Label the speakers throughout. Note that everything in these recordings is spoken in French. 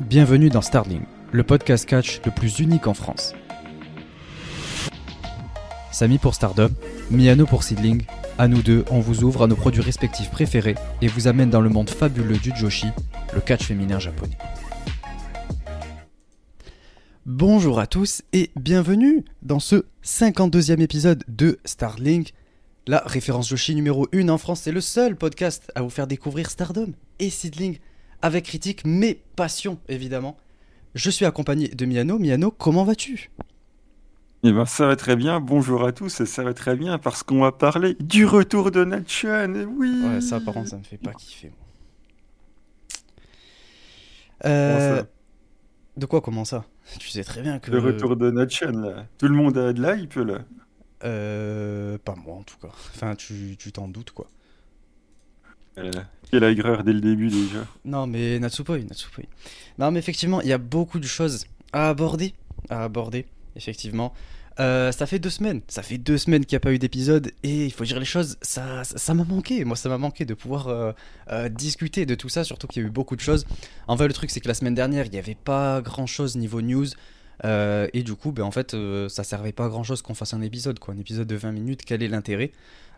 Speaker 1: Bienvenue dans Starling, le podcast catch le plus unique en France. Samy pour Stardom, Miano pour Seedling, à nous deux, on vous ouvre à nos produits respectifs préférés et vous amène dans le monde fabuleux du Joshi, le catch féminin japonais. Bonjour à tous et bienvenue dans ce 52e épisode de Starling, la référence Joshi numéro 1 en France. C'est le seul podcast à vous faire découvrir Stardom et Seedling avec critique mais passion évidemment. Je suis accompagné de Miano. Miano, comment vas-tu?
Speaker 2: Eh ben, ça va très bien. Bonjour à tous, et ça va très bien parce qu'on va parler du retour de Natchan. et Oui.
Speaker 1: Ouais, ça par contre, ça me fait pas kiffer. Euh, de quoi comment ça? Tu sais très bien que
Speaker 2: Le retour de Natchan, là. Tout le monde a de l'hype, là.
Speaker 1: Euh, pas moi en tout cas. Enfin, tu tu t'en doutes quoi.
Speaker 2: Euh, aigreur dès le début déjà.
Speaker 1: Non, mais Natsupoi, Natsupoi. Non, mais effectivement, il y a beaucoup de choses à aborder. À aborder, effectivement. Euh, ça fait deux semaines. Ça fait deux semaines qu'il n'y a pas eu d'épisode. Et il faut dire les choses, ça ça m'a manqué. Moi, ça m'a manqué de pouvoir euh, euh, discuter de tout ça, surtout qu'il y a eu beaucoup de choses. En fait, le truc, c'est que la semaine dernière, il n'y avait pas grand chose niveau news. Et du coup, ben, en fait, ça servait pas à grand chose qu'on fasse un épisode, quoi. Un épisode de 20 minutes, quel est l'intérêt?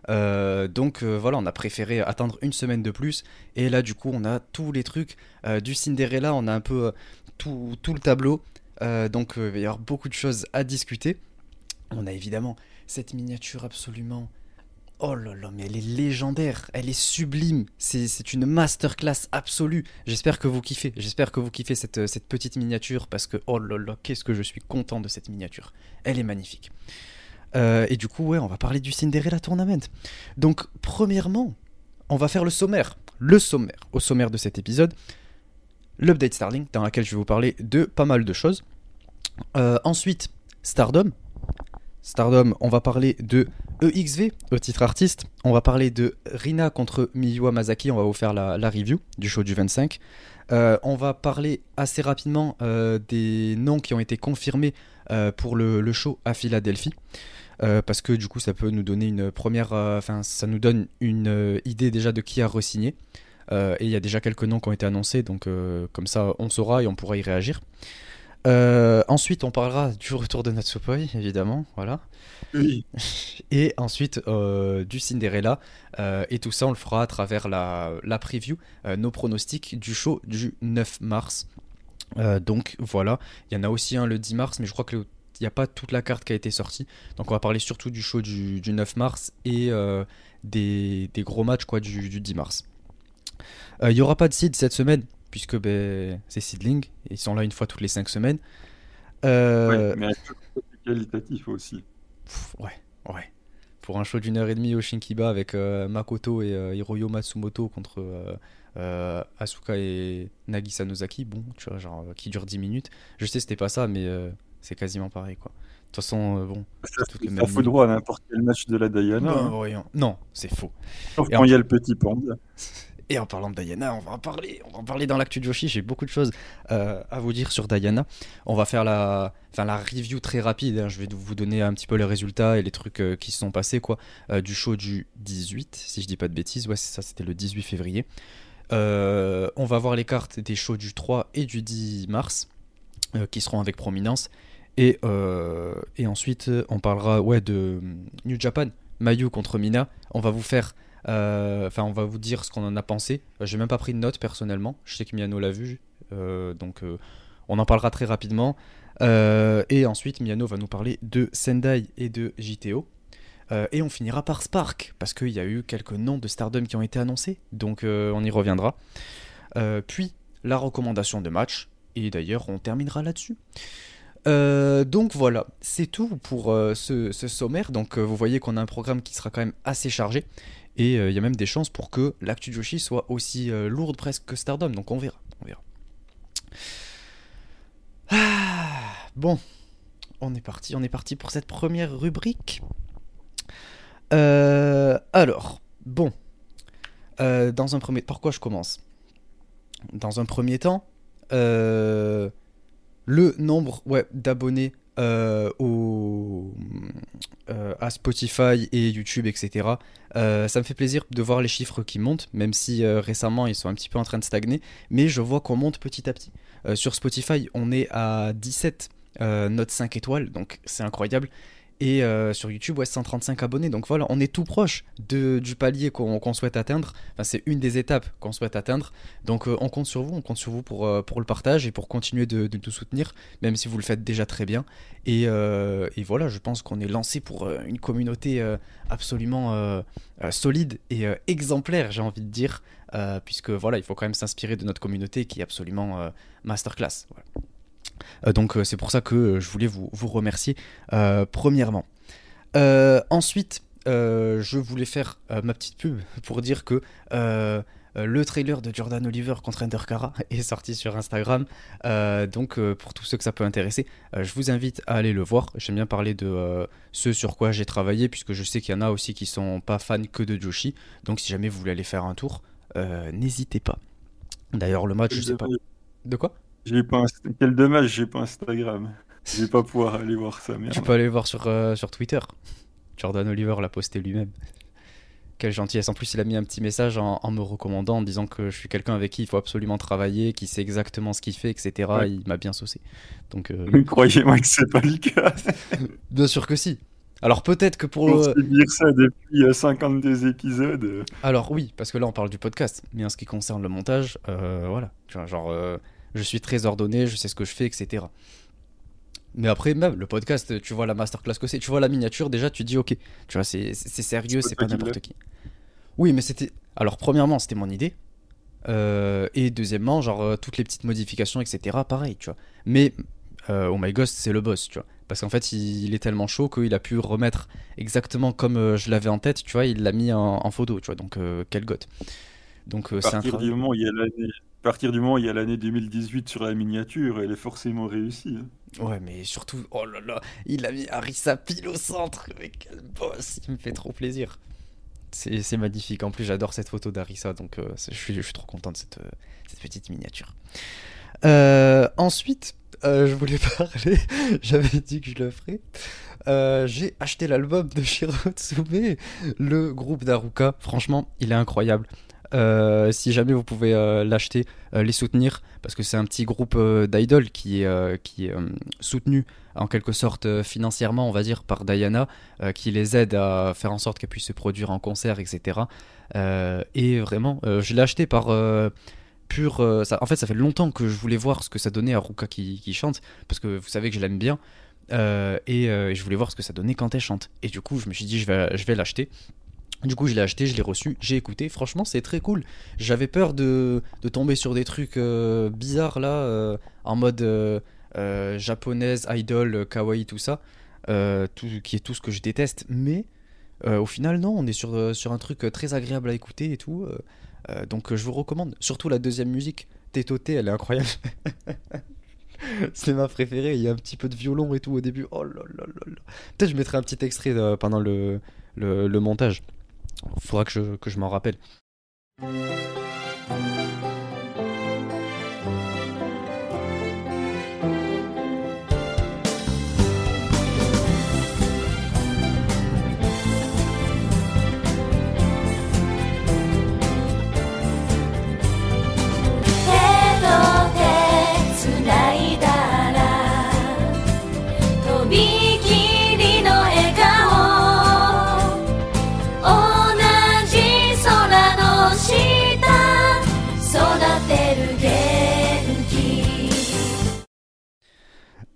Speaker 1: Euh, Donc euh, voilà, on a préféré attendre une semaine de plus. Et là, du coup, on a tous les trucs euh, du Cinderella, on a un peu tout, le tableau. Donc il va y avoir beaucoup de choses à discuter. On a évidemment cette miniature absolument... Oh là là, mais elle est légendaire, elle est sublime, c'est une masterclass absolue. J'espère que vous kiffez, j'espère que vous kiffez cette, cette petite miniature parce que oh là là, qu'est-ce que je suis content de cette miniature. Elle est magnifique. Euh, et du coup, ouais, on va parler du Cinderella Tournament. Donc, premièrement, on va faire le sommaire. Le sommaire. Au sommaire de cet épisode, l'update Starling, dans laquelle je vais vous parler de pas mal de choses. Euh, ensuite, Stardom. Stardom, on va parler de EXV, au titre artiste. On va parler de Rina contre Miyu Hamasaki. On va vous faire la, review du show du 25. Euh, on va parler assez rapidement des noms qui ont été confirmés pour le show à Philadelphie. Euh, parce que du coup, ça peut nous donner une première. euh, Enfin, ça nous donne une euh, idée déjà de qui a re-signé. Et il y a déjà quelques noms qui ont été annoncés, donc comme ça, on saura et on pourra y réagir. Ensuite, on parlera du retour de Natsupoi, évidemment, voilà.
Speaker 2: Oui.
Speaker 1: Et ensuite du Cinderella. Et tout ça, on le fera à travers la, la preview, nos pronostics du show du 9 mars. Euh, donc voilà, il y en a aussi un le 10 mars, mais je crois qu'il n'y a pas toute la carte qui a été sortie. Donc on va parler surtout du show du, du 9 mars et euh, des, des gros matchs quoi, du, du 10 mars. Euh, Il n'y aura pas de seed cette semaine, puisque ben, c'est Seedling, et ils sont là une fois toutes les 5 semaines. Euh,
Speaker 2: Ouais, mais un truc qualitatif aussi.
Speaker 1: Pff, ouais, ouais. Pour un show d'une heure et demie au Shinkiba avec Makoto et Hiroyo Matsumoto contre euh, Asuka et Nagisa Nozaki, bon, tu vois, genre, qui dure 10 minutes. Je sais, c'était pas ça, mais euh, c'est quasiment pareil, quoi. De toute façon, euh, bon.
Speaker 2: Ça, fout droit à n'importe quel match de la Diana.
Speaker 1: Ben,
Speaker 2: hein.
Speaker 1: voyons. Non, c'est faux.
Speaker 2: Sauf
Speaker 1: et
Speaker 2: quand
Speaker 1: en-
Speaker 2: il y a le petit panda.
Speaker 1: Et en parlant de Diana, on va en parler. On va en parler dans l'actu de Joshi. J'ai beaucoup de choses euh, à vous dire sur Diana. On va faire la, enfin, la review très rapide. hein. Je vais vous donner un petit peu les résultats et les trucs euh, qui se sont passés quoi, euh, du show du 18, si je dis pas de bêtises. Ouais, c'est ça, c'était le 18 février. On va voir les cartes des shows du 3 et du 10 mars qui seront avec prominence. Et, euh, et ensuite, euh, on parlera ouais, de hum, New Japan, Mayu contre Mina. On va vous faire euh, Enfin, on va vous dire ce qu'on en a pensé. Euh, J'ai même pas pris de notes personnellement. Je sais que Miano l'a vu. euh, donc, euh, on en parlera très rapidement. Euh, et ensuite, Miano va nous parler de Sendai et de JTO. Euh, et on finira par Spark, parce qu'il y a eu quelques noms de Stardom qui ont été annoncés. Donc, euh, on y reviendra. Euh, puis, la recommandation de match. Et d'ailleurs, on terminera là-dessus. Euh, donc voilà, c'est tout pour euh, ce, sommaire. Donc euh, vous voyez qu'on a un programme qui sera quand même assez chargé. Et il y a même des chances pour que l'actu Joshi soit aussi lourde presque que Stardom. Donc on verra. On verra. Ah, bon, on est parti. On est parti pour cette première rubrique. Alors, bon. Dans un premier... Par quoi je commence? Dans un premier temps, euh, le nombre d'abonnés euh, au, à Spotify et YouTube, etc. ça me fait plaisir de voir les chiffres qui montent, même si récemment ils sont un petit peu en train de stagner, mais je vois qu'on monte petit à petit. sur Spotify, on est à 17 notes 5 étoiles, donc c'est incroyable. Et euh, sur YouTube, ouais, 135 abonnés. Donc voilà, on est tout proche de, du palier qu'on souhaite atteindre. Enfin, c'est une des étapes qu'on souhaite atteindre. Donc euh, on compte sur vous, on compte sur vous pour, euh, pour le partage et pour continuer de, nous soutenir, même si vous le faites déjà très bien. Et, et voilà, je pense qu'on est lancé pour une communauté absolument solide et exemplaire, j'ai envie de dire. puisque voilà, il faut quand même s'inspirer de notre communauté qui est absolument masterclass. Voilà. Euh, donc euh, c'est pour ça que euh, je voulais vous, vous remercier premièrement. ensuite, je voulais faire ma petite pub pour dire que le trailer de Jordan Oliver contre Ender est sorti sur Instagram. donc, pour tous ceux que ça peut intéresser, je vous invite à aller le voir. J'aime bien parler de ce sur quoi j'ai travaillé, puisque je sais qu'il y en a aussi qui sont pas fans que de Joshi. Donc, si jamais vous voulez aller faire un tour, n'hésitez pas. D'ailleurs, le match, je sais pas. De quoi?
Speaker 2: J'ai pas Quel dommage, j'ai pas Instagram. Je vais pas pouvoir aller voir ça. Merde.
Speaker 1: Tu peux aller voir sur, euh, sur Twitter. Jordan Oliver l'a posté lui-même. Quelle gentillesse. En plus, il a mis un petit message en, me recommandant, en disant que je suis quelqu'un avec qui il faut absolument travailler, qui sait exactement ce qu'il fait, etc. Il m'a bien saucé. Donc,
Speaker 2: euh... croyez-moi que c'est pas le cas.
Speaker 1: bien sûr que si. Alors peut-être que pour...
Speaker 2: On euh, dire ça depuis 52 euh, épisodes.
Speaker 1: Alors oui, parce que là on parle du podcast, mais en ce qui concerne le montage, voilà, tu vois, genre je suis très ordonné, je sais ce que je fais, etc. Mais après, même le podcast, tu vois la masterclass que c'est, tu vois la miniature, déjà tu dis ok, tu vois, c'est sérieux, c'est pas n'importe qui. Oui, mais c'était. Alors, premièrement, c'était mon idée. Euh, et deuxièmement, genre, euh, toutes les petites modifications, etc., pareil, tu vois. Mais euh, Oh My Ghost, c'est le boss, tu vois. Parce qu'en fait, il, est tellement chaud qu'il a pu remettre exactement comme je l'avais en tête, tu vois, il l'a mis en, photo, tu vois. Donc, quel goth.
Speaker 2: Donc, c'est un travail. Il y a l'année partir du moment où il y a l'année 2018 sur la miniature, elle est forcément réussie. Hein.
Speaker 1: Ouais, mais surtout, oh là là, il a mis Arissa pile au centre, mais quel boss, il me fait trop plaisir. C'est magnifique, en plus j'adore cette photo d'Arissa, donc euh, je, suis, trop content de cette, euh, petite miniature. Euh, ensuite, je voulais parler, j'avais dit que je le ferais. J'ai acheté l'album de Shiro Tsume, le groupe d'Aruka. Franchement, il est incroyable. Euh, si jamais vous pouvez euh, l'acheter, euh, les soutenir, parce que c'est un petit groupe d'idoles qui est, soutenu en quelque sorte financièrement, on va dire, par Diana, qui les aide à faire en sorte qu'elle puisse se produire en concert, etc. et vraiment, je l'ai acheté par pur. Ça, en fait, ça fait longtemps que je voulais voir ce que ça donnait à Ruka qui, chante, parce que vous savez que je l'aime bien. et je voulais voir ce que ça donnait quand elle chante. Et du coup, je me suis dit, je vais l'acheter. Du coup, je l'ai acheté, je l'ai reçu, j'ai écouté. Franchement, c'est très cool. J'avais peur de, de, tomber sur des trucs euh, bizarres là, euh, en mode euh, japonaise, idol, kawaii, tout ça, tout, qui est tout ce que je déteste. Mais au final, non, on est sur, sur un truc très agréable à écouter et tout. donc, je vous recommande. Surtout la deuxième musique, Tétoté, elle est incroyable. c'est ma préférée. Il y a un petit peu de violon et tout au début. Oh là là là là. Peut-être je mettrai un petit extrait pendant le, le, le montage. Faudra que je, que je m'en rappelle.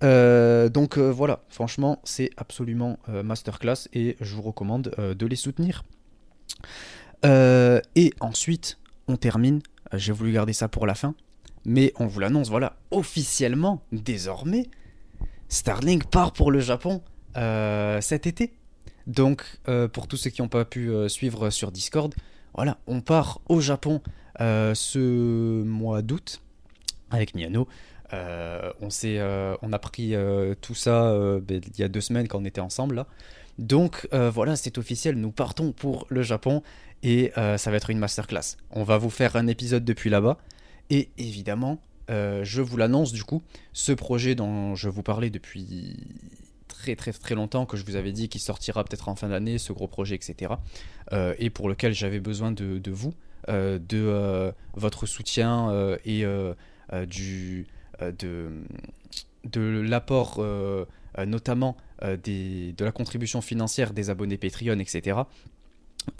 Speaker 1: 呃。donc euh, voilà, franchement, c'est absolument euh, masterclass et je vous recommande euh, de les soutenir. et ensuite, on termine. J'ai voulu garder ça pour la fin, mais on vous l'annonce, voilà, officiellement, désormais, Starlink part pour le Japon cet été. Donc, pour tous ceux qui n'ont pas pu suivre sur Discord, voilà, on part au Japon ce mois d'août avec Miano. Euh, on, euh, on a pris euh, tout ça ben, il y a deux semaines quand on était ensemble là. Donc voilà, c'est officiel, nous partons pour le Japon et ça va être une masterclass. On va vous faire un épisode depuis là-bas et évidemment, je vous l'annonce du coup, ce projet dont je vous parlais depuis très très très longtemps, que je vous avais dit qu'il sortira peut-être en fin d'année, ce gros projet, etc. Euh, et pour lequel j'avais besoin de, vous, euh, de euh, votre soutien euh, et euh, euh, du, euh, de, de l'apport euh, euh, notamment euh, des, de la contribution financière des abonnés Patreon, etc.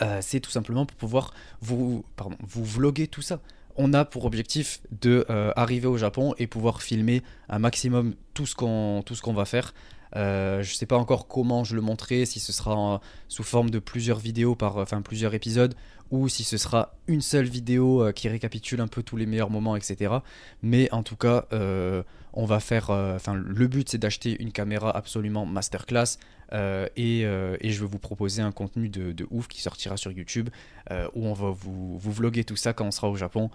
Speaker 1: Euh, c'est tout simplement pour pouvoir vous, pardon, vous vloguer tout ça. On a pour objectif de euh, arriver au Japon et pouvoir filmer un maximum tout ce qu'on tout ce qu'on va faire. Euh, je sais pas encore comment je le montrerai, si ce sera sous forme de plusieurs vidéos par, enfin plusieurs épisodes, ou si ce sera une seule vidéo euh, qui récapitule un peu tous les meilleurs moments, etc. Mais en tout cas, euh, on va faire, euh, le but c'est d'acheter une caméra absolument masterclass euh, et, euh, et je vais vous proposer un contenu de, ouf qui sortira sur YouTube euh, où on va vous, vous vloguer tout ça quand on sera au Japon,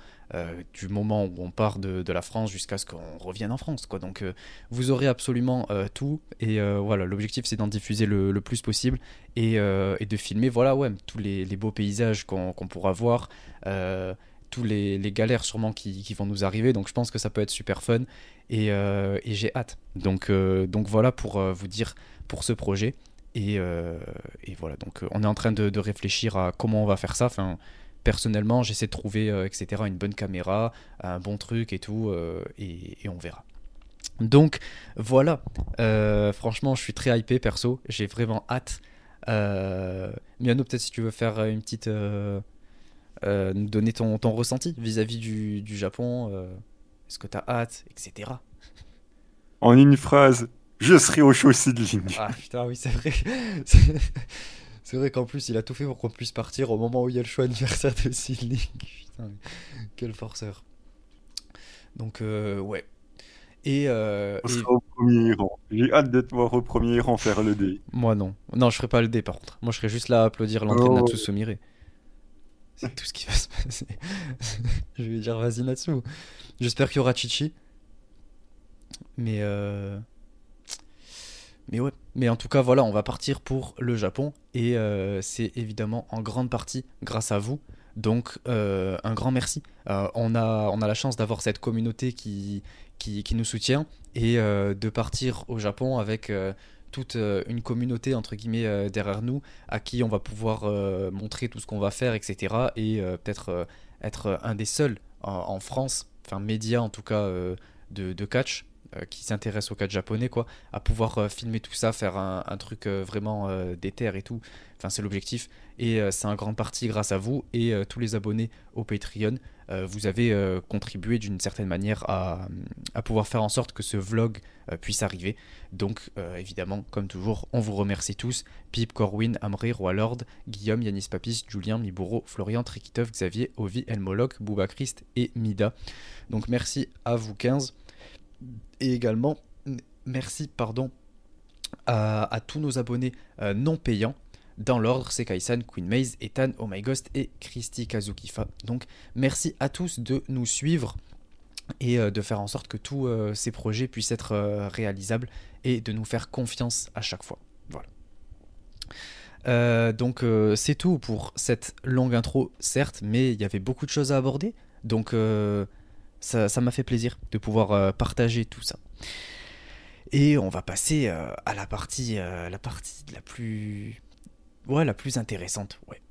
Speaker 1: du moment où on part de, la France jusqu'à ce qu'on revienne en France. Donc vous aurez absolument tout et voilà, l'objectif c'est d'en diffuser le, plus possible et, de filmer voilà, ouais, tous les, beaux paysages qu'on pourra voir. tous les, galères sûrement qui, vont nous arriver donc je pense que ça peut être super fun et, j'ai hâte donc, voilà pour vous dire pour ce projet et, euh, voilà, donc euh, on est en train de, réfléchir à comment on va faire ça. Enfin, personnellement, j'essaie de trouver, euh, etc., une bonne caméra, un bon truc et tout, et, on verra. Donc voilà, franchement, je suis très hypé perso, j'ai vraiment hâte. Miano, peut-être si tu veux faire une petite. nous donner ton, ressenti vis-à-vis du, du Japon, est-ce que tu as hâte, etc.
Speaker 2: En une phrase, je serai au show Seedling.
Speaker 1: Ah putain, oui, c'est vrai. C'est- vrai qu'en plus, il a tout fait pour qu'on puisse partir au moment où il y a le choix anniversaire de Seedling. Putain, quel forceur. Donc, euh, ouais. Et, euh,
Speaker 2: On
Speaker 1: et-
Speaker 2: sera au premier rang. J'ai hâte de te voir au premier rang faire le dé.
Speaker 1: moi, non. Non, je ferai pas le dé par contre. Moi, je serai juste là à applaudir l'entrée de
Speaker 2: Oh.
Speaker 1: Natsu Sumire. C'est tout ce qui va se passer. je vais dire, vas-y, Natsu. J'espère qu'il y aura Chichi. Mais, euh... Mais ouais. Mais en tout cas, voilà, on va partir pour le Japon. Et euh, c'est évidemment en grande partie grâce à vous. Donc, euh, un grand merci. Euh, on, a, on a la chance d'avoir cette communauté qui, qui, nous soutient et de partir au Japon avec toute une communauté, entre guillemets, derrière nous, à qui on va pouvoir montrer tout ce qu'on va faire, etc. Et peut-être être un des seuls en, en France, enfin média en tout cas, de, de catch, qui s'intéresse au catch japonais, quoi, à pouvoir euh, filmer tout ça, faire un, truc euh, vraiment euh, déter et tout. Enfin, c'est l'objectif. Et euh, c'est en grande partie grâce à vous et euh, tous les abonnés au Patreon. Euh, vous avez euh, contribué d'une certaine manière à, pouvoir faire en sorte que ce vlog euh, puisse arriver. Donc, euh, évidemment, comme toujours, on vous remercie tous. Pip, Corwin, Amré, Roi Lord, Guillaume, Yanis Papis, Julien, Miburo, Florian, Trikitov, Xavier, Ovi, Elmoloc, Bouba Christ et Mida. Donc, merci à vous 15. Et également, merci, pardon, à, tous nos abonnés euh, non payants. Dans l'ordre, c'est Kaisan, Queen Maze, Ethan, Oh My Ghost et Christy Kazukifa. Donc, merci à tous de nous suivre et euh, de faire en sorte que tous euh, ces projets puissent être réalisables et de nous faire confiance à chaque fois. Voilà. Donc c'est tout pour cette longue intro, certes, mais il y avait beaucoup de choses à aborder, donc ça m'a fait plaisir de pouvoir euh, partager tout ça. Et on va passer euh, à la partie, euh, la partie la plus, ouais, la plus intéressante, ouais,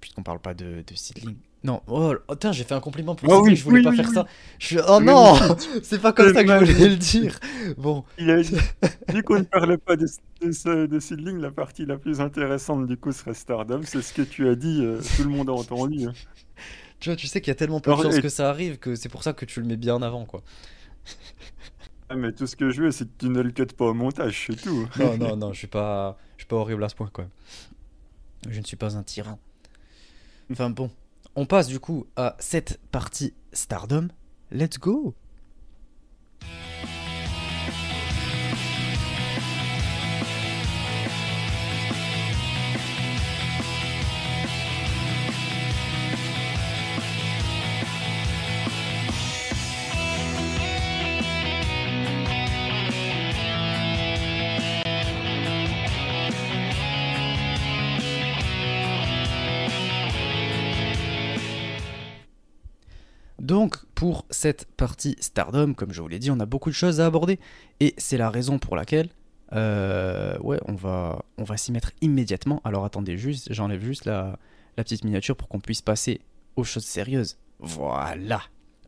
Speaker 1: puisqu'on parle pas de, de seedling. Non, oh, oh, j'ai fait un compliment pour
Speaker 2: Oh
Speaker 1: seedling,
Speaker 2: oui,
Speaker 1: je voulais
Speaker 2: oui,
Speaker 1: pas
Speaker 2: oui,
Speaker 1: faire ça. Je... Oh non, c'est pas comme ça que je voulais le dire. Bon,
Speaker 2: Il a dit, vu qu'on ne parlait pas de, de, Seedling, la partie la plus intéressante du coup serait Stardom. C'est ce que tu as dit, tout le monde a entendu.
Speaker 1: Tu vois, tu sais qu'il y a tellement peu de chances
Speaker 2: et-
Speaker 1: que ça arrive que c'est pour ça que tu le mets bien en avant, quoi.
Speaker 2: Ah, mais tout ce que je veux, c'est que tu ne le cut pas au montage, c'est tout.
Speaker 1: Non, non, non, je suis pas, je suis pas horrible à ce point, quoi. Je ne suis pas un tyran. Enfin bon, on passe du coup à cette partie Stardom. Let's go. Donc, pour cette partie Stardom, comme je vous l'ai dit, on a beaucoup de choses à aborder. Et c'est la raison pour laquelle ouais, on va, on va s'y mettre immédiatement. Alors attendez juste, j'enlève juste la, la petite miniature pour qu'on puisse passer aux choses sérieuses. Voilà.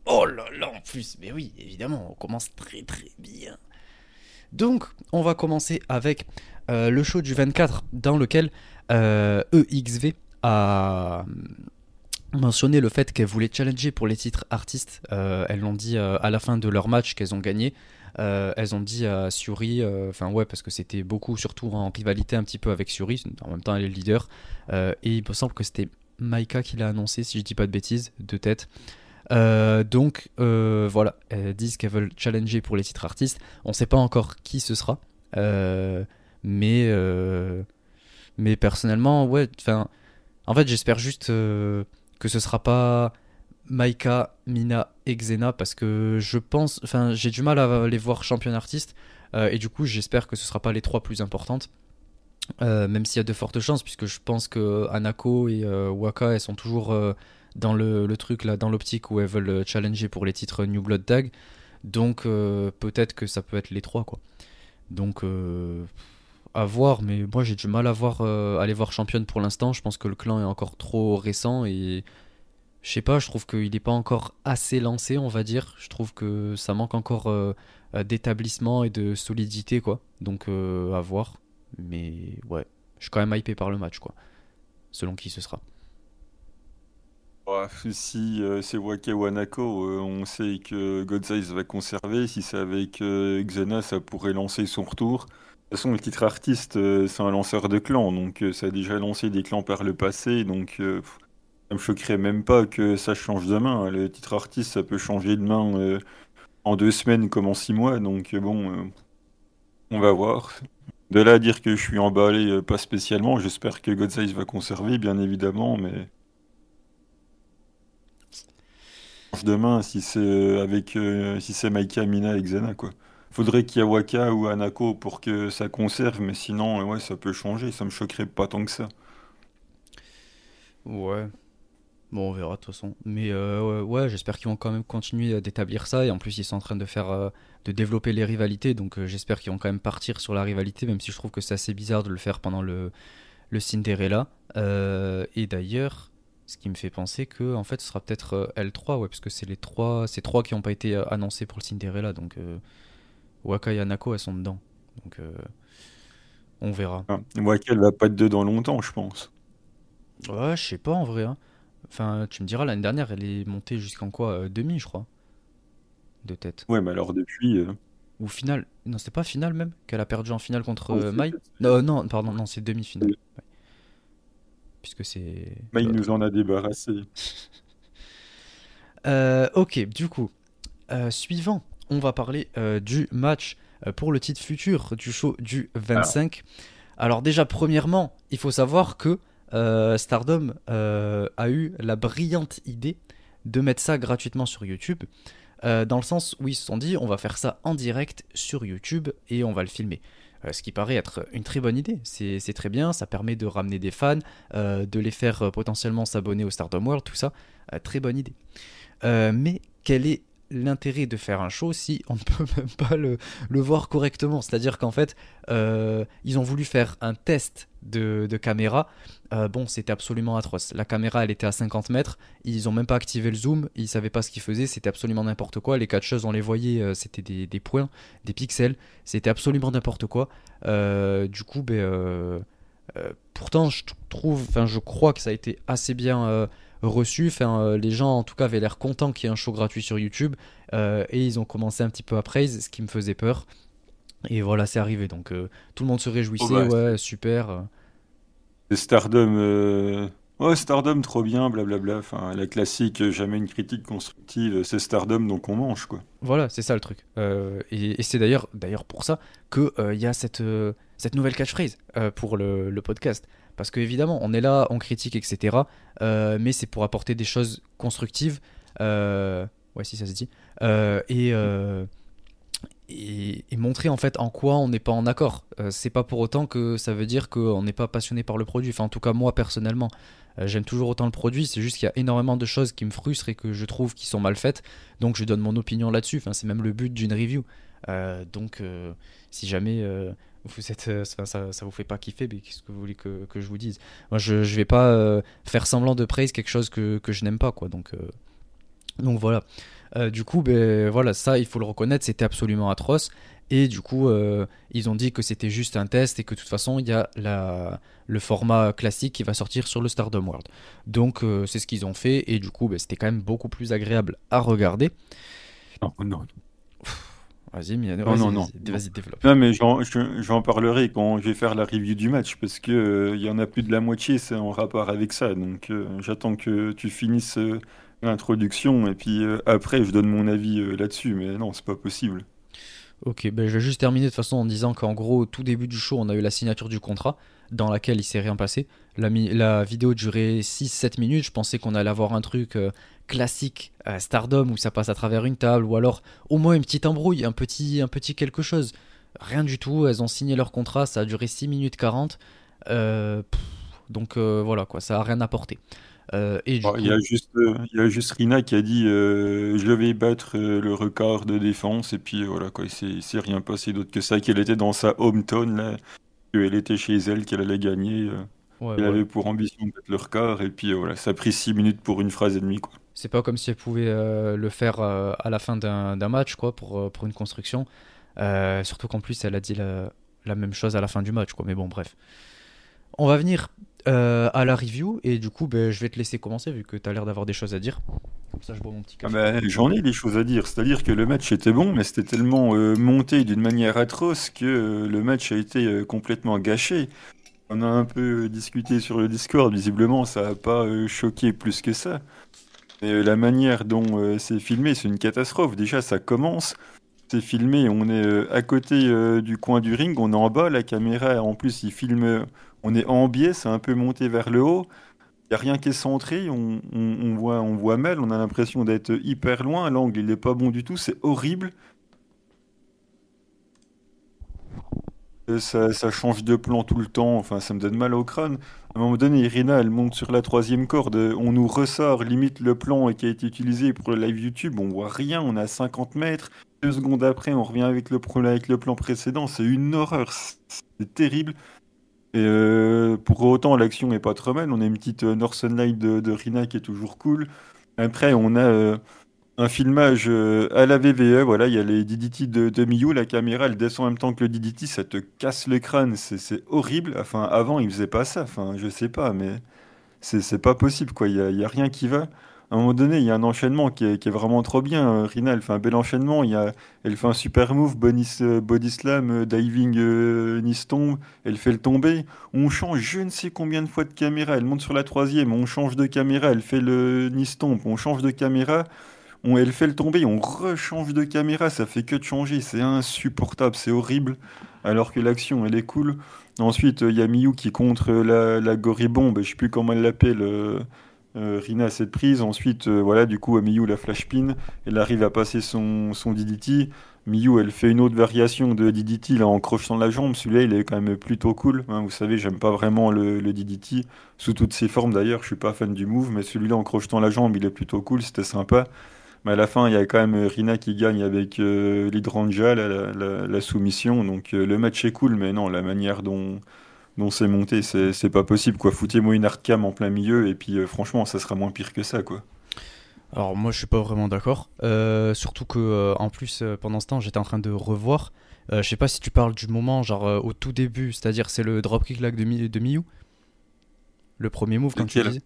Speaker 1: Oh là là, en plus, mais oui, évidemment, on commence très très bien. Donc, on va commencer avec le show du 24 dans lequel EXV a mentionné le fait qu'elles voulaient challenger pour les titres artistes. Euh, elles l'ont dit euh, à la fin de leur match qu'elles ont gagné. Euh, elles ont dit à Suri, enfin ouais, parce que c'était beaucoup, surtout en rivalité un petit peu avec Suri, en même temps elle est le leader. et il me semble que c'était Maika qui l'a annoncé, si je dis pas de bêtises, de tête. donc voilà, elles disent qu'elles veulent challenger pour les titres artistes. On sait pas encore qui ce sera, mais mais personnellement, ouais, enfin, en fait, j'espère juste que ce sera pas Maika, Mina et Xena parce que je pense, enfin j'ai du mal à les voir champion artistes euh, et du coup j'espère que ce sera pas les trois plus importantes. Euh, même s'il y a de fortes chances puisque je pense que Anako et euh, Waka elles sont toujours dans le, truc là dans l'optique où elles veulent challenger pour les titres New Blood Tag donc peut-être que ça peut être les trois quoi donc à voir, mais moi j'ai du mal à voir euh, aller voir championne pour l'instant. Je pense que le clan est encore trop récent et je sais pas, je trouve qu'il n'est pas encore assez lancé, on va dire. Je trouve que ça manque encore euh, d'établissement et de solidité, quoi. Donc euh, à voir. Mais ouais, je suis quand même hypé par le match, quoi. Selon qui ce sera.
Speaker 2: si c'est Waka Wanako, on sait que Godsize va conserver. Si c'est avec Xena, ça pourrait lancer son retour. De toute façon, le titre artiste, euh, c'est un lanceur de clans, donc euh, ça a déjà lancé des clans par le passé, donc euh, ça me choquerait même pas que ça change demain. Hein. Le titre artiste, ça peut changer demain en deux semaines comme en six mois, donc bon, on va voir. De là à dire que je suis emballé, pas spécialement, j'espère que Godsize va conserver, bien évidemment, mais demain si c'est avec si c'est Maika, Mina et Xena quoi faudrait qu'il y ait Waka ou Anako pour que ça conserve, mais sinon, ouais, ça peut changer. Ça me choquerait pas tant que ça.
Speaker 1: Ouais. Bon, on verra de toute façon. Mais euh, ouais, j'espère qu'ils vont quand même continuer d'établir ça. Et en plus, ils sont en train de faire, euh, de développer les rivalités. Donc, euh, j'espère qu'ils vont quand même partir sur la rivalité, même si je trouve que c'est assez bizarre de le faire pendant le, le Cinderella. et d'ailleurs, ce qui me fait penser que en fait, ce sera peut-être L3, ouais, parce que c'est les trois, ces trois qui n'ont pas été annoncés pour le Cinderella. Donc, Waka et Anako, elles sont dedans. Donc, euh, on verra.
Speaker 2: Ah, Waka, elle va pas être dedans longtemps, je pense.
Speaker 1: Ouais, je sais pas en vrai. Hein. Enfin, tu me diras, l'année dernière, elle est montée jusqu'en quoi euh, Demi, je crois. De tête.
Speaker 2: Ouais, mais alors depuis. Euh,
Speaker 1: Ou finale. Non, c'était pas finale même Qu'elle a perdu en finale contre Mai Non, non, pardon, non, c'est demi-finale. Puisque c'est.
Speaker 2: Mai nous en a débarrassé.
Speaker 1: ok, du coup, suivant on va parler euh, du match euh, pour le titre futur du show du 25. Alors, déjà, premièrement, il faut savoir que euh, Stardom a eu la brillante idée de mettre ça gratuitement sur YouTube. dans le sens où ils se sont dit on va faire ça en direct sur YouTube et on va le filmer. ce qui paraît être une très bonne idée. C'est très bien, ça permet de ramener des fans, de les faire potentiellement s'abonner au Stardom World, tout ça. très bonne idée. mais quelle est l'intérêt de faire un show si on ne peut même pas le, voir correctement. C'est-à-dire qu'en fait, euh, ils ont voulu faire un test de, caméra. Euh, bon, c'était absolument atroce. La caméra, elle était à 50 mètres. Ils ont même pas activé le zoom. Ils savaient pas ce qu'ils faisaient. C'était absolument n'importe quoi. Les catcheuses, on les voyait, euh, c'était des, points, des pixels. C'était absolument n'importe quoi. du coup, ben, pourtant, je trouve, enfin, je crois que ça a été assez bien reçu. Enfin, euh, les gens, en tout cas, avaient l'air contents qu'il y ait un show gratuit sur YouTube. Euh, et ils ont commencé un petit peu à praise, ce qui me faisait peur. Et voilà, c'est arrivé. Donc, euh, tout le monde se réjouissait. Oh, bah, ouais, super.
Speaker 2: Stardom. Ouais, Stardom, trop bien, blablabla. Enfin, la classique, jamais une critique constructive, c'est Stardom, donc on mange, quoi.
Speaker 1: Voilà, c'est ça le truc. et, c'est d'ailleurs, d'ailleurs pour ça qu'il il y a cette, cette nouvelle catchphrase pour le, le, podcast. Parce qu'évidemment, on est là, on critique, etc. Euh, mais c'est pour apporter des choses constructives. Euh, ouais, si ça se dit. Euh, et, et, montrer en fait en quoi on n'est pas en accord. c'est pas pour autant que ça veut dire qu'on n'est pas passionné par le produit. Enfin, en tout cas, moi personnellement, j'aime toujours autant le produit. C'est juste qu'il y a énormément de choses qui me frustrent et que je trouve qui sont mal faites. Donc, je donne mon opinion là-dessus. Enfin, c'est même le but d'une review. donc, si jamais vous êtes, euh, ça, ça, vous fait pas kiffer, mais qu'est-ce que vous voulez que, que je vous dise? Moi, je, je vais pas euh, faire semblant de praise quelque chose que, que je n'aime pas, quoi. Donc, euh, donc voilà. Du coup, ben, voilà, ça, il faut le reconnaître, c'était absolument atroce. Et du coup, ils ont dit que c'était juste un test et que de toute façon, il y a la, le format classique qui va sortir sur le Stardom World. Donc, c'est ce qu'ils ont fait. Et du coup, ben, c'était quand même beaucoup plus agréable à regarder.
Speaker 2: Non, non.
Speaker 1: Vas-y, Miano,
Speaker 2: Non,
Speaker 1: vas-y,
Speaker 2: non, non.
Speaker 1: vas-y, vas-y, développe.
Speaker 2: Non, mais j'en je- j'en parlerai quand je vais faire la review du match parce que euh, y en a plus de la moitié, c'est en rapport avec ça. Donc euh, j'attends que tu finisses euh, l'introduction et puis après je donne mon avis là-dessus. Mais non, c'est pas possible.
Speaker 1: Ok, ben je vais juste terminer de façon en disant qu'en gros, au tout début du show, on a eu la signature du contrat dans laquelle il s'est rien passé. La, vidéo durait 6-7 minutes. Je pensais qu'on allait avoir un truc euh, classique à Stardom où ça passe à travers une table ou alors au moins une petite embrouille, un petit, un petit quelque chose. Rien du tout. Elles ont signé leur contrat. Ça a duré 6 minutes 40. Euh, donc euh, voilà quoi, ça a rien apporté. Euh, et coup,
Speaker 2: Il y a juste, euh, il y a juste Rina qui a dit euh, je vais battre le record de défense et puis voilà quoi, il s'est rien passé d'autre que ça, qu'elle était dans sa hometown là, qu'elle était chez elle, qu'elle allait gagner,
Speaker 1: ouais,
Speaker 2: qu'elle
Speaker 1: voilà.
Speaker 2: avait pour ambition de battre le record et puis voilà, ça a pris six minutes pour une phrase et demie quoi.
Speaker 1: C'est pas comme si elle pouvait le faire à la fin d'un match, quoi, pour, pour une construction. Surtout qu'en plus, elle a dit la, la même chose à la fin du match, quoi. Mais bon, bref. On va venir euh, à la review, et du coup, ben, je vais te laisser commencer, vu que tu as l'air d'avoir des choses à dire. Comme ça, je bois mon petit
Speaker 2: Ah bah, j'en ai des choses à dire, c'est-à-dire que le match était bon, mais c'était tellement euh, monté d'une manière atroce que euh, le match a été complètement gâché. On a un peu discuté sur le Discord, visiblement ça n'a pas choqué plus que ça. Euh, la manière dont c'est filmé, c'est une catastrophe. Déjà, ça commence, c'est filmé, on est euh, à côté euh, du coin du ring, on est en bas, la caméra, en plus, il filme, euh, on est en biais, c'est un peu monté vers le haut. Il n'y a rien qui est centré, on, voit, mal, on a l'impression d'être hyper loin, l'angle il n'est pas bon du tout, c'est horrible. Ça, ça change de plan tout le temps, enfin ça me donne mal au crâne. À un moment donné, Irina, elle monte sur la troisième corde, on nous ressort limite le plan qui a été utilisé pour le live YouTube, on voit rien, on est à 50 mètres, deux secondes après on revient avec le, le plan précédent, c'est une horreur, c'est terrible. Et euh, pour autant, l'action est pas trop mal. On a une petite euh, Northern de, Rina qui est toujours cool. Après, on a euh, un filmage à la VVE. Voilà, il y a les DDT de, Miyu. La caméra, elle descend en même temps que le DDT. Ça te casse le crâne. C'est horrible. Enfin, avant, il faisait pas ça. Enfin, je sais pas, mais c'est pas possible. Il y y a rien qui va. À un moment donné, il y a un enchaînement qui est, vraiment trop bien. Euh, Rina, elle fait un bel enchaînement. Elle fait un super move, body, euh, slam, euh, diving, euh, stomp. Elle fait le tomber. On change je ne sais combien de fois de caméra. Elle monte sur la troisième. On change de caméra. Elle fait le stomp. On change de caméra. Elle fait le tomber. On rechange de caméra. Ça fait que de changer. C'est insupportable. C'est horrible. Alors que l'action, elle est cool. Ensuite, il y a Miyu qui contre la, la Goribombe. Je sais plus comment elle l'appelle. Euh, Rina a cette prise. Ensuite, euh, voilà, du coup, Miyu la flash pin. Elle arrive à passer son, son DDT. Miyu, elle fait une autre variation de DDT là, en crochetant la jambe. Celui-là, il est quand même plutôt cool. hein. vous savez, j'aime pas vraiment le. Sous toutes ses formes d'ailleurs, je suis pas fan du move. Mais celui-là, en crochetant la jambe, il est plutôt cool. C'était sympa. Mais à la fin, il y a quand même euh, Rina qui gagne avec euh, l'hydrangea, la, soumission. Donc le match est cool, mais non, la manière dont, dont c'est monté, c'est pas possible. quoi. Foutez-moi une hardcam en plein milieu, et puis euh, franchement, ça sera moins pire que ça. quoi.
Speaker 1: Alors moi je suis pas vraiment d'accord. Euh, surtout que euh, en plus pendant ce temps j'étais en train de revoir. Je sais pas si tu parles du moment genre au tout début, c'est-à-dire c'est le dropkick lag de, Mi- de Miyu. Le premier move quand tu disais.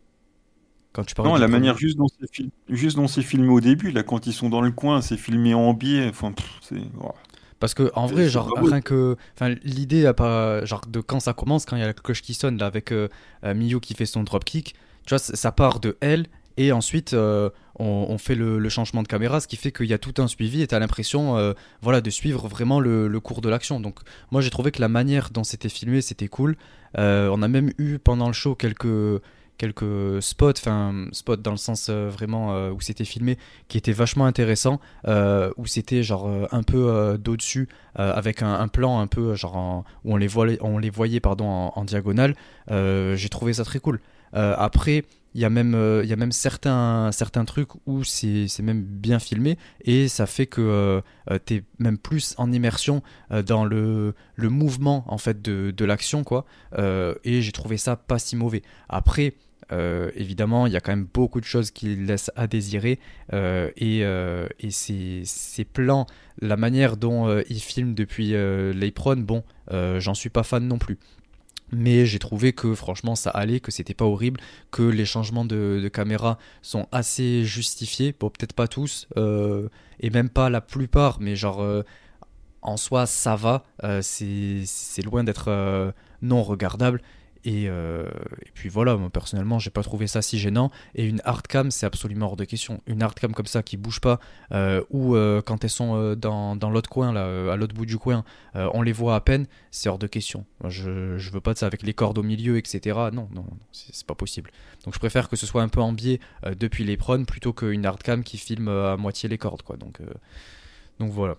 Speaker 1: Quand tu
Speaker 2: Non, la
Speaker 1: premier-
Speaker 2: manière juste dont c'est fil- filmé au début, là, quand ils sont dans le coin, c'est filmé en biais. Enfin, c'est. oh.
Speaker 1: Parce que en
Speaker 2: C'est-
Speaker 1: vrai genre rien que enfin l'idée pas genre de quand ça commence quand il y a la cloche qui sonne là avec euh, euh, Miyu qui fait son dropkick, tu vois ça part de elle et ensuite euh, on, on fait le, le changement de caméra ce qui fait qu'il y a tout un suivi et t'as l'impression euh, voilà de suivre vraiment le, le cours de l'action. Donc moi j'ai trouvé que la manière dont c'était filmé c'était cool. Euh, on a même eu pendant le show quelques quelques spots enfin spots dans le sens euh, vraiment euh, où c'était filmé qui étaient vachement intéressants euh, où c'était genre un peu d'au-dessus avec un, plan un peu genre en- où on les voyait on les voyait pardon en, diagonale. J'ai trouvé ça très cool. Après il y a même, euh, y a même certains, certains trucs où c'est même bien filmé et ça fait que euh, euh, tu es même plus en immersion dans le, le mouvement en fait de, de l'action quoi. et j'ai trouvé ça pas si mauvais. Après, évidemment, il y a quand même beaucoup de choses qui laissent à désirer et, et ces, ces, plans, la manière dont ils filment depuis l'Apron, bon, j'en suis pas fan non plus mais j'ai trouvé que franchement ça allait, que c'était pas horrible, que les changements de, caméra sont assez justifiés, bon peut-être pas tous, euh, et même pas la plupart, mais genre euh, en soi ça va, euh, c'est loin d'être non regardable, euh, et, puis voilà, moi personnellement, j'ai pas trouvé ça si gênant. Et une hardcam, c'est absolument hors de question. Une hardcam comme ça qui bouge pas, euh, ou euh, quand elles sont dans, l'autre coin, là, à l'autre bout du coin, on les voit à peine, c'est hors de question. Je, veux pas de ça avec les cordes au milieu, etc. Non, non, c'est pas possible. Donc je préfère que ce soit un peu en biais depuis les prônes plutôt qu'une hardcam qui filme à moitié les cordes, quoi. Donc, donc voilà.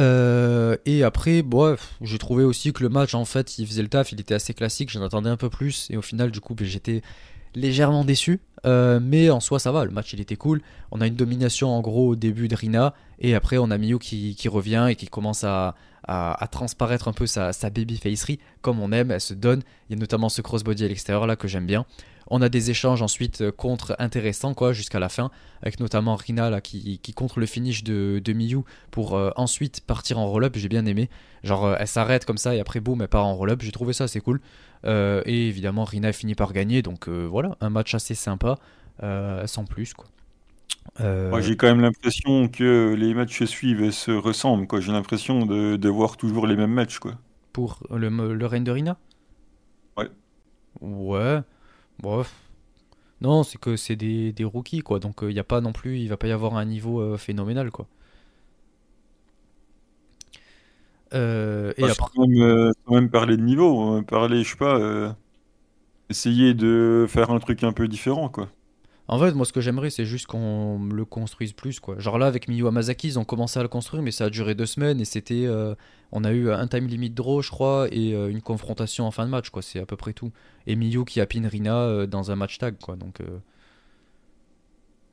Speaker 1: Euh, et après, bon, j'ai trouvé aussi que le match, en fait, il faisait le taf, il était assez classique, j'en attendais un peu plus, et au final, du coup, ben, j'étais légèrement déçu. Euh, mais en soi, ça va, le match, il était cool. On a une domination, en gros, au début de Rina, et après, on a Miyu qui, qui revient et qui commence à, à, transparaître un peu sa, sa babyfacerie, comme on aime, elle se donne. Il y a notamment ce crossbody à l'extérieur, là, que j'aime bien. On a des échanges ensuite euh, contre intéressants quoi jusqu'à la fin, avec notamment Rina là, qui, contre le finish de, de Miyu pour euh, ensuite partir en roll-up. J'ai bien aimé. Genre euh, elle s'arrête comme ça et après boum elle part en roll-up. J'ai trouvé ça assez cool. et évidemment Rina finit par gagner. Donc voilà, un match assez sympa sans plus quoi.
Speaker 2: Moi, j'ai quand même l'impression que les matchs suivent se ressemblent. J'ai l'impression de, de, voir toujours les mêmes matchs. Quoi.
Speaker 1: Pour le, le règne de Rina?
Speaker 2: Ouais.
Speaker 1: Ouais. Bref. Non, c'est que c'est des, des, rookies, quoi. Donc, il euh, n'y a pas non plus, il va pas y avoir un niveau euh, phénoménal, quoi.
Speaker 2: Euh, et après... quand, même, même, parler de niveau, hein. parler, je sais pas, essayer de faire un truc un peu différent, quoi.
Speaker 1: En fait, moi, ce que j'aimerais, c'est juste qu'on le construise plus, quoi. Genre là, avec Miyu Amazaki, ils ont commencé à le construire, mais ça a duré deux semaines et c'était, euh, on a eu un time limit draw, je crois, et euh, une confrontation en fin de match, quoi. C'est à peu près tout. Et Miyu qui a pin Rina euh, dans un match tag, quoi. Donc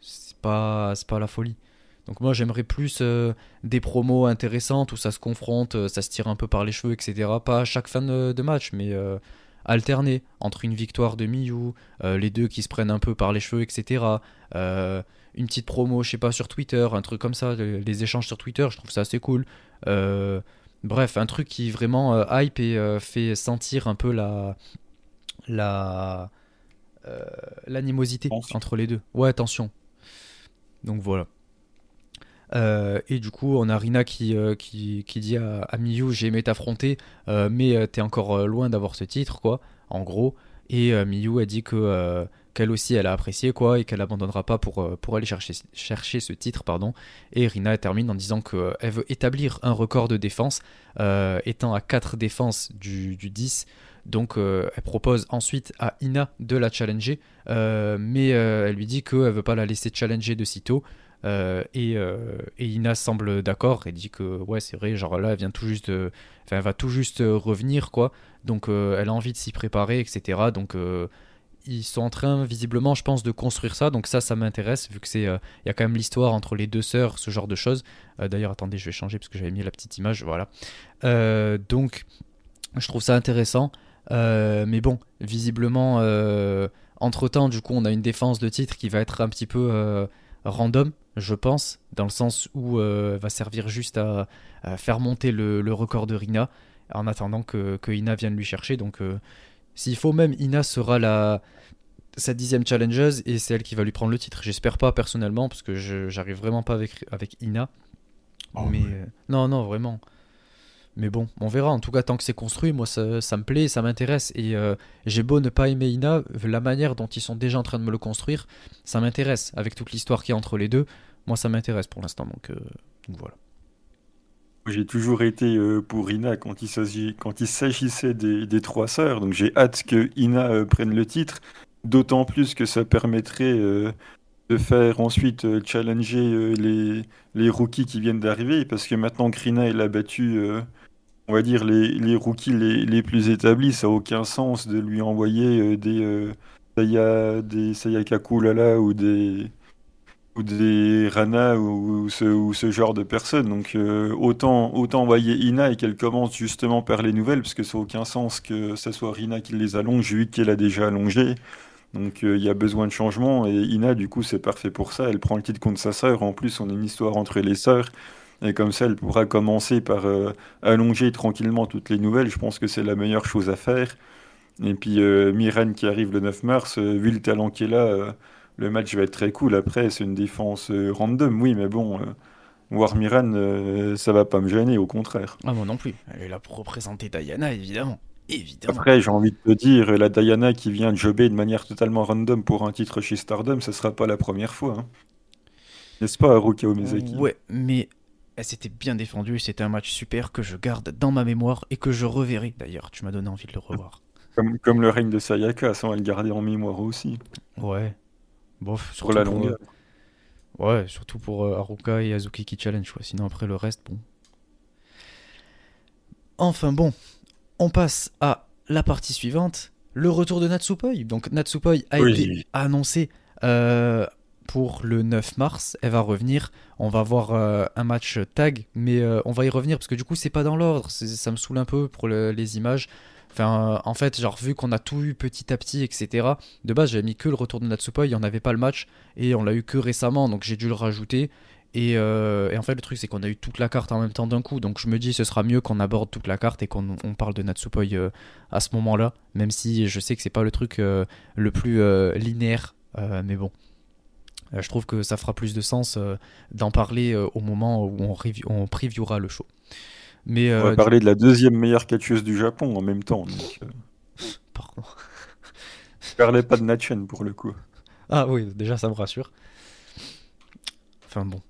Speaker 1: c'est pas, c'est pas la folie. Donc moi, j'aimerais plus des promos intéressantes où ça se confronte, ça se tire un peu par les cheveux, etc. Pas à chaque fin de match, mais alterner entre une victoire de Miyu, euh, les deux qui se prennent un peu par les cheveux, etc. Euh, une petite promo, je sais pas, sur Twitter, un truc comme ça, les, échanges sur Twitter, je trouve ça assez cool. Euh, bref, un truc qui vraiment hype et fait sentir un peu la la l'animosité entre les deux. Ouais, attention. Donc voilà. Euh, et du coup, on a Rina qui, euh, qui, qui, dit à, à Miyu J'ai aimé t'affronter, euh, mais t'es encore loin d'avoir ce titre, quoi, en gros. Et Miyu a dit que qu'elle aussi elle a apprécié quoi et qu'elle abandonnera pas pour, pour aller chercher, chercher ce titre pardon. Et Rina termine en disant qu'elle veut établir un record de défense étant à 4 défenses du, du 10 donc elle propose ensuite à Ina de la challenger mais elle lui dit qu'elle veut pas la laisser challenger de sitôt euh, euh, et, Ina semble d'accord et dit que ouais c'est vrai genre là elle vient tout juste enfin elle va tout juste revenir quoi. Donc euh, elle a envie de s'y préparer etc donc ils sont en train visiblement je pense de construire ça. Donc ça ça m'intéresse vu que c'est il y a quand même l'histoire entre les deux sœurs ce genre de choses. D'ailleurs attendez je vais changer parce que j'avais mis la petite image voilà. Donc je trouve ça intéressant. Mais bon visiblement entre temps du coup on a une défense de titre qui va être un petit peu random je pense, dans le sens où euh, va servir juste à, faire monter le, record de Rina en attendant que, Ina vienne lui chercher. Donc, euh, s'il faut, même Ina sera la, sa dixième challengeuse et c'est elle qui va lui prendre le titre. J'espère pas personnellement parce que j'arrive vraiment pas avec, avec Ina. Oh, mais euh, non, non, vraiment. Mais bon, on verra. En tout cas, tant que c'est construit, moi, ça, me plaît, ça m'intéresse. Et euh, j'ai beau ne pas aimer Ina, la manière dont ils sont déjà en train de me le construire, ça m'intéresse. Avec toute l'histoire qu'il y a entre les deux, moi, ça m'intéresse pour l'instant. Donc, euh, voilà.
Speaker 2: J'ai toujours été euh, pour Ina quand il s'agissait des, des, trois sœurs. Donc, j'ai hâte que Ina prenne le titre. D'autant plus que ça permettrait de faire ensuite challenger les, les rookies qui viennent d'arriver. Parce que maintenant que Rina, elle a battu on va dire, les, les rookies les, les, plus établis, ça n'a aucun sens de lui envoyer euh, des, euh, Saya, des Sayaka Kulala ou des ou des Rana ou, ce, ou ce genre de personnes. Donc euh, autant, autant envoyer Ina et qu'elle commence justement par les nouvelles, parce que ça n'a aucun sens que ce soit Rina qui les allonge, vu qu'elle a déjà allongé. Donc il y a besoin de changement et Ina du coup c'est parfait pour ça. Elle prend le titre contre sa sœur. En plus on a une histoire entre les sœurs. Et comme ça, elle pourra commencer par euh, allonger tranquillement toutes les nouvelles. Je pense que c'est la meilleure chose à faire. Et puis Miran qui arrive le 9 mars, vu le talent qu'elle a, le match va être très cool. Après, c'est une défense euh, random, oui, mais bon, euh, War Miran, euh, ça va pas me gêner, au contraire.
Speaker 1: Ah, moi non plus. Elle est là pour représenter Diana, évidemment. Évidemment.
Speaker 2: Après, j'ai envie de te dire, la Diana qui vient de jobber de manière totalement random pour un titre chez Stardom, ce sera pas la première fois. Hein. N'est-ce pas, Haruka Omizaki
Speaker 1: Ouais, mais elle s'était bien défendue. C'était un match super que je garde dans ma mémoire et que je reverrai. D'ailleurs, tu m'as donné envie de le revoir.
Speaker 2: Comme, comme le règne de Sayaka, ça on va le garder en mémoire aussi.
Speaker 1: Ouais, Bof,
Speaker 2: sur la longueur.
Speaker 1: ouais, surtout pour euh, Haruka et Azuki qui challenge. Quoi. Sinon, après le reste, bon. Enfin bon, on passe à la partie suivante le retour de Natsupoi. Donc Natsupoi a été annoncé euh, pour le 9 mars. Elle va revenir. On va voir euh, un match tag, mais on va y revenir parce que du coup, c'est pas dans l'ordre. Ça me saoule un peu pour les images. Enfin, en fait, genre, vu qu'on a tout eu petit à petit, etc. De base, j'avais mis que le retour de Natsupoi, il n'y en avait pas le match, et on l'a eu que récemment, donc j'ai dû le rajouter. Euh, et, en fait, le truc, c'est qu'on a eu toute la carte en même temps d'un coup, donc je me dis, ce sera mieux qu'on aborde toute la carte et qu'on parle de Natsupoi euh, à ce moment-là, même si je sais que c'est pas le truc euh, le plus linéaire, mais bon. Je trouve que ça fera plus de sens d'en parler au moment où on, on previewera le show. Mais,
Speaker 2: on va euh, parler de la deuxième meilleure catcheuse du Japon en même temps. Donc, euh...
Speaker 1: Pardon.
Speaker 2: Je parlais pas de Nachen pour le coup.
Speaker 1: Ah oui, déjà ça me rassure. Enfin bon.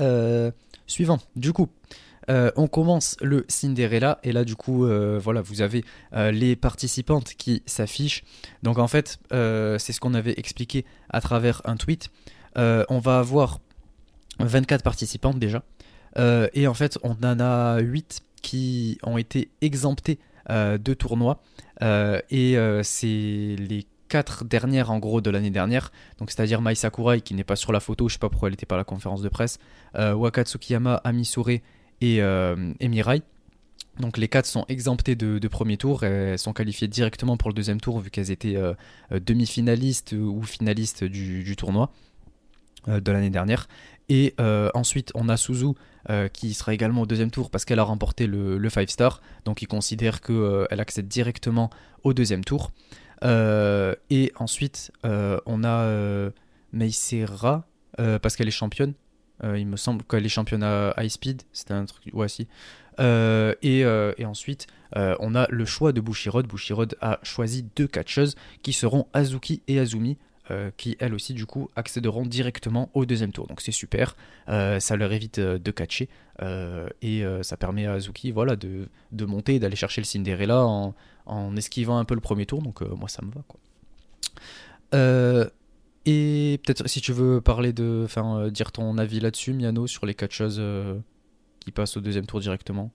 Speaker 1: Euh, suivant, du coup, euh, on commence le Cinderella et là du coup, voilà, vous avez les participantes qui s'affichent. Donc en fait, c'est ce qu'on avait expliqué à travers un tweet. on va avoir 24 participantes déjà. Euh, et en fait, on en a 8 qui ont été exemptés euh, de tournois. Euh, et c'est les 4 dernières en gros de l'année dernière. Donc c'est-à-dire Mai Sakurai qui n'est pas sur la photo, je sais pas pourquoi elle n'était pas à la conférence de presse. Wakatsukiyama, Amisure et, et Mirai. Donc les 4 sont exemptés de, premier tour, elles sont qualifiées directement pour le deuxième tour vu qu'elles étaient demi-finalistes ou finalistes du, tournoi de l'année dernière. Et ensuite on a Suzu euh, qui sera également au deuxième tour parce qu'elle a remporté le, 5 star. Donc il considère qu'elle euh, accède directement au deuxième tour. Euh, et ensuite, on a Meisera parce qu'elle est championne. Il me semble qu'elle est championne à high speed. C'était un truc. Ouais, si. Et, et, ensuite, on a le choix de Bushirod. Bushirod a choisi deux catcheuses qui seront Azuki et Azumi. Euh, qui elles aussi du coup accéderont directement au deuxième tour. Donc c'est super, euh, ça leur évite euh, de catcher et ça permet à Azuki voilà, de, de monter, d'aller chercher le Cinderella en, en, esquivant un peu le premier tour. Donc moi ça me va quoi. Et peut-être si tu veux parler de, enfin dire ton avis là-dessus, Miano, sur les catcheuses qui passent au deuxième tour directement.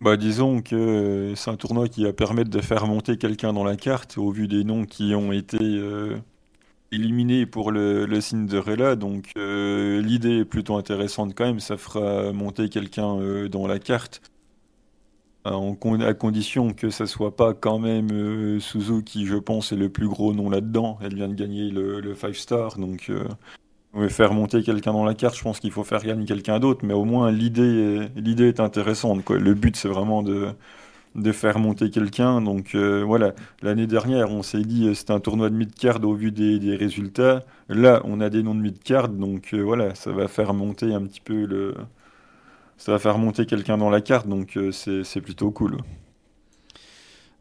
Speaker 2: Bah disons que c'est un tournoi qui va permettre de faire monter quelqu'un dans la carte au vu des noms qui ont été éliminé pour le, le Cinderella, donc euh, l'idée est plutôt intéressante quand même, ça fera monter quelqu'un euh, dans la carte, à condition que ça soit pas quand même euh, Suzu qui je pense est le plus gros nom là-dedans, elle vient de gagner le, le 5 star, donc faire monter quelqu'un dans la carte, je pense qu'il faut faire gagner quelqu'un d'autre, mais au moins l'idée l'idée est intéressante, le but c'est vraiment de de faire monter quelqu'un. Donc euh, voilà, l'année dernière, on s'est dit euh, c'était un tournoi de mid-card au vu des, résultats. Là, on a des noms de mid-card, donc euh, voilà, ça va faire monter un petit peu le. Ça va faire monter quelqu'un dans la carte, donc c'est plutôt cool.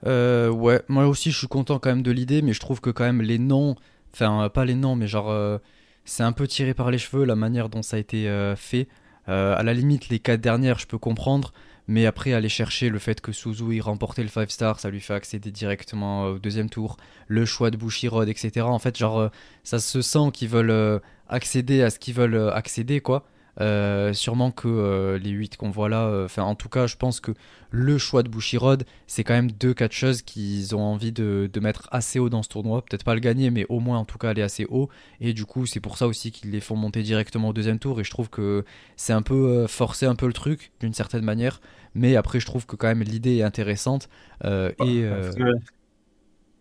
Speaker 1: ouais, moi aussi je suis content quand même de l'idée, mais je trouve que quand même les noms, enfin pas les noms, mais genre c'est un peu tiré par les cheveux la manière dont ça a été fait. à la limite, les quatre dernières, je peux comprendre. Mais après, aller chercher le fait que Suzu ait remporté le 5 star, ça lui fait accéder directement au deuxième tour. Le choix de Bushirod, etc. En fait, genre, euh, ça se sent qu'ils veulent euh, accéder à ce qu'ils veulent euh, accéder, quoi. Euh, sûrement que euh, les 8 qu'on voit là, enfin en tout cas je pense que le choix de Bushirod, c'est quand même deux catcheuses qu'ils ont envie de, mettre assez haut dans ce tournoi. Peut-être pas le gagner, mais au moins en tout cas aller assez haut. Et du coup c'est pour ça aussi qu'ils les font monter directement au deuxième tour. Et je trouve que c'est un peu forcer un peu le truc d'une certaine manière. Mais après je trouve que quand même l'idée est intéressante. et,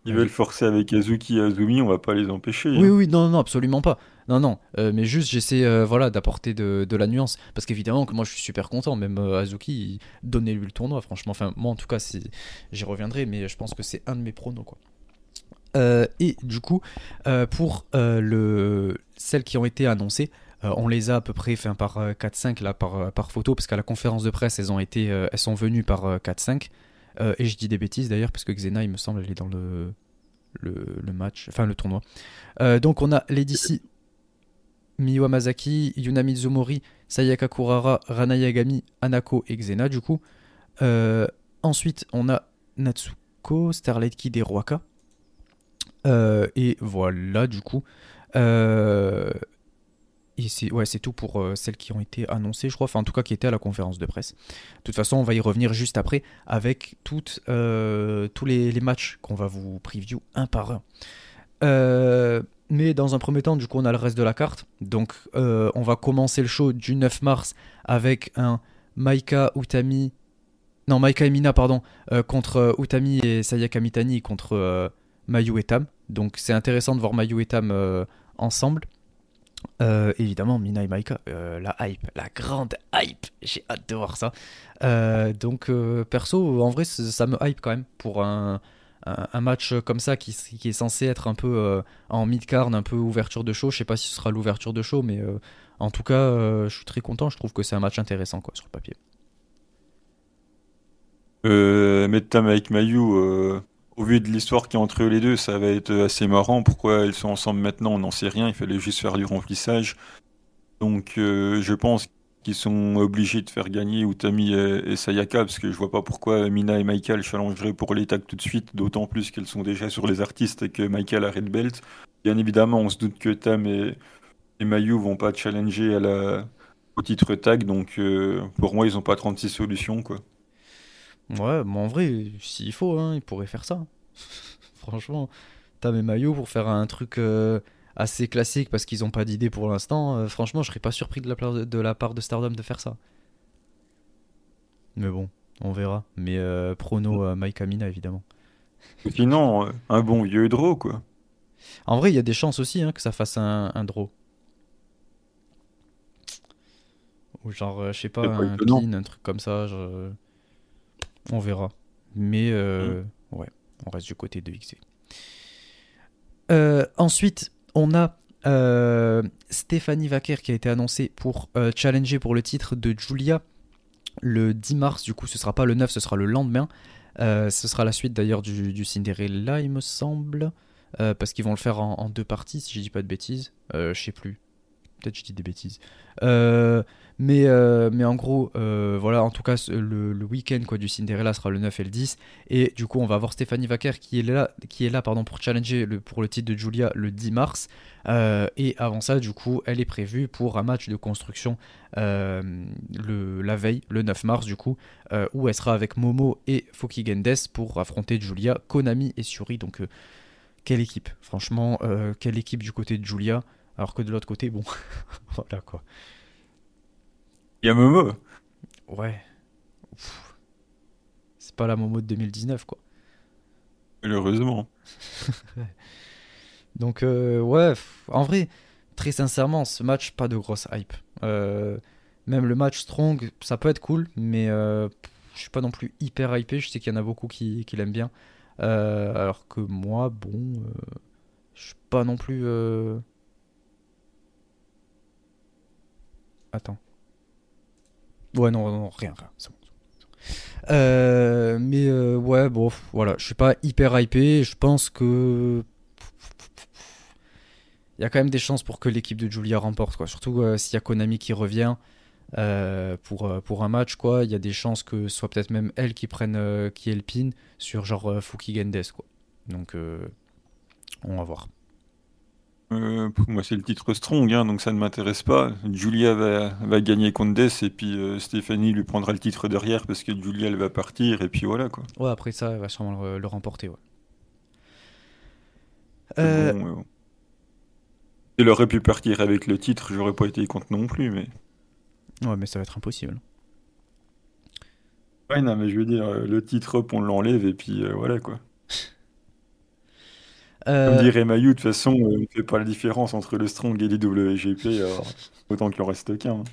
Speaker 2: ils veulent forcer avec Azuki et Azumi, on va pas les empêcher.
Speaker 1: Oui, hein. oui, non, non, absolument pas. Non, non, euh, mais juste j'essaie euh, voilà, d'apporter de, la nuance. Parce qu'évidemment que moi je suis super content, même euh, Azuki, donnez-lui le tournoi, franchement. Enfin, moi en tout cas, j'y reviendrai, mais je pense que c'est un de mes pronos. Quoi. et du coup, pour le... celles qui ont été annoncées, on les a à peu près fait par 4-5 là par, par photo, parce qu'à la conférence de presse, elles, ont été, elles sont venues par 4-5. Euh, et je dis des bêtises d'ailleurs, parce que Xena, il me semble, elle est dans le, match, enfin le tournoi. Euh, donc on a Lady Miwa Masaki, Yuna Mizumori, Sayaka Kurara, Rana Yagami, Anako et Xena du coup. Euh, ensuite on a Natsuko, Starlight Kid et et voilà du coup. Et c'est tout pour euh, celles qui ont été annoncées, je crois, enfin en tout cas qui étaient à la conférence de presse. De toute façon, on va y revenir juste après avec euh, tous les, matchs qu'on va vous preview un par un. Euh, mais dans un premier temps, du coup, on a le reste de la carte. Donc, on va commencer le show du 9 mars avec un Maika Utami. Non, Maika et Mina, pardon, contre Utami et Sayaka Mitani contre Mayu et Tam. Donc, c'est intéressant de voir Mayu et Tam ensemble. Euh, évidemment, Mina et Maika, euh, la hype, la grande hype, j'ai hâte de voir ça. Euh, donc, perso, en vrai, ça me hype quand même pour un, match comme ça qui, est censé être un peu en mid-card, un peu ouverture de show. Je sais pas si ce sera l'ouverture de show, mais en tout cas, je suis très content. Je trouve que c'est un match intéressant quoi, sur le papier.
Speaker 2: Tam avec Mayu, au vu de l'histoire qui est entre eux les deux, ça va être assez marrant. Pourquoi ils sont ensemble maintenant, on n'en sait rien. Il fallait juste faire du remplissage. Donc euh, je pense qu'ils sont obligés de faire gagner Utami et, Sayaka, parce que je vois pas pourquoi Mina et Michael challengeraient pour les tags tout de suite, d'autant plus qu'elles sont déjà sur les artistes et que Michael a Red Belt. Bien évidemment, on se doute que Tam et, et Mayu vont pas challenger à la, au titre tag, donc euh, pour moi, ils ont pas 36 solutions, quoi.
Speaker 1: Ouais, mais en vrai, s'il faut, hein, il pourrait faire ça. Franchement, t'as mes maillots pour faire un truc euh, assez classique parce qu'ils ont pas d'idée pour l'instant. Euh, franchement, je serais pas surpris de la, de la, part de Stardom de faire ça. Mais bon, on verra. Mais euh, prono Mike Amina, évidemment.
Speaker 2: Sinon, un bon vieux draw, quoi.
Speaker 1: En vrai, il y a des chances aussi hein, que ça fasse un, un draw. Ou genre, je sais pas, un pin, un truc comme ça. Genre... On verra. Mais euh, mm. ouais, on reste du côté de XC. Euh, ensuite, on a euh, Stéphanie Vaquer qui a été annoncée pour challenger pour le titre de Julia le 10 mars. Du coup, ce sera pas le 9, ce sera le lendemain. ce sera la suite d'ailleurs du, du, Cinderella, il me semble. parce qu'ils vont le faire en, en, deux parties, si je dis pas de bêtises. je sais plus. Peut-être je dis des bêtises. Mais, euh, mais en gros, euh, voilà, en tout cas, le, week-end quoi, du Cinderella sera le 9 et le 10. Et du coup, on va voir Stéphanie Vaquer qui est là, qui est là pardon, pour challenger le, pour le titre de Julia le 10 mars. Euh, et avant ça, du coup, elle est prévue pour un match de construction le, la veille, le 9 mars, du coup, où elle sera avec Momo et Foki Gendes pour affronter Julia, Konami et Suri. Donc, quelle équipe, franchement, quelle équipe du côté de Julia. Alors que de l'autre côté, bon, voilà quoi.
Speaker 2: Il y a Momo.
Speaker 1: Ouais. C'est pas la Momo de 2019, quoi.
Speaker 2: Malheureusement.
Speaker 1: Donc, euh, ouais, en vrai, très sincèrement, ce match, pas de grosse hype. Euh, même le match Strong, ça peut être cool, mais euh, je suis pas non plus hyper hypé. Je sais qu'il y en a beaucoup qui, qui l'aiment bien. alors que moi, bon, je suis pas non plus. Attends. Ouais, non, non, rien, rien. Euh, mais euh, ouais, bon, voilà, je suis pas hyper hypé. Je pense que il y a quand même des chances pour que l'équipe de Julia remporte, quoi. Surtout euh, s'il y a Konami qui revient pour, pour un match, quoi. Il y a des chances que ce soit peut-être même elle qui prenne, qui est le pin sur genre Fuki Gendes, quoi. Donc, on va voir.
Speaker 2: Euh, moi, c'est le titre Strong, hein, donc ça ne m'intéresse pas. Julia va, va gagner contre Death et puis euh, Stéphanie lui prendra le titre derrière parce que Julia elle va partir et puis voilà quoi.
Speaker 1: Ouais, après ça, elle va sûrement le, le remporter. Ouais. Euh,
Speaker 2: bon, Elle aurait pu partir avec le titre, j'aurais pas été contre non plus, mais.
Speaker 1: ouais, mais ça va être impossible.
Speaker 2: Ouais, non, mais je veux dire, euh, le titre up, on l'enlève et puis euh, voilà quoi. Comme
Speaker 1: Euh,
Speaker 2: dirait Mayu, de toute façon, euh, on ne fait pas la différence entre le Strong et l'IWGP, alors autant qu'il en reste qu'un. hein.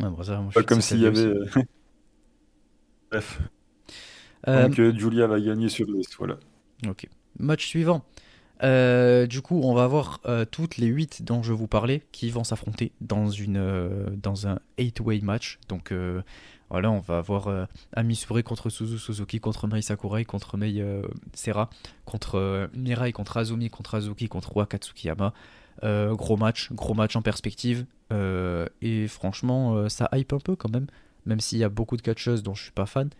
Speaker 1: ouais, bon, ça, moi, je
Speaker 2: Pas comme s'il y avait. euh, Bref.
Speaker 1: Euh,
Speaker 2: Donc Julia va gagner sur l'Est, voilà.
Speaker 1: Ok. Match suivant. Euh, du coup, on va avoir euh, toutes les 8 dont je vous parlais qui vont s'affronter dans, une, euh, dans un 8-way match. Donc euh, voilà, on va avoir euh, Ami Souré contre Suzu Suzuki, contre Mei Sakurai, contre Mei euh, Sera, contre euh, Mirai, contre Azumi, contre Azuki, contre Waka Tsukiyama. Euh, gros match, gros match en perspective. Euh, et franchement, euh, ça hype un peu quand même, même s'il y a beaucoup de catcheuses dont je suis pas fan.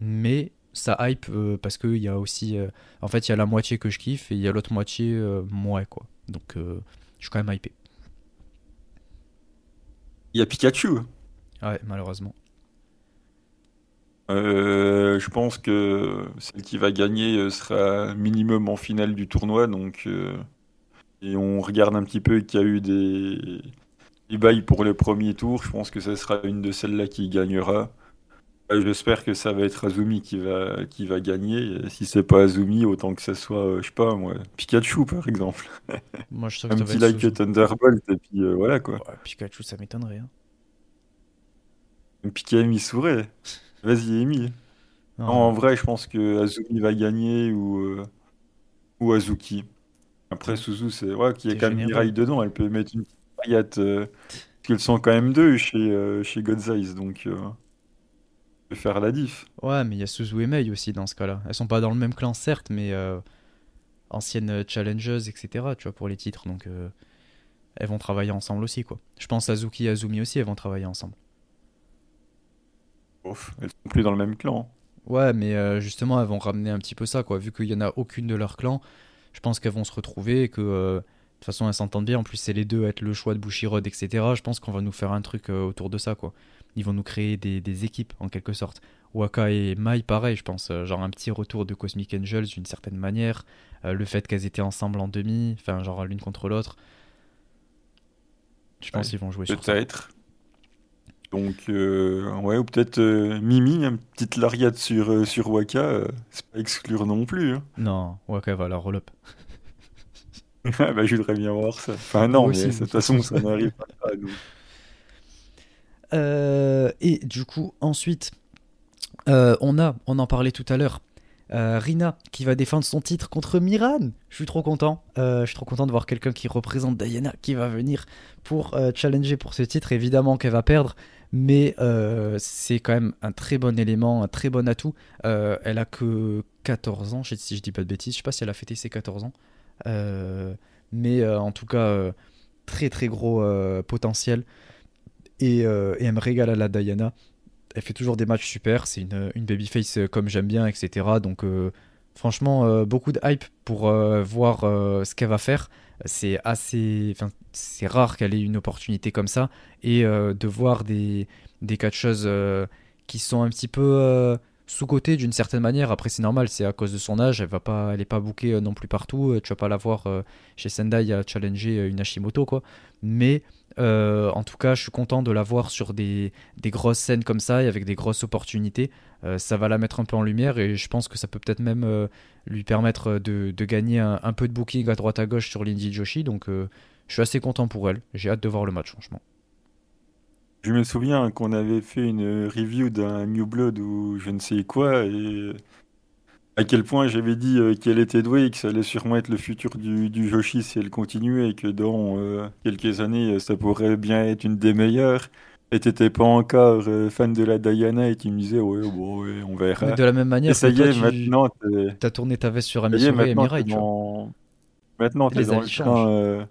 Speaker 1: Mais ça hype parce qu'il y a aussi. en fait, il y a la moitié que je kiffe et il y a l'autre moitié, moi, quoi. Donc, je suis quand même hypé.
Speaker 2: Il y a Pikachu.
Speaker 1: Ouais, malheureusement.
Speaker 2: Euh, je pense que celle qui va gagner euh, sera minimum en finale du tournoi. Donc, euh, et on regarde un petit peu qu'il y a eu des, des bails pour le premier tour. Je pense que ce sera une de celles-là qui gagnera. J'espère que ça va être Azumi qui va, qui va gagner. Et si c'est pas Azumi, autant que ça soit, je sais pas, moi, Pikachu par exemple.
Speaker 1: Moi, je que
Speaker 2: Un petit like. Thunderbolt et puis euh, voilà quoi.
Speaker 1: Ouais, Pikachu, ça m'étonnerait. hein.
Speaker 2: Pika Emi Souré. Vas-y.
Speaker 1: Non,
Speaker 2: Non, en vrai, je pense que Azumi va gagner ou, euh, ou Azuki. Après, Suzu, c'est ouais, qu'il y a
Speaker 1: T'es
Speaker 2: quand même. Mirai dedans. Elle peut mettre une petite paillette. euh, parce qu'elles sont quand même deux chez, euh, chez God's Eyes. Donc, euh, peut faire la diff.
Speaker 1: Ouais, mais il y a Suzu et Mei aussi dans ce cas-là. Elles sont pas dans le même clan, certes, mais euh, anciennes challengeuses, etc. Tu vois, pour les titres. Donc, elles vont travailler ensemble aussi, quoi. Je pense Azuki et Azumi aussi, elles vont travailler ensemble.
Speaker 2: Ouf, elles sont plus dans le même clan.
Speaker 1: Ouais, mais euh, justement, elles vont ramener un petit peu ça, quoi. Vu qu'il y en a aucune de leur clan, je pense qu'elles vont se retrouver et que euh, de toute façon, elles s'entendent bien. En plus, c'est les deux à être le choix de Bushiroad, etc. Je pense qu'on va nous faire un truc euh, autour de ça, quoi. Ils vont nous créer des, des équipes, en quelque sorte. Waka et Mai, pareil, je pense. genre un petit retour de Cosmic Angels d'une certaine manière. Le fait qu'elles étaient ensemble en demi, enfin, genre l'une contre l'autre. Je pense
Speaker 2: Ouais,
Speaker 1: qu'ils vont jouer sur ça.
Speaker 2: Peut-être. Donc, euh, ouais, ou peut-être euh, Mimi, une petite lariat sur, euh, sur Waka. c'est pas exclure non plus. hein.
Speaker 1: Non, Waka va la roll-up.
Speaker 2: Ah bah, je voudrais bien voir ça. Enfin, non,
Speaker 1: aussi,
Speaker 2: mais
Speaker 1: de
Speaker 2: de
Speaker 1: toute
Speaker 2: toute façon,
Speaker 1: façon.
Speaker 2: ça n'arrive pas. donc.
Speaker 1: Euh, et du coup, ensuite, euh, on a, on en parlait tout à l'heure, euh, Rina qui va défendre son titre contre Miran. Je suis trop content. Euh, je suis trop content de voir quelqu'un qui représente Diana qui va venir pour euh, challenger pour ce titre. Évidemment qu'elle va perdre, mais euh, c'est quand même un très bon élément, un très bon atout. Euh, elle a que 14 ans, si je dis pas de bêtises. Je sais pas si elle a fêté ses 14 ans. Euh, mais en tout cas, très très gros potentiel et, elle me régale à la Diana. Elle fait toujours des matchs super, c'est une, une babyface comme j'aime bien, etc. Donc franchement, beaucoup de hype pour voir ce qu'elle va faire. C'est assez, enfin, c'est rare qu'elle ait une opportunité comme ça et euh, de voir des des catcheuses euh, qui sont un petit peu euh, sous-cotées d'une certaine manière. Après c'est normal, c'est à cause de son âge, elle va pas, elle est pas bookée euh, non plus partout. Tu vas pas la voir chez Sendai à challenger une Hashimoto quoi. Mais euh, en tout cas, je suis content de la voir sur des, grosses scènes comme ça et avec des grosses opportunités. Euh, ça va la mettre un peu en lumière et je pense que ça peut peut-être même euh, lui permettre de, gagner un, un peu de booking à droite à gauche sur l'Indie Joshi. Donc je suis assez content pour elle. J'ai hâte de voir le match, franchement.
Speaker 2: Je me souviens qu'on avait fait une review d'un New Blood ou je ne sais quoi, et à quel point j'avais dit euh, qu'elle était douée et que ça allait sûrement être le futur du, du Joshi si elle continuait, et que dans euh, quelques années, euh, ça pourrait bien être une des meilleures. Et t'étais pas encore euh, fan de la Diana et tu me disais, ouais, bon, ouais, on
Speaker 1: Mais
Speaker 2: verra.
Speaker 1: de la même
Speaker 2: Et
Speaker 1: manière
Speaker 2: ça y
Speaker 1: toi,
Speaker 2: est,
Speaker 1: tu
Speaker 2: maintenant, t'es,
Speaker 1: as tourné ta veste sur
Speaker 2: ça
Speaker 1: Ami
Speaker 2: y est,
Speaker 1: Souré et
Speaker 2: maintenant,
Speaker 1: Mirai, tu vois.
Speaker 2: maintenant, t'es
Speaker 1: Les
Speaker 2: dans le train,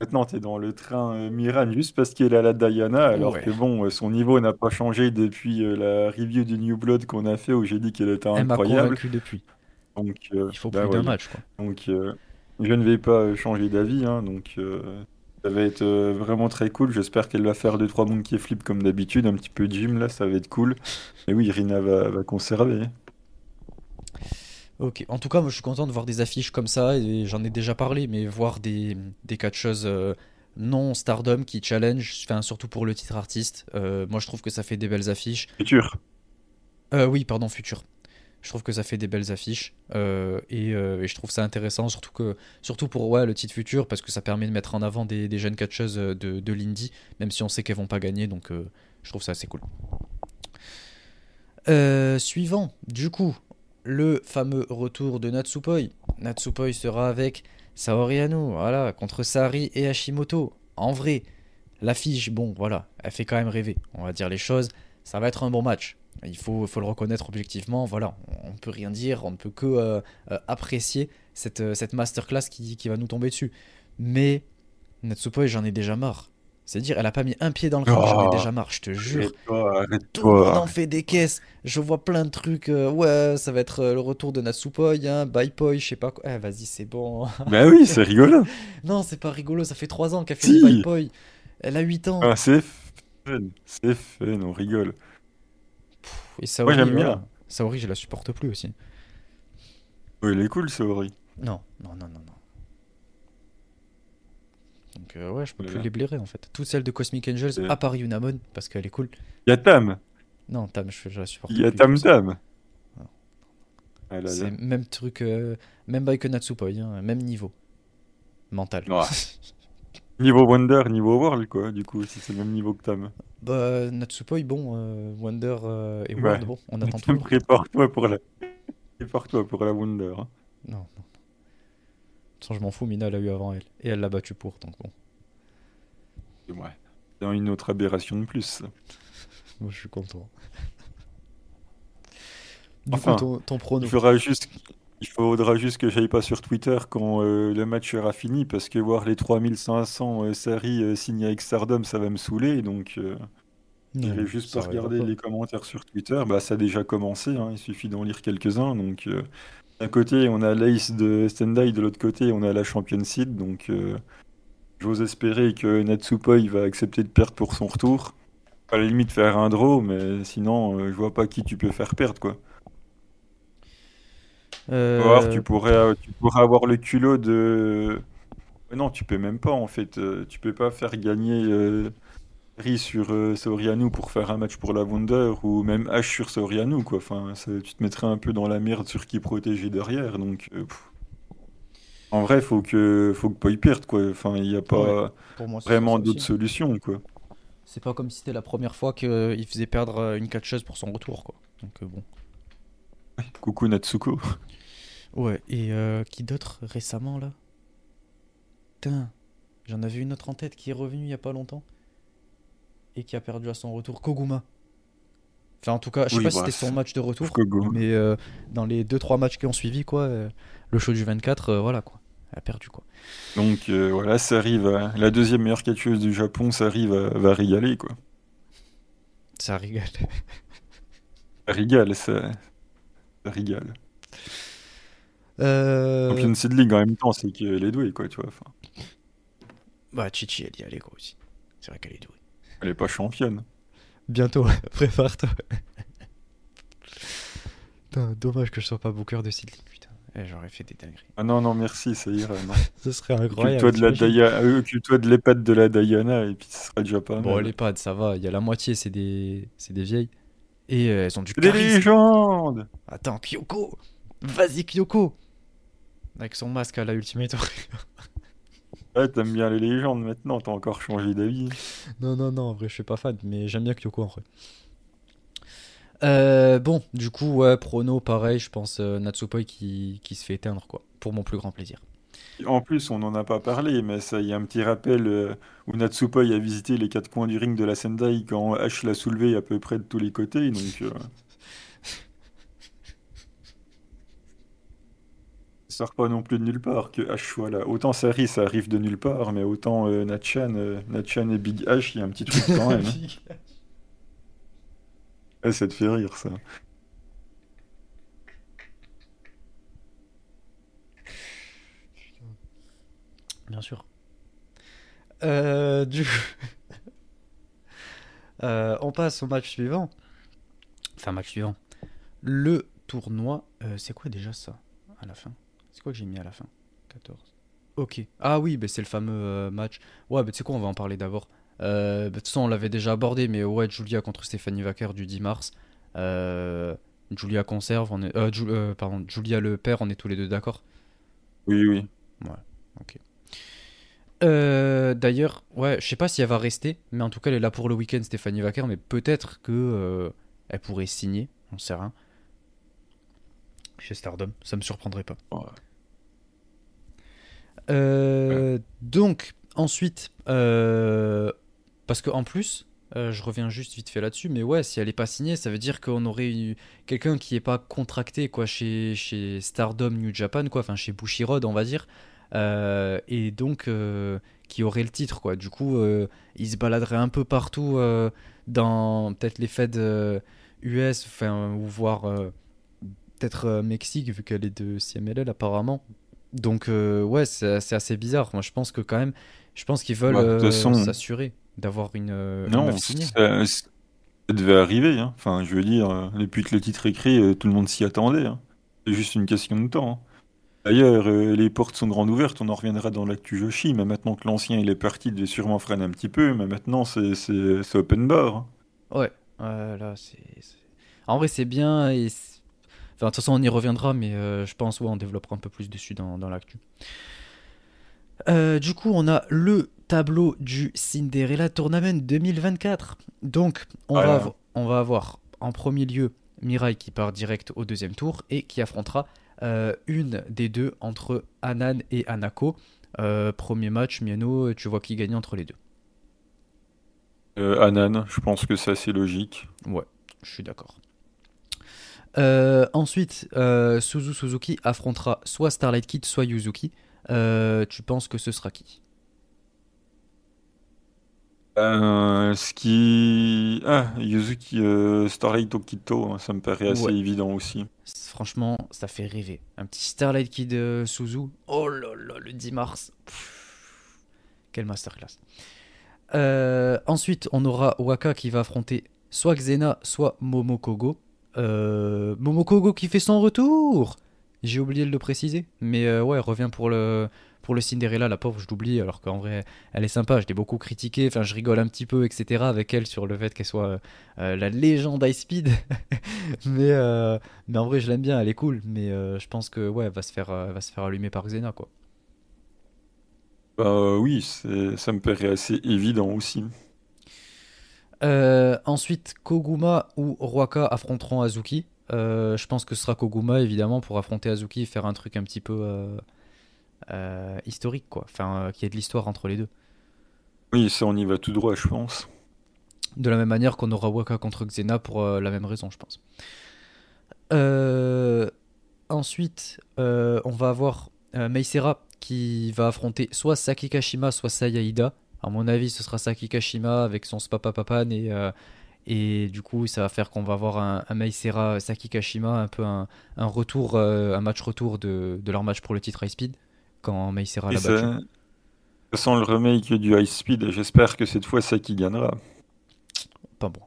Speaker 2: Maintenant, tu es dans le train euh, Miran juste parce qu'elle a la Diana, alors
Speaker 1: Ouais.
Speaker 2: que bon, euh, son niveau n'a pas changé depuis euh, la review du New Blood qu'on a fait où j'ai dit qu'elle était
Speaker 1: Elle m'a
Speaker 2: incroyable.
Speaker 1: convaincu depuis.
Speaker 2: Donc, euh,
Speaker 1: Il faut
Speaker 2: bah
Speaker 1: plus d'un match, quoi.
Speaker 2: Donc, euh, je ne vais pas changer d'avis, hein, donc euh, ça va être vraiment très cool. J'espère qu'elle va faire 2-3 monkey flip comme d'habitude, un petit peu de gym là, ça va être cool. Mais oui, Rina va, va conserver.
Speaker 1: Ok, en tout cas, moi je suis content de voir des affiches comme ça, et j'en ai déjà parlé, mais voir des, des catcheuses euh, non stardom qui challenge, enfin, surtout pour le titre artiste, euh, moi je trouve que ça fait des belles affiches.
Speaker 2: Futur.
Speaker 1: Euh, oui, pardon, futur. Je trouve que ça fait des belles affiches euh, et, et je trouve ça intéressant, surtout, que, surtout pour ouais, le titre futur, parce que ça permet de mettre en avant des, des jeunes catcheuses de, de l'indie, même si on sait qu'elles vont pas gagner, donc je trouve ça assez cool. Suivant, du coup, le fameux retour de Natsupoi. Natsupoi sera avec Saori Anou, voilà, contre Sari et Hashimoto. En vrai, l'affiche, bon, voilà, elle fait quand même rêver, on va dire les choses. Ça va être un bon match. Il faut, faut le reconnaître objectivement, voilà, on ne peut rien dire, on ne peut que euh, euh, apprécier cette, euh, cette masterclass qui, qui va nous tomber dessus. Mais Natsupoi, j'en ai déjà marre. C'est-à-dire, elle a pas mis un pied dans le ring, j'en ai
Speaker 2: Oh,
Speaker 1: déjà marre, je te jure.
Speaker 2: arrête-toi,
Speaker 1: Tout le monde en fait des caisses. Je vois plein de trucs. euh, ouais, ça va être euh, le retour de Natsupoi, hein, Baipoi, je sais pas quoi. Eh, vas-y, c'est bon.
Speaker 2: Bah oui, c'est rigolo.
Speaker 1: non, c'est pas rigolo. Ça fait 3 ans qu'elle fait
Speaker 2: Si.
Speaker 1: Baipoi. Elle a 8 ans.
Speaker 2: Ah, c'est fun. C'est fun, on rigole.
Speaker 1: Et Saori,
Speaker 2: Moi j'aime
Speaker 1: voilà.
Speaker 2: bien.
Speaker 1: Saori, je la supporte plus aussi.
Speaker 2: Ouais, il est cool, Saori.
Speaker 1: Non, non, non, non, non. Donc, euh, ouais, je peux plus les blairer en fait. Toutes celles de Cosmic Angels, à part Yunamon, parce qu'elle est cool.
Speaker 2: Il y a Tam.
Speaker 1: Non, Tam, je, je la supporte
Speaker 2: Il y a
Speaker 1: plus.
Speaker 2: Tam Tam. Ah là.
Speaker 1: C'est même truc, euh, même bail que Natsupoi, hein, même niveau. Mental.
Speaker 2: Ouais. Niveau Wonder, niveau World, quoi, du coup, si c'est le même niveau que Tam.
Speaker 1: Bah, Natsupoi, bon, euh, Wonder et
Speaker 2: Ouais.
Speaker 1: World, bon, on attend toujours.
Speaker 2: Prépare-toi pour la... Prépare-toi pour la Wonder. hein.
Speaker 1: Non, non. Toute je m'en fous, Mina l'a eu avant elle. Et elle l'a battu pour, donc bon.
Speaker 2: Ouais. C'est une autre aberration de plus.
Speaker 1: Moi, je suis content. Du
Speaker 2: Enfin,
Speaker 1: coup, ton, ton prono.
Speaker 2: Il faudra juste, il faudra juste que j'aille pas sur Twitter quand euh, le match sera fini, parce que voir les 3500 euh, séries euh, signées avec Stardom, ça va me saouler. Donc, euh,
Speaker 1: Non,
Speaker 2: j'irai juste pas regarder
Speaker 1: pas.
Speaker 2: les commentaires sur Twitter. Bah, ça a déjà commencé, hein, il suffit d'en lire quelques-uns. Donc, euh, d'un côté, on a l'Ace de Stendhal, de l'autre côté, on a la Champion Seed. Donc, euh, j'ose espérer que Natsupoi va accepter de perdre pour son retour. À la limite, faire un draw, mais sinon, euh, je vois pas qui tu peux faire perdre, quoi.
Speaker 1: Euh,
Speaker 2: tu pourrais, euh, tu pourrais avoir le culot de. Non, tu peux même pas en fait. Tu peux pas faire gagner sur euh, Soriano pour faire un match pour la Wonder ou même H sur Soriano quoi. Enfin, ça- tu te mettrais un peu dans la merde sur qui protéger derrière. Donc, euh, en vrai, faut que faut que Poi perde quoi. Enfin, il n'y a pas
Speaker 1: pour moi, c'est
Speaker 2: vraiment d'autres solutions quoi.
Speaker 1: C'est pas comme si c'était la première fois qu'il faisait perdre euh, une catcheuse pour son retour, quoi. Donc, euh, bon.
Speaker 2: Coucou Natsuko.
Speaker 1: Ouais, et euh, qui d'autre récemment, là? Putain, j'en avais une autre en tête qui est revenue il y a pas longtemps. Et qui a perdu à son retour. Koguma. Enfin, en tout cas, je sais
Speaker 2: Oui,
Speaker 1: pas si
Speaker 2: bah,
Speaker 1: c'était son match de retour, mais euh, dans les 2-3 matchs qui ont suivi, quoi, euh, le show du 24, euh, voilà, quoi. Elle a perdu, quoi.
Speaker 2: Donc voilà, ça arrive. à- La deuxième meilleure catcheuse du Japon, ça arrive à... va régaler quoi.
Speaker 1: Ça régale.
Speaker 2: Ça régale, ça, ça régale.
Speaker 1: Euh...
Speaker 2: Champions League en même temps, c'est qu'elle est douée, quoi, tu vois. Enfin,
Speaker 1: Bah, Chichi, elle y allait, quoi, aussi. C'est vrai qu'elle est douée.
Speaker 2: Elle est pas championne.
Speaker 1: Bientôt, prépare-toi. Dommage que je sois pas booker de League, putain. Eh, J'aurais fait des dingueries.
Speaker 2: Ah non, non, merci, ça ira. non.
Speaker 1: Ce serait
Speaker 2: Occupe-toi de la euh, occupe-toi de l'EHPAD de la Diana et puis ce sera déjà pas
Speaker 1: Bon, pads, ça va. Il y a la moitié, c'est des... c'est des vieilles. Et euh, elles ont du
Speaker 2: C'est des
Speaker 1: charisme.
Speaker 2: légendes
Speaker 1: Attends, Kyoko Vas-y, Kyoko Avec son masque à la Ultimate Warrior.
Speaker 2: Ouais, t'aimes bien les légendes maintenant, t'as encore changé d'avis.
Speaker 1: Non, non, non, en vrai, je suis pas fan, mais j'aime bien Kyoko en vrai. Euh, bon, du coup, ouais, prono, pareil, je pense euh, Natsupoi qui, qui se fait éteindre, quoi. Pour mon plus grand plaisir.
Speaker 2: En plus, on n'en a pas parlé, mais ça, il y a un petit rappel euh, où Natsupoi a visité les quatre coins du ring de la Sendai quand H l'a soulevé à peu près de tous les côtés, donc... euh, Ça sort pas non plus de nulle part que H soit là. Autant Sari, ça arrive de nulle part, mais autant euh, Natchan, euh, Natchan et Big H, il y a un petit truc quand même. hein. Ouais, ça te fait rire, ça.
Speaker 1: Bien sûr. Euh, du euh, on passe au match suivant. Enfin, match suivant. Le tournoi. euh, c'est quoi déjà ça À la fin? C'est quoi que j'ai mis à la fin? 14. Ok. Ah oui, bah, c'est le fameux euh, match. Ouais, bah, tu sais quoi, on va en parler d'abord. Euh, bah, de toute façon, on l'avait déjà abordé, mais ouais, Julia contre Stéphanie Wacker du 10 mars. Euh, Julia conserve. On est, euh, Ju- euh, pardon, Julia le père, on est tous les deux d'accord?
Speaker 2: Oui, oui.
Speaker 1: Euh, D'ailleurs, ouais, je sais pas si elle va rester, mais en tout cas, elle est là pour le week-end, Stéphanie Wacker, mais peut-être que elle pourrait signer, on sait rien. Chez Stardom, ça me surprendrait pas.
Speaker 2: Ouais.
Speaker 1: Euh, Donc, ensuite, euh, parce que en plus, euh, je reviens juste vite fait là-dessus, mais ouais, si elle est pas signée, ça veut dire qu'on aurait eu quelqu'un qui est pas contracté quoi chez, chez Stardom New Japan, quoi, enfin chez Bushiroad, on va dire, euh, et donc qui aurait le titre, quoi. Du coup, il se baladerait un peu partout dans peut-être les fêtes US, enfin, ou voir euh, peut-être Mexique, vu qu'elle est de CMLL apparemment. Donc euh, ouais, c'est assez bizarre. Moi, je pense que quand même, je pense qu'ils veulent
Speaker 2: Bah,
Speaker 1: euh, s'assurer d'avoir une, euh, une
Speaker 2: Non,
Speaker 1: signée.
Speaker 2: ça, ça devait arriver. hein. Enfin, je veux dire, euh, depuis que le titre est écrit, euh, tout le monde s'y attendait. hein. C'est juste une question de temps. hein. D'ailleurs, euh, les portes sont grandes ouvertes. On en reviendra dans l'actu Joshi. Mais maintenant que l'ancien il est parti, il devait sûrement freiner un petit peu. Mais maintenant, c'est open bar.
Speaker 1: Ouais, ouais, là, c'est. En vrai, c'est bien. Et enfin, de toute façon, on y reviendra, mais euh, je pense, ouais, on développera un peu plus dessus dans, dans l'actu. Euh, du coup, on a le tableau du Cinderella Tournament 2024. Donc, on, va,
Speaker 2: Voilà.
Speaker 1: avo- on va avoir en premier lieu Mirai qui part direct au deuxième tour et qui affrontera euh, une des deux entre Anan et Anako. Euh, premier match, Miano, tu vois qui gagne entre les deux.
Speaker 2: Euh, Anan, je pense que c'est assez logique.
Speaker 1: Ouais, je suis d'accord. Euh, ensuite, euh, Suzu Suzuki affrontera soit Starlight Kid, soit Yuzuki. Euh, tu penses que ce sera qui?
Speaker 2: Ce qui. Ah, Yuzuki Starlight Okito, hein, ça me paraît assez
Speaker 1: Ouais.
Speaker 2: évident aussi.
Speaker 1: Franchement, ça fait rêver. Un petit Starlight Kid Suzu. Oh là là, le 10 mars. Pff, quelle masterclass. Ensuite, on aura Waka qui va affronter soit Xena, soit Momokogo. Euh, Momokogo qui fait son retour J'ai oublié de le préciser. Mais euh, ouais, revient pour le, pour le Cinderella, la pauvre, je l'oublie, alors qu'en vrai, elle est sympa. Je l'ai beaucoup critiqué, enfin, je rigole un petit peu, etc. avec elle sur le fait qu'elle soit euh, la légende High Speed. mais, euh, mais en vrai, je l'aime bien, elle est cool. Mais euh, je pense que ouais, elle va se faire, euh, elle va se faire allumer par Xena, quoi.
Speaker 2: Bah oui, ça me paraît assez évident aussi.
Speaker 1: Euh, ensuite, Koguma ou Ruaka affronteront Azuki. Euh, je pense que ce sera Koguma, évidemment, pour affronter Azuki et faire un truc un petit peu euh, historique, quoi. Enfin, qu'il y ait de l'histoire entre les deux.
Speaker 2: Oui, ça on y va tout droit, je pense.
Speaker 1: De la même manière qu'on aura Waka contre Xena pour la même raison, je pense. Ensuite, on va avoir Meisera qui va affronter soit Saki Kashima, soit Saya Ida. À mon avis, ce sera Saki Kashima avec son Spapa Papan et, euh, et du coup, ça va faire qu'on va avoir un, un Meisera Saki Kashima, un peu un, un retour, euh, un match retour de, de leur match pour le titre High Speed quand Meisera
Speaker 2: Et
Speaker 1: l'a battu.
Speaker 2: sent le remake du High Speed, j'espère que cette fois c'est qui gagnera.
Speaker 1: Pas bon.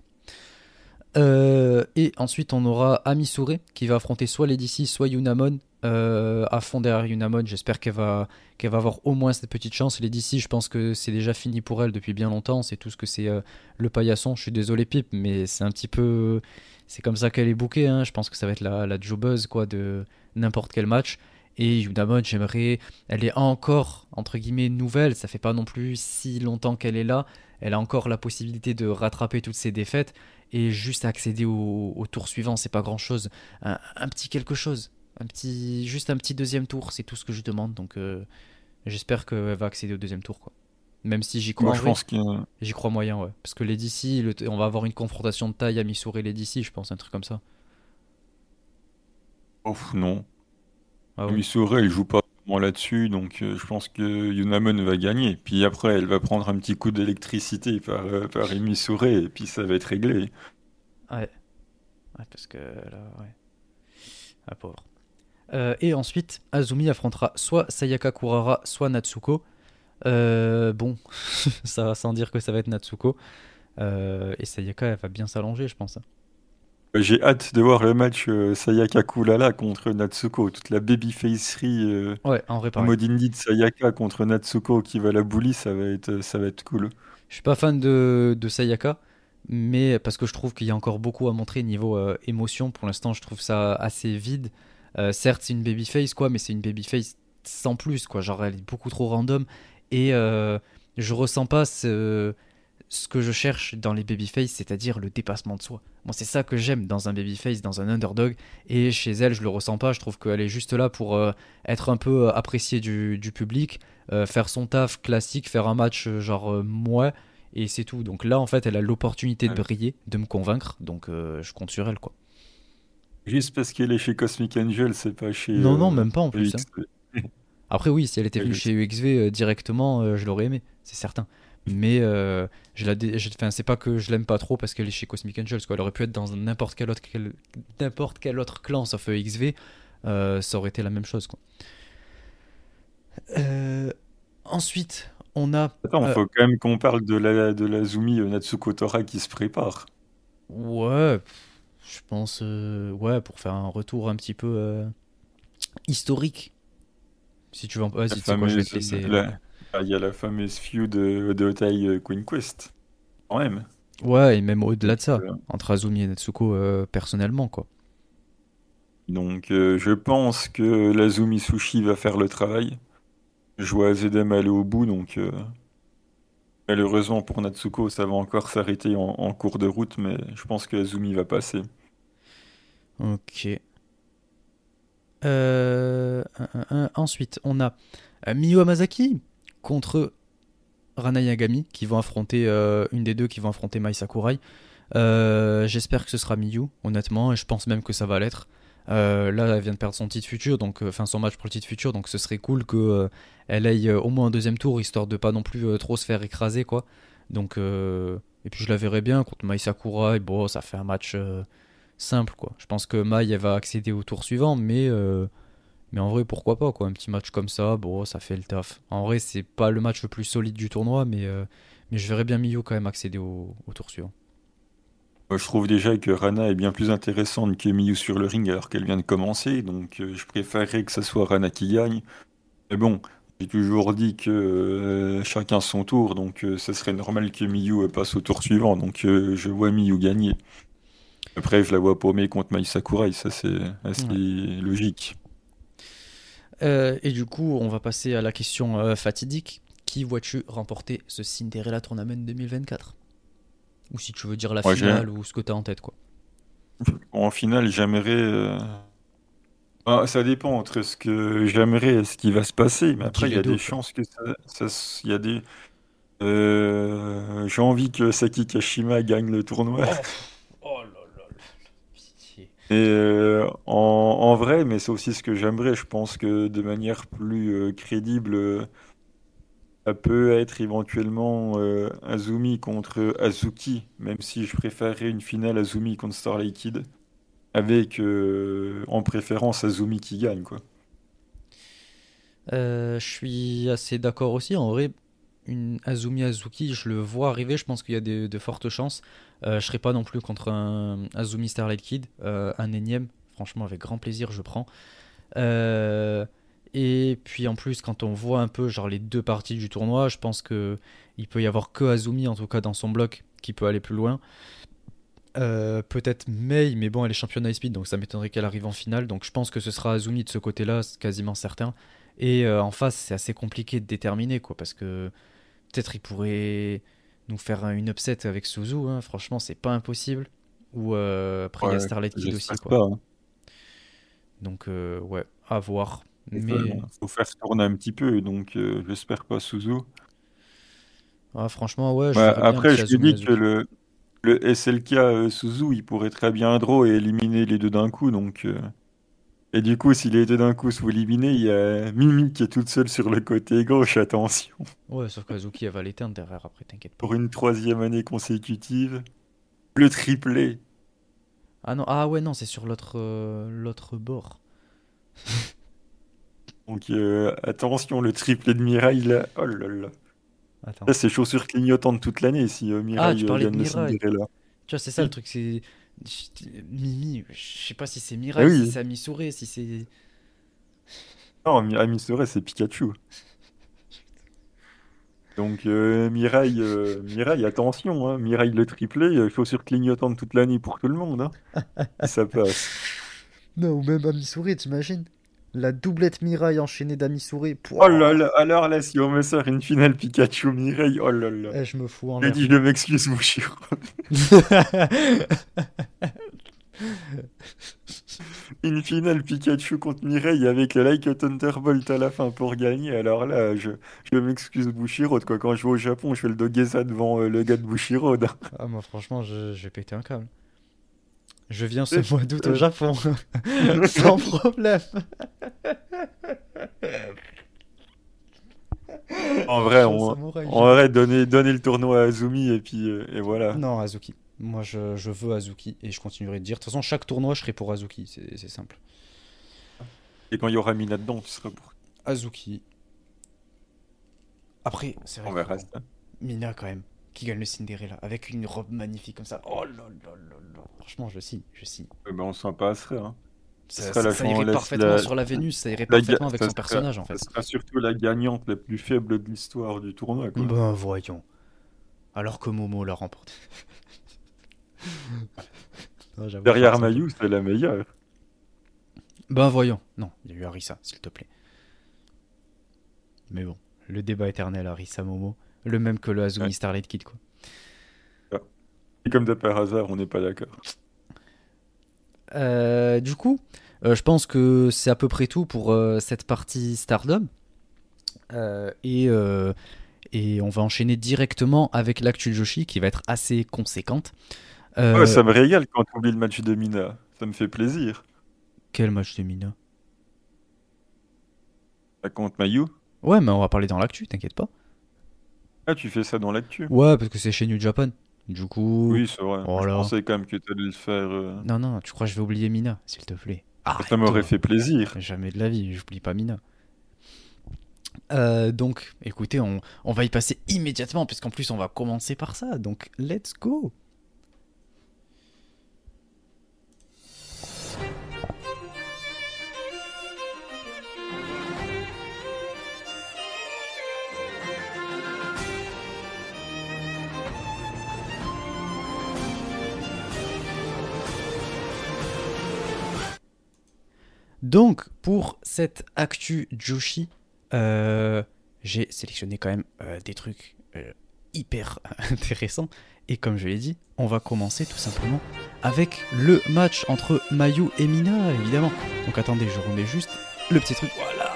Speaker 1: Euh, et ensuite, on aura Amisure qui va affronter soit Lady C, soit Yunamon. Euh, à fond derrière Yunamon, j'espère qu'elle va, va avoir au moins cette petite chance. Lady C, je pense que c'est déjà fini pour elle depuis bien longtemps. C'est tout ce que c'est euh, le paillasson. Je suis désolé, Pip, mais c'est un petit peu. C'est comme ça qu'elle est bookée. hein. Je pense que ça va être la, la jobbeuse quoi, de n'importe quel match. Et Yunamon, j'aimerais. Elle est encore, entre guillemets, nouvelle. Ça fait pas non plus si longtemps qu'elle est là. Elle a encore la possibilité de rattraper toutes ses défaites et juste accéder au, tour suivant, c'est pas grand chose. Un petit quelque chose, un petit, juste un petit deuxième tour, c'est tout ce que je demande. Donc euh, j'espère qu'elle va accéder au deuxième tour, quoi. Même si j'y crois,
Speaker 2: Moi je pense
Speaker 1: j'y crois moyen, ouais. Parce que les DC, le- on va avoir une confrontation de taille à Missouri et les DC, je pense, un truc comme ça.
Speaker 2: Oh non.
Speaker 1: Ah.
Speaker 2: Missouri, elle joue pas vraiment là-dessus, donc euh, je pense que Yunamon va gagner. Puis après, elle va prendre un petit coup d'électricité par, euh, par Missouri, et puis ça va être réglé.
Speaker 1: Ouais. Ouais, parce que là, ouais. Ah, pauvre. Euh, et ensuite, Azumi affrontera soit Sayaka Kurara, soit Natsuko. Euh, bon, ça va sans dire que ça va être Natsuko. Euh, et Sayaka, elle va bien s'allonger, je pense.
Speaker 2: J'ai hâte de voir le match Sayaka Kulala contre Natsuko. Toute la babyfacerie
Speaker 1: Ouais, en vrai,
Speaker 2: en mode indie de Sayaka contre Natsuko qui va la bully, ça va être, ça va être cool.
Speaker 1: Je suis pas fan de, de Sayaka, mais parce que je trouve qu'il y a encore beaucoup à montrer niveau émotion. Pour l'instant, je trouve ça assez vide. Euh, certes, c'est une babyface, quoi, mais c'est une babyface sans plus, quoi. Genre, elle est beaucoup trop random. Et euh, je ressens pas ce, ce que je cherche dans les babyface, c'est-à-dire le dépassement de soi. Moi, c'est ça que j'aime dans un babyface, dans un underdog. Et chez elle, je le ressens pas. Je trouve qu'elle est juste là pour euh, être un peu appréciée du, du public, faire son taf classique, faire un match genre moi, et c'est tout. Donc là, en fait, elle a l'opportunité de briller, de me convaincre. Donc je compte sur elle, quoi.
Speaker 2: Juste parce qu'elle est chez Cosmic Angel, c'est pas chez
Speaker 1: Non, non,
Speaker 2: euh,
Speaker 1: même pas en plus. hein. Après, oui, si elle était venue chez UXV euh, directement, euh, je l'aurais aimé, c'est certain. Mais euh, je la dé- je- enfin, c'est pas que je l'aime pas trop parce qu'elle est chez Cosmic Angels. Quoi. Elle aurait pu être dans n'importe quel autre, quel- n'importe quel autre clan sauf euh, XV, euh, ça aurait été la même chose. Quoi. Euh, ensuite, on a.
Speaker 2: Attends,
Speaker 1: euh,
Speaker 2: faut quand même qu'on parle de la, de la Zumi euh, Natsuko Tora qui se prépare.
Speaker 1: ouais, je pense. euh, ouais, pour faire un retour un petit peu euh, historique. Si tu veux. sais quoi, je vais te laisser.
Speaker 2: la- ah, il y a la fameuse feud de, de Otai euh, Queen Quest. Quand même.
Speaker 1: Ouais, et même au-delà de ça,
Speaker 2: Euh,
Speaker 1: entre Azumi et Natsuko euh, personnellement, quoi.
Speaker 2: Donc, euh, je pense que la Zumi Sushi va faire le travail. Je vois Zedem aller au bout, donc euh, malheureusement pour Natsuko, ça va encore s'arrêter en, cours de route, mais je pense que Azumi va passer.
Speaker 1: Ok. Euh. Ensuite, on a euh, Miyu Hamasaki contre Rana Yagami qui vont affronter euh, une des deux qui vont affronter Mai Sakurai. J'espère que ce sera Miyu, honnêtement, et je pense même que ça va l'être. Euh, là, elle vient de perdre son titre futur, donc euh, enfin son match pour le titre futur, donc ce serait cool que euh, elle aille euh, au moins un deuxième tour, histoire de pas non plus trop se faire écraser, quoi. Donc et puis je la verrai bien contre Mai Sakurai. Bon, ça fait un match simple, quoi. Je pense que Mai va accéder au tour suivant, mais mais en vrai, pourquoi pas, quoi. Un petit match comme ça, bon, ça fait le taf. En vrai, c'est pas le match le plus solide du tournoi, mais mais je verrais bien Miyu quand même accéder au tour suivant.
Speaker 2: Moi, je trouve déjà que Rana est bien plus intéressante que Miyu sur le ring alors qu'elle vient de commencer, donc euh, je préférerais que ce soit Rana qui gagne. Mais bon, j'ai toujours dit que euh, chacun son tour, donc euh, ce serait normal que Miyu euh, passe au tour suivant, donc euh, je vois Miyu gagner. Après, je la vois paumer contre Mai Sakurai, ça c'est assez
Speaker 1: Ouais.
Speaker 2: logique.
Speaker 1: Euh, et du coup, on va passer à la question euh, fatidique. Qui vois-tu remporter ce Cinderella Tournament 2024 Ou si tu veux dire la finale ou ce que tu as en tête, quoi.
Speaker 2: En finale, j'aimerais. euh, ah, ça dépend entre ce que j'aimerais et ce qui va se passer, mais après, il y a des chances que ça. il y a des. euh, j'ai envie que Saki Kashima gagne le tournoi.
Speaker 1: Oh là là, pitié.
Speaker 2: Et euh, en, en vrai, mais c'est aussi ce que j'aimerais. Je pense que de manière plus euh, crédible, ça peut être éventuellement euh, Azumi contre Azuki, même si je préférerais une finale Azumi contre Starlight Kid, avec euh, en préférence Azumi qui gagne, quoi.
Speaker 1: Euh, je suis assez d'accord aussi. En vrai, une Azumi Azuki, je le vois arriver. Je pense qu'il y a de, fortes chances. Je serai pas non plus contre un Azumi Starlight Kid, un énième. Franchement, avec grand plaisir, je prends. Euh, et puis en plus, quand on voit un peu genre les deux parties du tournoi, je pense que il peut y avoir que Azumi, en tout cas dans son bloc, qui peut aller plus loin. Euh, peut-être Mei, mais bon, elle est championne high speed, donc ça m'étonnerait qu'elle arrive en finale. Donc je pense que ce sera Azumi de ce côté-là, c'est quasiment certain. Et euh, en face, c'est assez compliqué de déterminer, quoi, parce que peut-être il pourrait nous faire un- une upset avec Suzu, hein, franchement, c'est pas impossible. Ou euh, après, il y a Starlight Kid aussi, quoi.
Speaker 2: pas. hein.
Speaker 1: Donc, ouais, à voir.
Speaker 2: Il
Speaker 1: Mais
Speaker 2: faut, faut faire tourner un petit peu, donc euh, j'espère pas Suzu.
Speaker 1: ah, franchement, ouais, je
Speaker 2: Ouais, après, je te dis que le, le SLK euh, Suzu, il pourrait très bien draw et éliminer les deux d'un coup. Donc, euh, Et du coup, si les deux d'un coup sont éliminés, il y a Mimi qui est toute seule sur le côté gauche, attention.
Speaker 1: Ouais, sauf qu'Azuki, elle va l'éteindre derrière après, t'inquiète pas.
Speaker 2: Pour une troisième année consécutive, le triplé.
Speaker 1: Ah non, ah ouais, non, c'est sur l'autre l'autre bord.
Speaker 2: Donc euh, attention, le triplé de Mirai là. Oh là là.
Speaker 1: Attends.
Speaker 2: Là, c'est chaussures clignotantes toute l'année si euh,
Speaker 1: Ah, tu
Speaker 2: euh,
Speaker 1: parlais de
Speaker 2: gagne le
Speaker 1: Mirai.
Speaker 2: Cinderella.
Speaker 1: Tu vois, c'est ça le truc, c'est. Mimi, je sais pas si c'est
Speaker 2: Ah
Speaker 1: Mirai, si c'est Amisure, si c'est.
Speaker 2: Non, Mi- Amisore, c'est Pikachu. Donc euh, Mirai, euh, Mirai, attention, hein. Mirai le triplé, euh, chaussures clignotantes toute l'année pour tout le monde. Hein. Ça passe.
Speaker 1: Non, ou même Amisure, t'imagines La doublette Mirai enchaînée d'Amisure.
Speaker 2: Oh là là, alors là, si on me sort une finale Pikachu Mirai, oh là là.
Speaker 1: Eh, je me fous en
Speaker 2: J'ai
Speaker 1: l'air.
Speaker 2: dit, je m'excuse, Bushiro. Une finale Pikachu contre Mirai avec le Like Thunderbolt à la fin pour gagner. Alors là, je, je m'excuse Bushiro. Quoi. Quand je vais au Japon, je fais le Dogeza devant euh, le gars de Bushiro.
Speaker 1: ah, moi, franchement, vais péter un câble. Je viens ce
Speaker 2: Euh,
Speaker 1: mois d'août au
Speaker 2: euh.
Speaker 1: Japon. Sans problème.
Speaker 2: En vrai, on, donner, donner le tournoi à Azumi et puis euh, et voilà.
Speaker 1: Non, Azuki. Moi, je, je veux Azuki et je continuerai de dire. De toute façon, chaque tournoi, je serai pour Azuki. C'est simple.
Speaker 2: Et quand il y aura Mina dedans, tu seras pour.
Speaker 1: Azuki. Après, c'est vrai
Speaker 2: On verra.
Speaker 1: Mina, quand même, qui gagne le Cinderella avec une robe magnifique comme ça. Oh là là là là. Franchement, je signe. Je signe.
Speaker 2: Eh ben, on s'en passerait. Hein.
Speaker 1: Ça, ça-
Speaker 2: la
Speaker 1: ça irait parfaitement
Speaker 2: la-
Speaker 1: sur la Vénus. Ça irait
Speaker 2: La
Speaker 1: parfaitement avec
Speaker 2: ça
Speaker 1: son personnage, en
Speaker 2: Ça
Speaker 1: fait.
Speaker 2: sera surtout la gagnante la plus faible de l'histoire du tournoi. Quoi.
Speaker 1: Ben, voyons. Alors que Momo l'a remporté. Non, j'avoue,
Speaker 2: Derrière
Speaker 1: ça, ça-
Speaker 2: Mayu, c'est la meilleure.
Speaker 1: Ben voyons. Non, il y a eu Arisa, s'il te plaît. Mais bon, le débat éternel Arisa Momo, le même que le Azumi
Speaker 2: Ouais.
Speaker 1: Starlight Kid quoi.
Speaker 2: Et comme de par hasard, on n'est pas d'accord.
Speaker 1: Euh, du coup, euh, je pense que c'est à peu près tout pour euh, cette partie Stardom. Et, et on va enchaîner directement avec l'actu Joshi qui va être assez conséquente.
Speaker 2: Ouais, ça me régale quand on oublie le match de Mina. Ça me fait plaisir.
Speaker 1: Quel match de Mina?
Speaker 2: Ça compte Mayu
Speaker 1: Ouais, mais on va parler dans l'actu, t'inquiète pas.
Speaker 2: Ah, tu fais ça dans l'actu
Speaker 1: Ouais, parce que c'est chez New Japan. Du coup.
Speaker 2: Oui, c'est vrai.
Speaker 1: Voilà.
Speaker 2: Je pensais quand même que tu allais le faire. euh,
Speaker 1: Non, non, tu crois que je vais oublier Mina, s'il te plaît? Arrête,
Speaker 2: Ça m'aurait fait plaisir.
Speaker 1: Jamais de la vie, j'oublie pas Mina. Euh, donc, écoutez, on, on va y passer immédiatement, puisqu'en plus on va commencer par ça. Donc, let's go! Donc, pour cette actu Joshi, euh, j'ai sélectionné quand même euh, des trucs euh, hyper intéressants. Et comme je l'ai dit, on va commencer tout simplement avec le match entre Mayu et Mina, évidemment. Donc attendez, je remets juste le petit truc. Voilà.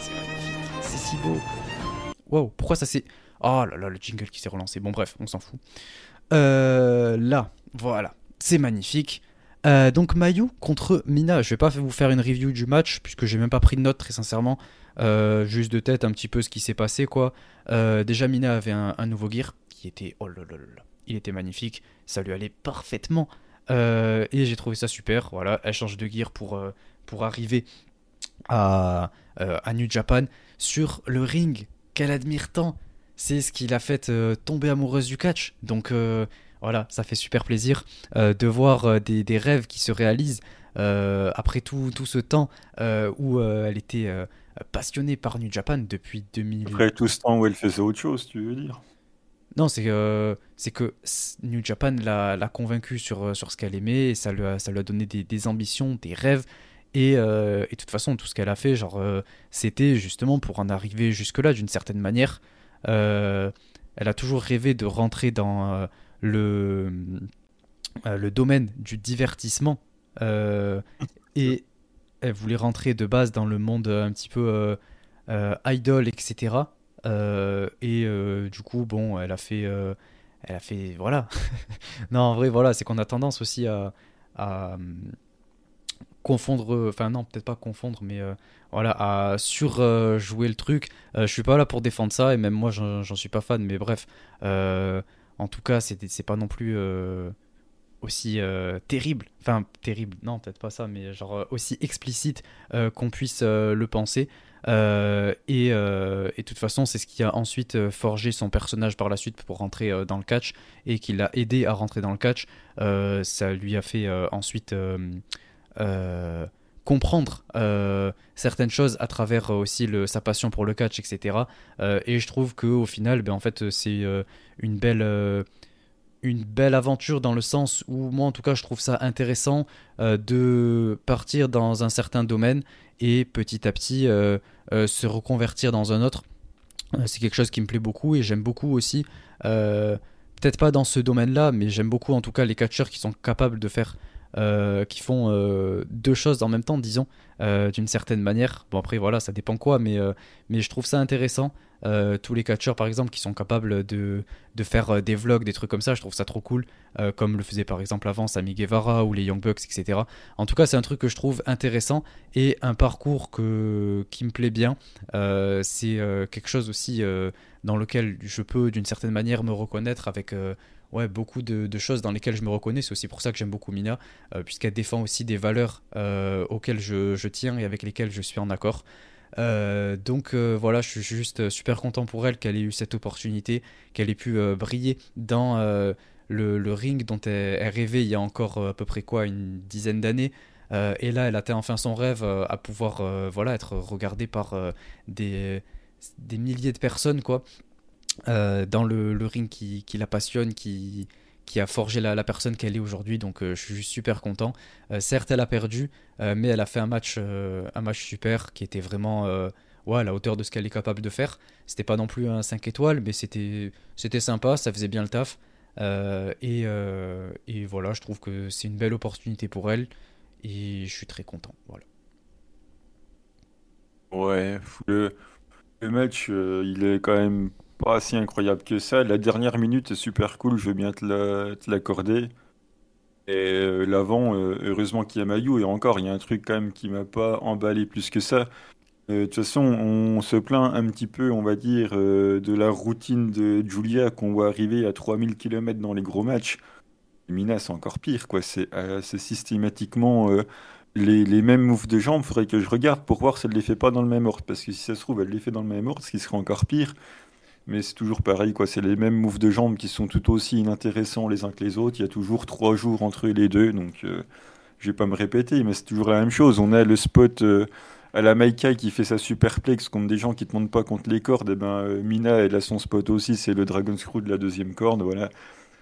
Speaker 1: C'est magnifique. C'est si beau. Wow, pourquoi ça s'est... Oh là là, le jingle qui s'est relancé. Bon bref, on s'en fout. Là, voilà. C'est magnifique. Euh, donc Mayu contre Mina. Je vais pas vous faire une review du match puisque j'ai même pas pris de notes très sincèrement. Euh, juste de tête un petit peu ce qui s'est passé quoi. Euh, déjà Mina avait un, nouveau gear qui était oh. Il était magnifique. Ça lui allait parfaitement. Et j'ai trouvé ça super. Voilà, elle change de gear pour pour arriver à à New Japan sur le ring qu'elle admire tant. C'est ce qui l'a fait tomber amoureuse du catch. Donc voilà, ça fait super plaisir euh, de voir euh, des, des rêves qui se réalisent euh, après tout, tout ce temps où elle était passionnée par New Japan depuis 2000.
Speaker 2: Après tout ce temps où elle faisait autre chose, tu veux dire?
Speaker 1: Non, c'est euh, que New Japan l'a convaincue sur, sur ce qu'elle aimait et ça lui a, ça lui a donné des, des ambitions, des rêves. Et, euh, et de toute façon, tout ce qu'elle a fait, genre, euh, c'était justement pour en arriver jusque-là d'une certaine manière. Elle a toujours rêvé de rentrer dans le, euh, le domaine du divertissement. Euh, et elle voulait rentrer de base dans le monde un petit peu euh, euh, idol, etc. Euh, et euh, du coup, bon, elle a fait, euh, elle a fait, voilà. non, en vrai, voilà, c'est qu'on a tendance aussi à, confondre, euh, enfin non, peut-être pas confondre, mais euh, voilà, à surjouer le truc. Euh, je suis pas là pour défendre ça, et même moi, j'en suis pas fan, mais bref, euh, en tout cas, c'est pas non plus, euh, aussi terrible, enfin terrible, non peut-être pas ça, mais genre aussi explicite qu'on puisse le penser. et, de toute façon, c'est ce qui a ensuite forgé son personnage par la suite pour rentrer dans le catch et qui l'a aidé à rentrer dans le catch. ça lui a fait ensuite comprendre euh, certaines choses à travers euh, aussi sa passion pour le catch, etc. Euh, et je trouve que au final, ben, en fait, c'est une belle une belle aventure dans le sens où moi en tout cas je trouve ça intéressant de partir dans un certain domaine et petit à petit se reconvertir dans un autre. c'est quelque chose qui me plaît beaucoup et j'aime beaucoup aussi, peut-être pas dans ce domaine-là, mais j'aime beaucoup en tout cas les catcheurs qui sont capables de faire qui font deux choses en même temps, disons, euh, d'une certaine manière. Bon, après, voilà, ça dépend quoi, mais, mais je trouve ça intéressant. tous les catcheurs, par exemple, qui sont capables de, de faire des vlogs, des trucs comme ça, je trouve ça trop cool, comme le faisait par exemple avant Sami Guevara ou les Young Bucks, etc. En tout cas, c'est un truc que je trouve intéressant et un parcours que, qui me plaît bien. c'est quelque chose aussi dans lequel je peux, d'une certaine manière, me reconnaître avec ouais, beaucoup de, choses dans lesquelles je me reconnais. C'est aussi pour ça que j'aime beaucoup Mina, euh, puisqu'elle défend aussi des valeurs euh, auxquelles je, tiens et avec lesquelles je suis en accord. Euh, donc voilà, je suis juste super content pour elle qu'elle ait eu cette opportunité, qu'elle ait pu briller dans le, ring dont elle, rêvait il y a encore à peu près quoi, une dizaine d'années. et là, elle atteint enfin son rêve à pouvoir voilà, être regardée par des, des milliers de personnes, quoi. Euh, dans le, ring qui, la passionne, qui, a forgé la, personne qu'elle est aujourd'hui. Donc euh, je suis super content. Euh, certes, elle a perdu, mais elle a fait un match, un match super qui était vraiment ouais, à la hauteur de ce qu'elle est capable de faire. C'était pas non plus un 5 étoiles, mais c'était sympa, ça faisait bien le taf. Et, voilà, je trouve que c'est une belle opportunité pour elle. Et je suis très content. Voilà.
Speaker 2: Ouais, le match, il est quand même pas si incroyable que ça. La dernière minute est super cool, je veux bien te l'accorder. Et euh, l'avant, euh, heureusement qu'il y a Mayu. Et encore, il y a un truc quand même qui m'a pas emballé plus que ça. Euh, de toute façon, on se plaint un petit peu, on va dire, de la routine de Julia qu'on voit arriver à 3000 km dans les gros matchs. Mina, c'est encore pire, quoi. C'est systématiquement les, mêmes moves de jambes. Faudrait que je regarde pour voir si elle les fait pas dans le même ordre. Parce que si ça se trouve, elle les fait dans le même ordre, ce qui serait encore pire mais c'est toujours pareil, quoi. C'est les mêmes moves de jambes qui sont tout aussi inintéressants les uns que les autres. Il y a toujours trois jours entre les deux, donc euh, je vais pas me répéter, mais c'est toujours la même chose. On a le spot euh, à la Maïkai qui fait sa superplex contre des gens qui te montent pas contre les cordes. Et eh ben euh, Mina, elle a son spot aussi, c'est le Dragon Screw de la deuxième corde, voilà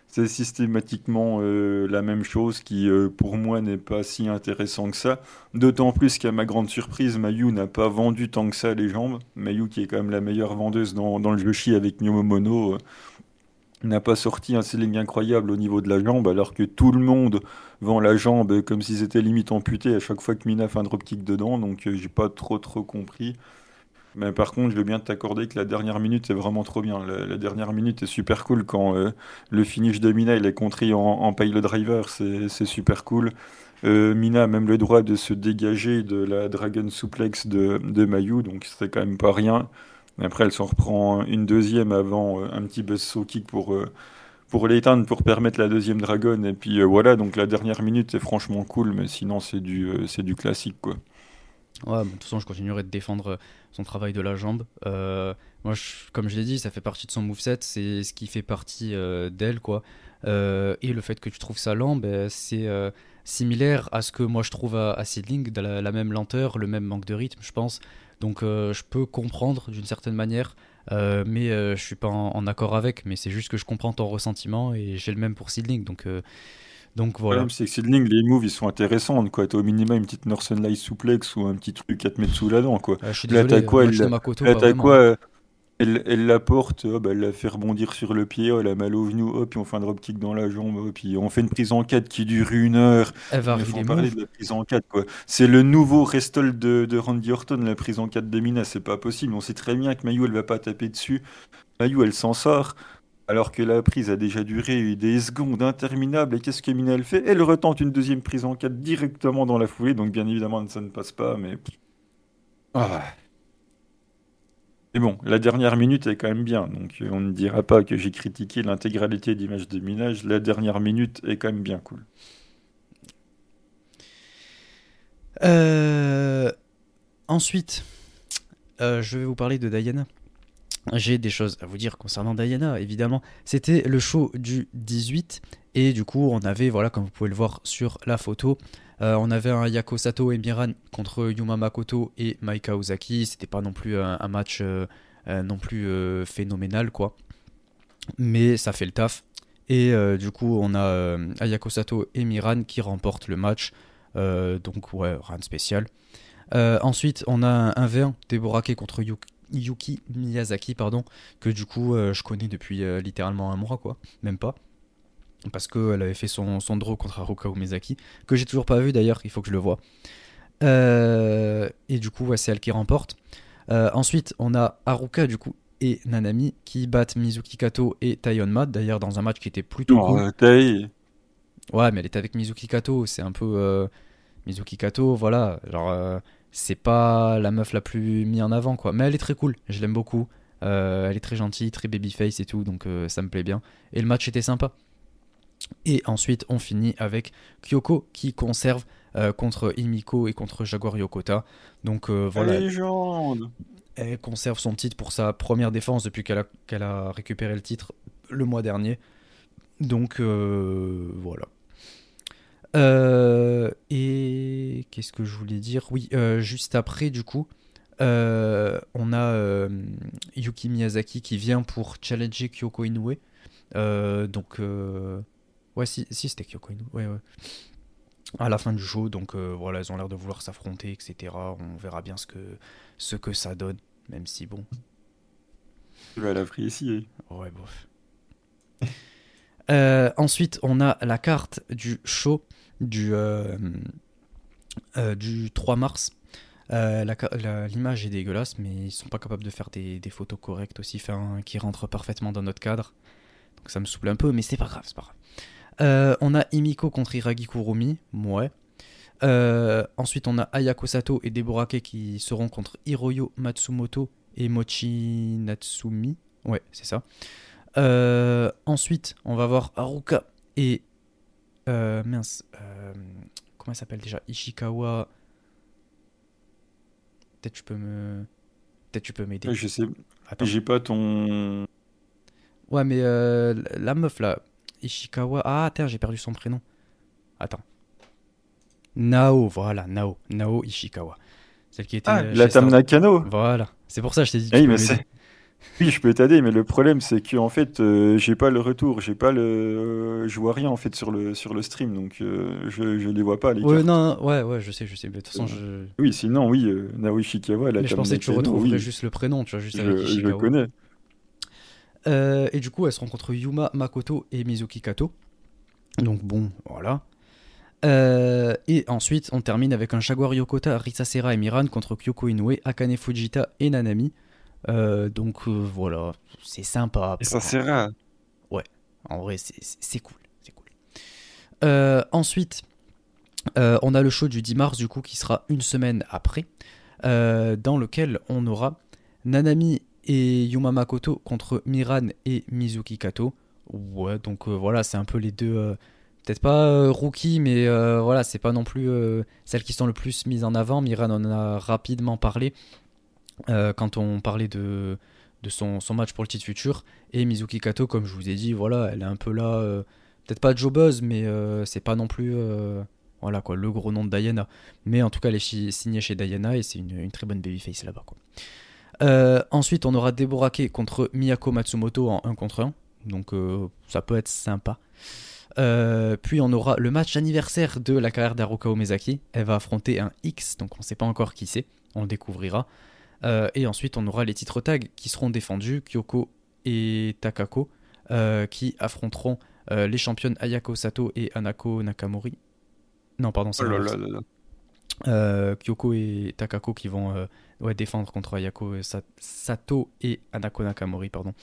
Speaker 2: c'est systématiquement euh, la même chose qui, euh, pour moi, n'est pas si intéressant que ça. D'autant plus qu'à ma grande surprise, Mayu n'a pas vendu tant que ça les jambes. Mayu, qui est quand même la meilleure vendeuse dans, dans le Yoshi avec Miyomomono, euh, n'a pas sorti un selling incroyable au niveau de la jambe, alors que tout le monde vend la jambe comme si c'était limite amputé à chaque fois que Mina fait un dropkick dedans. Donc, j'ai pas trop trop compris. Mais par contre, je veux bien t'accorder que la dernière minute est vraiment trop bien. La, dernière minute est super cool quand euh, le finish de Mina il est contré en, en le driver, c'est super cool. Euh, Mina a même le droit de se dégager de la Dragon Suplex de, de Mayu, donc c'est quand même pas rien. Après, elle s'en reprend une deuxième avant euh, un petit buzzsaw kick pour, pour l'éteindre, pour permettre la deuxième Dragon. Et puis voilà, donc la dernière minute est franchement cool, mais sinon c'est du, c'est du classique quoi.
Speaker 1: Ouais, de toute façon, je continuerai de défendre euh, son travail de la jambe. Euh, moi, comme je l'ai dit, ça fait partie de son moveset, c'est ce qui fait partie euh, d'elle, quoi. et le fait que tu trouves ça lent, ben, c'est similaire à ce que moi je trouve à, à Seedling, la, même lenteur, le même manque de rythme, je pense. Donc, je peux comprendre d'une certaine manière, mais je suis pas en, en, accord avec. Mais c'est juste que je comprends ton ressentiment et j'ai le même pour Seedling. Donc, donc voilà.
Speaker 2: Le c'est les moves, ils sont intéressants. Quoi. T'as au minimum une petite Northern Light souplex ou un petit truc à te mettre sous la dent. Quoi.
Speaker 1: Ah, je suis désolé, là,
Speaker 2: quoi, elle, quoi elle, elle, la porte, oh, bah, elle la fait rebondir sur le pied, oh, elle a mal au genou, oh, puis on fait un dropkick dans la jambe, puis on fait une prise en 4 qui dure une heure.
Speaker 1: Elle va arriver
Speaker 2: parler de la prise en 4, quoi. C'est le nouveau Restol de, de, Randy Orton, la prise en 4 de Mina, c'est pas possible. On sait très bien que Mayu, elle va pas taper dessus. Mayu, elle s'en sort. Alors que la prise a déjà duré des secondes interminables, et qu'est-ce que Mina elle fait? Elle retente une deuxième prise en 4 directement dans la foulée, donc bien évidemment ça ne passe pas, mais... Ah. Mais bon, la dernière minute est quand même bien, donc on ne dira pas que j'ai critiqué l'intégralité d'Image de Minage. La dernière minute est quand même bien cool.
Speaker 1: Ensuite, je vais vous parler de Diana. J'ai des choses à vous dire concernant Diana, évidemment. C'était le show du 18 et du coup, on avait, voilà, comme vous pouvez le voir sur la photo, euh, on avait un Yako Sato et Miran contre Yuma Makoto et Maika Ozaki. C'était pas non plus un, match euh, euh, non plus phénoménal, quoi. Mais ça fait le taf. Et du coup, on a Ayako Sato et Miran qui remportent le match. donc, ouais, rien de spécial. ensuite, on a un, V1 Deborake contre Yuki Yuki Miyazaki, pardon, que du coup euh, je connais depuis euh, littéralement un mois, quoi, même pas. Parce qu'elle avait fait son, son draw contre Haruka Umezaki, que j'ai toujours pas vu d'ailleurs, il faut que je le vois. Euh, et du coup, c'est elle qui remporte. ensuite, on a Haruka, du coup, et Nanami qui battent Mizuki Kato et Tayonma, d'ailleurs dans un match qui était plutôt cool. Ouais, mais elle était avec Mizuki Kato, c'est un peu. Mizuki Kato, voilà, genre c'est pas la meuf la plus mise en avant, quoi. Mais elle est très cool, je l'aime beaucoup. Euh, elle est très gentille, très babyface et tout, donc euh, ça me plaît bien. Et le match était sympa. Et ensuite, on finit avec Kyoko qui conserve euh, contre Imiko et contre Jaguar Yokota. Donc voilà.
Speaker 2: Légende
Speaker 1: Elle conserve son titre pour sa première défense depuis qu'elle a, qu'elle a récupéré le titre le mois dernier. Donc voilà. Euh, et qu'est-ce que je voulais dire? Oui, euh, juste après, du coup, euh, on a Yuki Miyazaki qui vient pour challenger Kyoko Inoue. donc, ouais, si, si c'était Kyoko Inoue, ouais, ouais. À la fin du show, donc voilà, ils ont l'air de vouloir s'affronter, etc. On verra bien ce que, ce que ça donne, même si bon.
Speaker 2: Tu vas l'apprécier.
Speaker 1: Ouais, bof. ensuite, on a la carte du show du, euh, euh, du 3 mars. Euh, l'image est dégueulasse, mais ils sont pas capables de faire des, photos correctes aussi, qui rentrent parfaitement dans notre cadre. Donc ça me souple un peu, mais c'est pas grave, c'est pas grave. on a Imiko contre Iragi Kurumi, ouais. ensuite, on a Ayako Sato et Deborake qui seront contre Hiroyo Matsumoto et Mochi Natsumi. Ouais, c'est ça. Ensuite, on va voir Haruka et euh, mince. Euh, comment elle s'appelle déjà? Ishikawa. Peut-être tu peux me. Peut-être tu peux m'aider.
Speaker 2: Je sais. J'ai pas ton.
Speaker 1: Ouais, mais euh, la meuf là. Ishikawa. Ah, attends, j'ai perdu son prénom. Attends. Nao, voilà, Nao. Nao Ishikawa.
Speaker 2: Celle qui était. Ah, la Tamnakano
Speaker 1: Voilà. C'est pour ça que je t'ai dit.
Speaker 2: Oui, mais c'est. Oui, je peux t'aider, mais le problème c'est que en fait, euh, j'ai pas le retour, j'ai pas le, euh, je vois rien en fait sur le sur le stream, donc euh, je je les vois pas les
Speaker 1: ouais, Non, ouais, ouais, je sais, je sais. Mais de toute façon, je...
Speaker 2: Oui, sinon oui, Naomi Shikawa,
Speaker 1: Mais je pensais que tu retrouverais juste le prénom, tu vois, juste avec
Speaker 2: Ishikawa. Je le connais.
Speaker 1: et du coup, elle se rencontre Yuma Makoto et Mizuki Kato. Donc bon, voilà. et ensuite, on termine avec un Jaguar Yokota, Risasera et Miran contre Kyoko Inoue, Akane Fujita et Nanami. Euh, donc euh, voilà, c'est sympa.
Speaker 2: Et ça sert
Speaker 1: Ouais, en vrai, c'est cool. Euh, ensuite, on a le show du 10 mars, du coup, qui sera une semaine après, dans lequel on aura Nanami et Yuma Makoto contre Miran et Mizuki Kato. Ouais, donc voilà, c'est un peu les deux. Peut-être pas rookie, mais voilà, c'est pas non plus celles qui sont le plus mises en avant. Miran en a rapidement parlé. Euh, quand on parlait de, de son, son, match pour le titre futur. Et Mizuki Kato, comme je vous ai dit, voilà, elle est un peu là, euh, peut-être pas Joe Buzz, mais euh, c'est pas non plus voilà, quoi, le gros nom de Diana. Mais en tout cas, elle est signée chez Diana et c'est une, très bonne babyface là-bas. Quoi. ensuite, on aura Deborake contre Miyako Matsumoto en 1 contre 1. Donc ça peut être sympa. puis on aura le match anniversaire de la carrière d'Aruka Omezaki. Elle va affronter un X, donc on ne sait pas encore qui c'est. On le découvrira. Euh, et ensuite, on aura les titres tags qui seront défendus, Kyoko et Takako, euh, qui affronteront euh, les championnes Ayako Sato et Anako Nakamori. Non, pardon, c'est oh Kyoko et Takako qui vont ouais, défendre contre Ayako Sato et Anako Nakamori, pardon.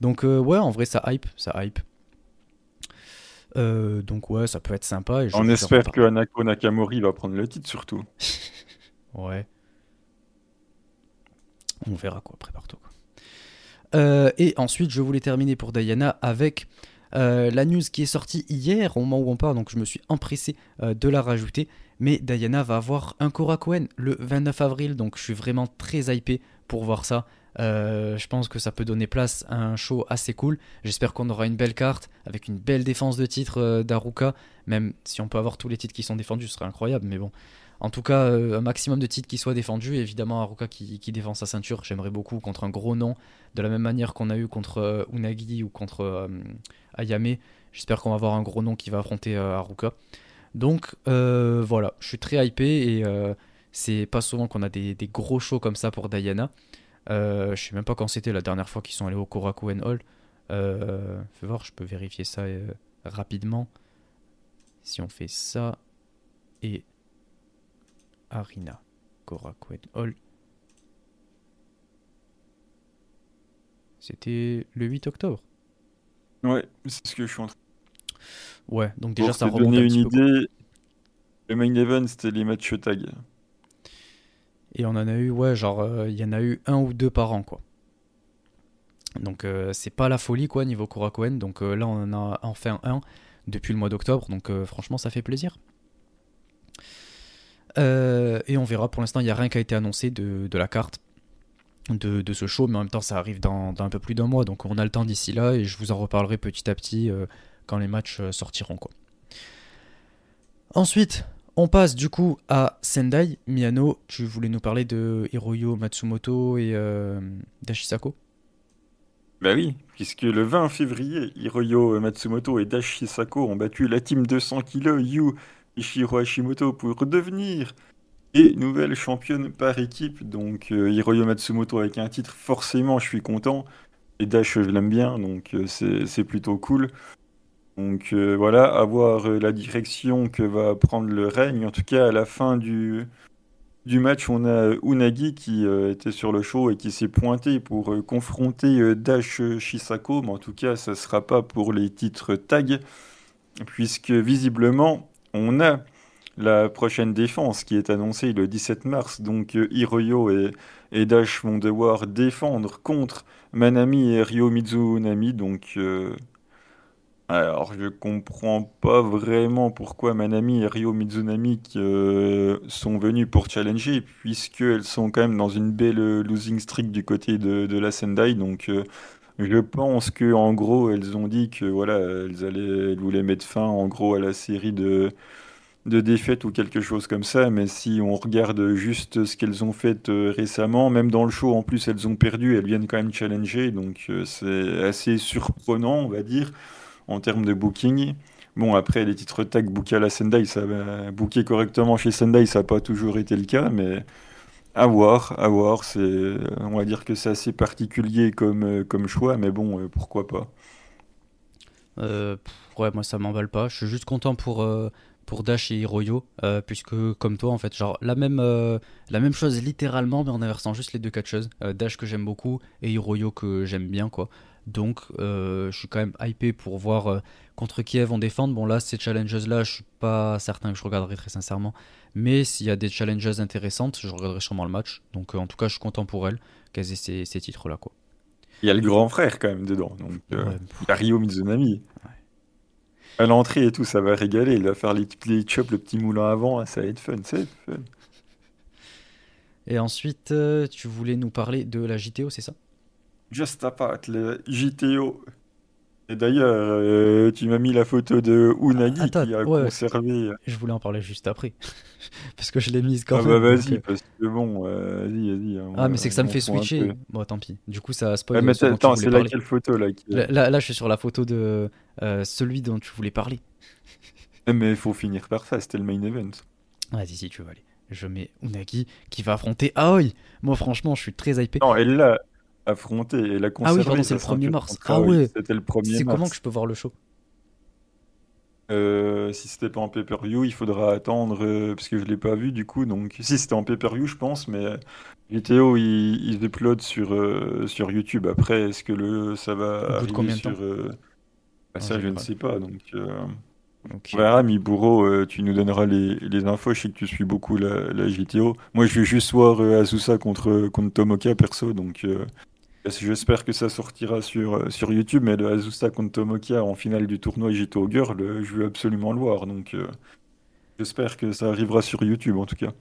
Speaker 1: Donc ouais, en vrai, ça hype, ça hype. donc ouais, ça peut être sympa.
Speaker 2: On espère que Anako Nakamori va prendre le titre surtout.
Speaker 1: ouais. On verra quoi, prépare-toi. Euh, et ensuite, je voulais terminer pour Diana avec euh, la news qui est sortie hier, au moment où on parle, donc je me suis empressé euh, de la rajouter. Mais Diana va avoir un Korakuen le 29 avril, donc je suis vraiment très hypé pour voir ça. je pense que ça peut donner place à un show assez cool. J'espère qu'on aura une belle carte avec une belle défense de titre d'Aruka. Même si on peut avoir tous les titres qui sont défendus, ce serait incroyable. Mais bon, en tout cas, euh, un maximum de titres qui soient défendus. Évidemment, Haruka qui, défend sa ceinture, j'aimerais beaucoup contre un gros nom, de la même manière qu'on a eu contre euh, Unagi ou contre euh, Ayame. J'espère qu'on va avoir un gros nom qui va affronter Haruka. Donc voilà, je suis très hypé et c'est pas souvent qu'on a des, gros shows comme ça pour Diana. je sais même pas quand c'était la dernière fois qu'ils sont allés au Korakuen Hall. fais voir, je peux vérifier ça rapidement. Si on fait ça et Arina Korakuen Hall. C'était le 8 octobre.
Speaker 2: Ouais, c'est ce que je suis en train.
Speaker 1: Ouais, donc déjà ça
Speaker 2: remonte donner une idée. Le main event c'était les matchs tag.
Speaker 1: Et on en a eu, ouais, genre euh, il y en a eu un ou deux par an quoi. Donc euh, c'est pas la folie quoi niveau Korakuen. Donc euh, là on en a enfin un depuis le mois d'octobre. Donc franchement ça fait plaisir. Euh, et on verra, pour l'instant, il n'y a rien qui a été annoncé de, la carte de, ce show, mais en même temps, ça arrive dans, un peu plus d'un mois, donc on a le temps d'ici là, et je vous en reparlerai petit à petit euh, quand les matchs euh, sortiront. Ensuite, on passe du coup à Sendai. Miyano, tu voulais nous parler de Hiroyo Matsumoto et Dashisako?
Speaker 2: Bah oui, puisque le 20 février, Hiroyo Matsumoto et Dashisako ont battu la team 200 kg Yu Ishiro Hashimoto pour devenir et nouvelle championne par équipe. Donc euh, Hiroyo Matsumoto avec un titre, forcément je suis content. Et Dash je l'aime bien, donc euh, c'est plutôt cool. Donc euh, voilà, à voir la direction que va prendre le règne. En tout cas, à la fin du, du match, on a Unagi qui était sur le show et qui s'est pointé pour confronter Dash Shisako. Mais en tout cas, ça ne sera pas pour les titres tag, puisque visiblement, on a la prochaine défense qui est annoncée le 17 mars. Donc euh, Hiroyo et, Dash vont devoir défendre contre Manami et Ryo Mizunami. Donc euh, alors je comprends pas vraiment pourquoi Manami et Ryo Mizunami euh, sont venus pour challenger puisqu'elles sont quand même dans une belle losing streak du côté de, la Sendai. Donc je pense que en gros, elles ont dit que voilà, elles allaient, elles voulaient mettre fin en gros à la série de de défaites ou quelque chose comme ça, mais si on regarde juste ce qu'elles ont fait euh, récemment, même dans le show en plus elles ont perdu, elles viennent quand même challenger, donc euh, c'est assez surprenant on va dire en termes de booking. Bon après les titres tag bookés à la Sendai, ça va booker correctement chez Sendai, ça n'a pas toujours été le cas, mais à voir. C'est, on va dire que c'est assez particulier comme, euh, comme choix, mais bon, euh, pourquoi pas.
Speaker 1: Euh, ouais, moi ça m'emballe pas. Je suis juste content pour, pour Dash et Hiroyo, puisque comme toi, en fait, genre la même, la même chose littéralement, mais en inversant juste les deux catcheuses. Dash que j'aime beaucoup et Hiroyo que j'aime bien, quoi. Donc, je suis quand même hypé pour voir contre qui elles vont défendre. Bon, là, ces challenges-là, je suis pas certain que je regarderai très sincèrement. Mais s'il y a des challenges intéressantes, je regarderai sûrement le match. Donc, euh, en tout cas, je suis content pour elles qu'elles aient ces, ces titres-là. quoi.
Speaker 2: Il y a le grand frère quand même dedans. Donc, euh, Rio Mizunami. À l'entrée et tout, ça va régaler. Il va faire les, les chops, le petit moulin avant. Ça va être fun. C'est fun.
Speaker 1: Et ensuite, euh, tu voulais nous parler de la JTO, c'est ça?
Speaker 2: Just Apart, le JTO. Et d'ailleurs, euh, tu m'as mis la photo de Unagi qui a conservé. Euh,
Speaker 1: je voulais en parler juste après. parce que je l'ai mise quand
Speaker 2: ah
Speaker 1: même.
Speaker 2: Ah bah vas-y, euh, parce que bon, vas-y, vas-y.
Speaker 1: Hein, ah, mais c'est que ça me fait switcher. Bon, tant pis. Du coup, ça spoil.
Speaker 2: mais attends, c'est laquelle photo là,
Speaker 1: là, là, je suis sur la photo de celui dont tu voulais parler.
Speaker 2: Eh, mais il faut finir par ça, c'était le main event.
Speaker 1: Vas-y, si tu veux aller. Je mets Unagi qui va affronter Aoi. Moi, franchement, je suis très hypé.
Speaker 2: Non, elle là, affronté et la conservé.
Speaker 1: Ah oui, c'est le 1er mars. Ah ouais.
Speaker 2: C'était le 1er
Speaker 1: C'est comment que je peux voir le show?
Speaker 2: Euh, si c'était pas en pay-per-view, il faudra attendre euh, parce que je l'ai pas vu du coup. Donc si c'était en pay-per-view, je pense, mais GTO il, il upload sur euh, sur YouTube. Après, est-ce que le ça va
Speaker 1: arriver combien
Speaker 2: sur bah, ah, ça, je ne sais pas. Donc okay. voilà, Miburo, tu nous donneras les, les, infos. Je sais que tu suis beaucoup la, la GTO. Moi, je vais juste voir Asusa contre contre Tomoka perso, donc J'espère que ça sortira sur, euh, sur YouTube, mais le Azusa contre Tomokia en finale du tournoi JTO Girl, euh, je veux absolument le voir. Donc euh, j'espère que ça arrivera sur YouTube en tout cas.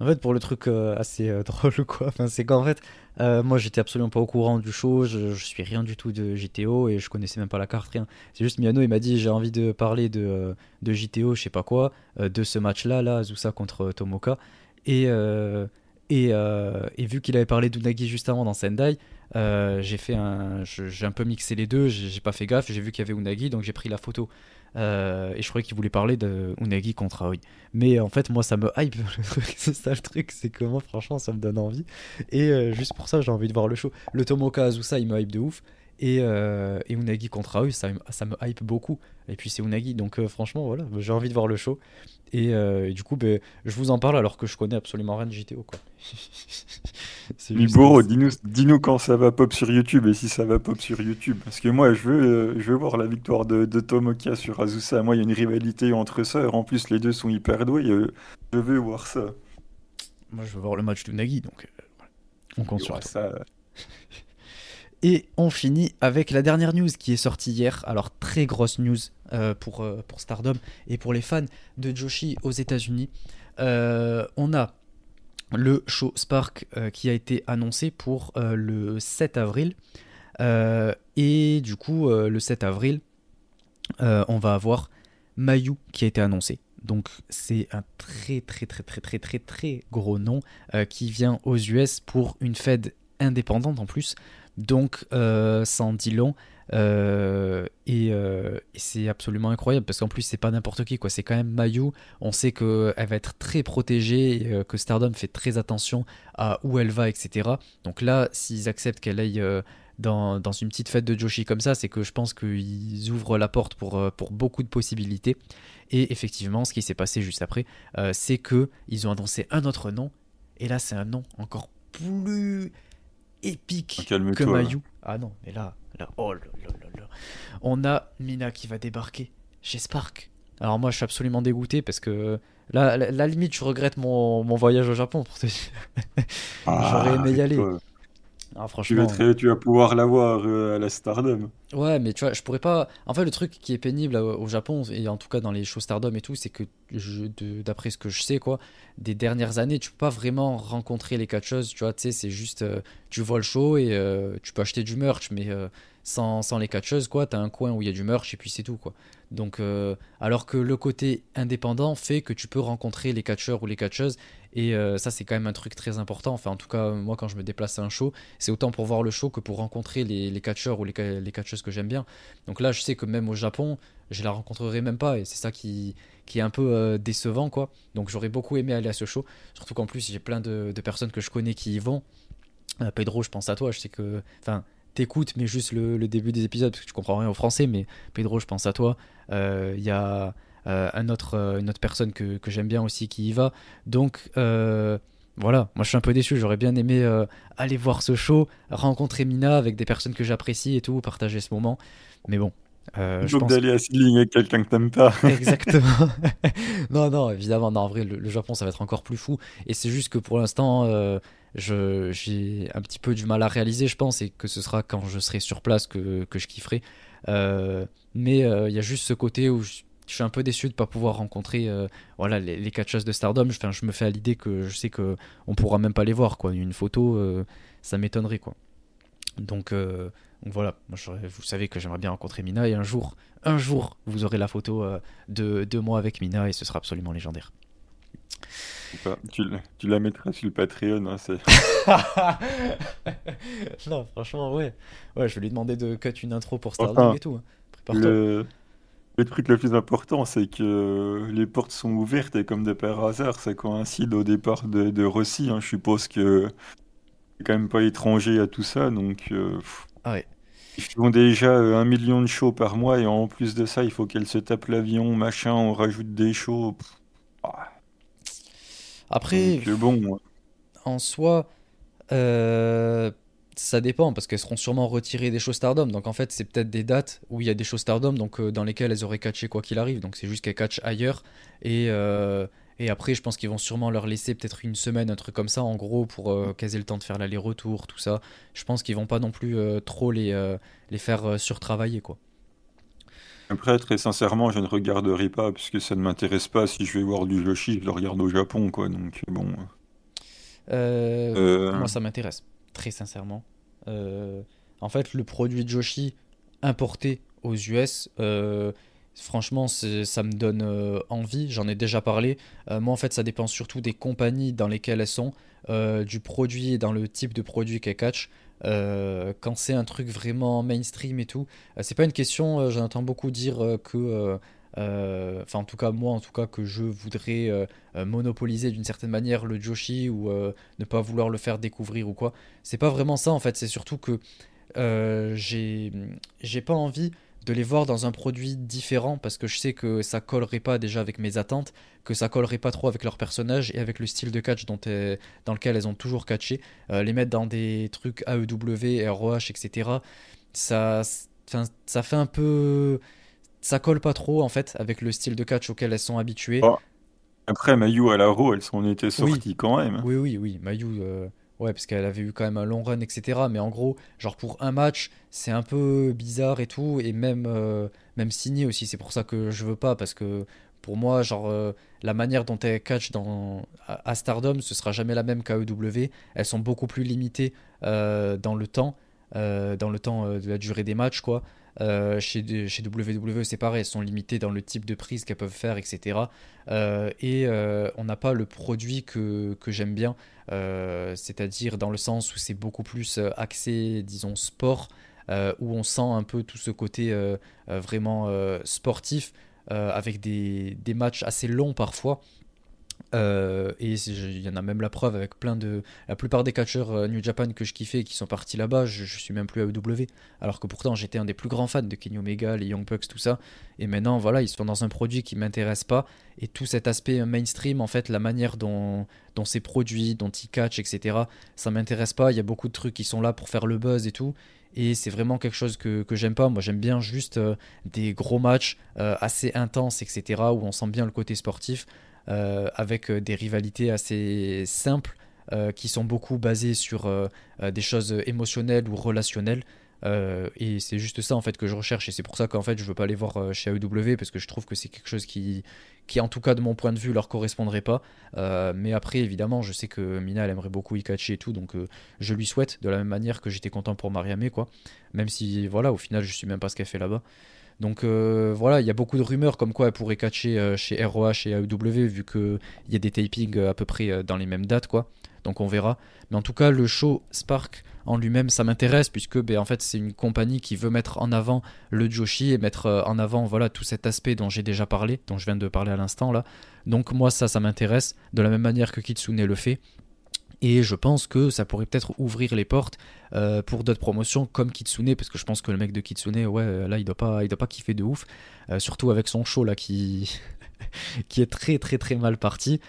Speaker 1: En fait, pour le truc assez drôle, quoi, c'est qu'en fait, moi j'étais absolument pas au courant du show, je, je, suis rien du tout de JTO et je connaissais même pas la carte, rien. C'est juste Miano, il m'a dit j'ai envie de parler de, de JTO, je sais pas quoi, de ce match-là, là, Azusa contre Tomoka. Et, et, et vu qu'il avait parlé d'Unagi juste avant dans Sendai, euh, j'ai fait un, j'ai un peu mixé les deux, j'ai pas fait gaffe, j'ai vu qu'il y avait Unagi, donc j'ai pris la photo. Euh, et je croyais qu'il voulait parler de contre Aoi. Mais en fait, moi, ça me hype c'est ça le truc, c'est que moi, franchement, ça me donne envie. Et euh, juste pour ça, j'ai envie de voir le show. Le Tomoka Azusa, il me hype de ouf. Et, et Unagi contre Aoi, ça, ça, me hype beaucoup. Et puis c'est Unagi, donc franchement, voilà, j'ai envie de voir le show. Euh, et, du coup, ben, je vous en parle alors que je connais absolument rien de JTO. Quoi.
Speaker 2: Miboro, dis-nous quand ça va pop sur YouTube et si ça va pop sur YouTube. Parce que moi, je veux, euh, je veux voir la victoire de, de Tomokia sur Azusa. Moi, il y a une rivalité entre sœurs. En plus, les deux sont hyper doués. Euh, je veux voir ça.
Speaker 1: Moi, je veux voir le match de Nagi. Donc, on compte sur ça. Et on finit avec la dernière news qui est sortie hier. Alors, très grosse news euh, pour, euh, pour Stardom et pour les fans de Joshi aux États-Unis. Euh, on a le show Spark qui a été annoncé pour le 7 avril. et du coup, le 7 avril, on va avoir Mayu qui a été annoncé. Donc c'est un très très très très très très très gros nom qui vient aux US pour une Fed indépendante en plus. Donc, euh, ça en dit long. Euh, euh, et, c'est absolument incroyable parce qu'en plus c'est pas n'importe qui quoi. C'est quand même Mayu. On sait qu'elle va être très protégée que Stardom fait très attention à où elle va etc donc là s'ils acceptent qu'elle aille dans, une petite fête de Joshi comme ça c'est que je pense qu'ils ouvrent la porte pour, beaucoup de possibilités. Et effectivement ce qui s'est passé juste après c'est que ils ont annoncé un autre nom. Et là c'est un nom encore plus épique que Mayu. Ah non, mais là, là, oh là là là On a Mina qui va débarquer chez Spark. Alors moi, je suis absolument dégoûté parce que là, la, limite, je regrette mon, mon, voyage au Japon pour te dire.
Speaker 2: Ah, J'aurais aimé y aller. Ah, franchement. Tu vas, tu vas pouvoir l'avoir euh, à la Stardom.
Speaker 1: Ouais, mais tu vois, je pourrais pas. En fait, le truc qui est pénible au Japon, et en tout cas dans les shows Stardom et tout, c'est que, d'après ce que je sais, quoi, des dernières années, tu peux pas vraiment rencontrer les catcheuses. Tu vois, tu sais, c'est juste. Euh, tu vois le show et euh, tu peux acheter du merch, mais sans, sans, les catcheuses, quoi, t'as un coin où il y a du merch et puis c'est tout, quoi. Donc, alors que le côté indépendant fait que tu peux rencontrer les catcheurs ou les catcheuses et euh, ça, c'est quand même un truc très important. Enfin, en tout cas, moi, quand je me déplace à un show, c'est autant pour voir le show que pour rencontrer les, catcheurs ou les, catcheuses que j'aime bien. Donc là, je sais que même au Japon, je la rencontrerai même pas. Et c'est ça qui, qui est un peu euh, décevant, quoi. Donc j'aurais beaucoup aimé aller à ce show. Surtout qu'en plus, j'ai plein de, personnes que je connais qui y vont. Euh, Pedro, je pense à toi. Je sais que. Enfin, t'écoutes, mais juste le, le, début des épisodes, parce que tu comprends rien au français. Mais Pedro, je pense à toi. Il y a. Euh, un autre, euh, une autre personne que, que j'aime bien aussi qui y va. Donc euh, voilà, moi je suis un peu déçu, j'aurais bien aimé aller voir ce show, rencontrer Mina avec des personnes que j'apprécie et tout, partager ce moment. Mais bon,
Speaker 2: euh, je pense d'aller à Seedling avec quelqu'un que t'aimes pas.
Speaker 1: Exactement. non, non, évidemment, non, en vrai, le, Japon, ça va être encore plus fou. Et c'est juste que pour l'instant, j'ai un petit peu du mal à réaliser, je pense, et que ce sera quand je serai sur place que, que je kifferai. mais il y a juste ce côté où je, je suis un peu déçu de ne pas pouvoir rencontrer euh, voilà, les, les de Stardom. Enfin, je me fais à l'idée que je sais qu'on ne pourra même pas les voir. Quoi. Une photo, euh, ça m'étonnerait. quoi. Donc, euh, donc voilà, moi, vous savez que j'aimerais bien rencontrer Mina et un jour, un jour, vous aurez la photo de, de moi avec Mina et ce sera absolument légendaire.
Speaker 2: Tu, tu, la mettras sur le Patreon, hein,
Speaker 1: non, franchement, ouais. Ouais, je vais lui demander de cut une intro pour Stardom et tout. Hein.
Speaker 2: Prépare-toi. Le truc le plus important, c'est que les portes sont ouvertes et comme de par hasard, ça coïncide au départ de, de Rossi. Hein. Je suppose que c'est quand même pas étranger à tout ça, donc euh,
Speaker 1: ah ouais.
Speaker 2: ils font déjà euh, un million de shows par mois et en plus de ça, il faut qu'elle se tape l'avion, machin, on rajoute des shows.
Speaker 1: Ah. Après,
Speaker 2: euh, bon,
Speaker 1: en soi, euh, ça dépend parce qu'elles seront sûrement retirées des shows Stardom. Donc en fait, c'est peut-être des dates où il y a des shows Stardom donc, euh, dans lesquelles elles auraient catché quoi qu'il arrive. Donc c'est juste qu'elles catchent ailleurs et, euh, Et après, je pense qu'ils vont sûrement leur laisser peut-être une semaine, un truc comme ça, en gros, pour euh, caser le temps de faire l'aller-retour, tout ça. Je pense qu'ils vont pas non plus euh, trop les, les faire surtravailler, quoi.
Speaker 2: Après, très sincèrement, je ne regarderai pas, puisque ça ne m'intéresse pas. Si je vais voir du Joshi, je le regarde au Japon, quoi. Donc, bon.
Speaker 1: Moi, ça m'intéresse, très sincèrement. en fait, le produit Joshi importé aux US, Franchement, ça me donne euh, envie, j'en ai déjà parlé. Euh, moi, en fait, ça dépend surtout des compagnies dans lesquelles elles sont, euh, du produit et dans le type de produit qu'elles catchent. quand c'est un truc vraiment mainstream et tout, c'est pas une question, j'entends beaucoup dire que. Enfin, en tout cas, moi, en tout cas, que je voudrais monopoliser d'une certaine manière le Joshi ou ne pas vouloir le faire découvrir ou quoi. C'est pas vraiment ça, en fait, c'est surtout que j'ai pas envie de les voir dans un produit différent parce que je sais que ça collerait pas déjà avec mes attentes, que ça collerait pas trop avec leur personnage et avec le style de catch dans lequel elles ont toujours catché. Euh, les mettre dans des trucs AEW, ROH, etc. Ça, ça fait un peu. Ça colle pas trop en fait avec le style de catch auquel elles sont habituées. Oh.
Speaker 2: Après, Mayu à la Raw, elles sont été sorties quand même.
Speaker 1: Oui, oui, oui. Mayu. Euh, Ouais, parce qu'elle avait eu quand même un long run, etc. Mais en gros, genre pour un match, c'est un peu bizarre et tout. Et même, euh, même signé aussi, c'est pour ça que je veux pas. Parce que pour moi, genre, euh, la manière dont elle catch dans, à, Stardom, ce sera jamais la même qu'à EW. Elles sont beaucoup plus limitées dans le temps, dans le temps de la durée des matchs, quoi. Euh, chez, chez WWE, c'est pareil, elles sont limitées dans le type de prise qu'elles peuvent faire, etc. Euh, et euh, on n'a pas le produit que, j'aime bien, c'est-à-dire dans le sens où c'est beaucoup plus axé, disons, sport, où on sent un peu tout ce côté vraiment sportif, avec des, matchs assez longs parfois. Euh, et il y en a même la preuve avec plein de. La plupart des catcheurs euh, New Japan que je kiffais qui sont partis là-bas, je, suis même plus à EW. Alors que pourtant j'étais un des plus grands fans de Kenny Omega, les Young Bucks, tout ça. Et maintenant, voilà, ils sont dans un produit qui m'intéresse pas. Et tout cet aspect mainstream, en fait, la manière dont, dont c'est produit, dont ils catchent, etc., ça m'intéresse pas. Il y a beaucoup de trucs qui sont là pour faire le buzz et tout. Et c'est vraiment quelque chose que, que j'aime pas. Moi, j'aime bien juste euh, des gros matchs assez intenses, etc., où on sent bien le côté sportif. Euh, avec euh, des rivalités assez simples euh, qui sont beaucoup basées sur des choses émotionnelles ou relationnelles. et c'est juste ça en fait que je recherche. Et c'est pour ça qu'en fait je veux pas aller voir chez AEW parce que je trouve que c'est quelque chose qui, qui en tout cas de mon point de vue leur correspondrait pas. Mais après évidemment je sais que Mina elle aimerait beaucoup Ikachi et tout donc je lui souhaite de la même manière que j'étais content pour Mariame quoi. Même si voilà au final je suis même pas ce qu'elle fait là-bas donc euh, voilà, il y a beaucoup de rumeurs comme quoi elle pourrait catcher euh, chez ROH et AEW vu qu'il y a des tapings euh, à peu près dans les mêmes dates quoi. Donc on verra. Mais en tout cas, le show Spark en lui-même, ça m'intéresse puisque ben, en fait c'est une compagnie qui veut mettre en avant le Joshi et mettre en avant voilà tout cet aspect dont j'ai déjà parlé, dont je viens de parler à l'instant là. Donc moi ça, ça m'intéresse de la même manière que Kitsune le fait. Et je pense que ça pourrait peut-être ouvrir les portes euh, pour d'autres promotions comme Kitsune, parce que je pense que le mec de Kitsune, ouais, là, il doit pas, il doit pas kiffer de ouf. Euh, surtout avec son show là qui, qui est très très très mal parti.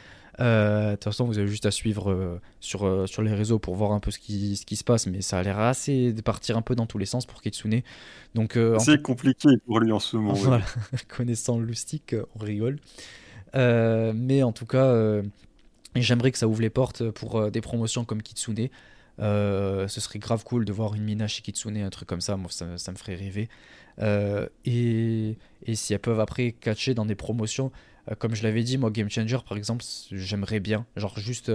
Speaker 1: Euh, de toute façon, vous avez juste à suivre sur, sur les réseaux pour voir un peu ce qui, ce qui se passe, mais ça a l'air assez de partir un peu dans tous les sens pour Kitsune. Donc,
Speaker 2: c'est compliqué pour lui en ce moment.
Speaker 1: Connaissant le lustique, on rigole. mais en tout cas, et j'aimerais que ça ouvre les portes pour euh, des promotions comme Kitsune. Euh, ce serait grave cool de voir une Mina chez Kitsune, un truc comme ça, moi ça, me ferait rêver. Euh, et, si elles peuvent après catcher dans des promotions, comme je l'avais dit, moi Game Changer par exemple, j'aimerais bien, genre juste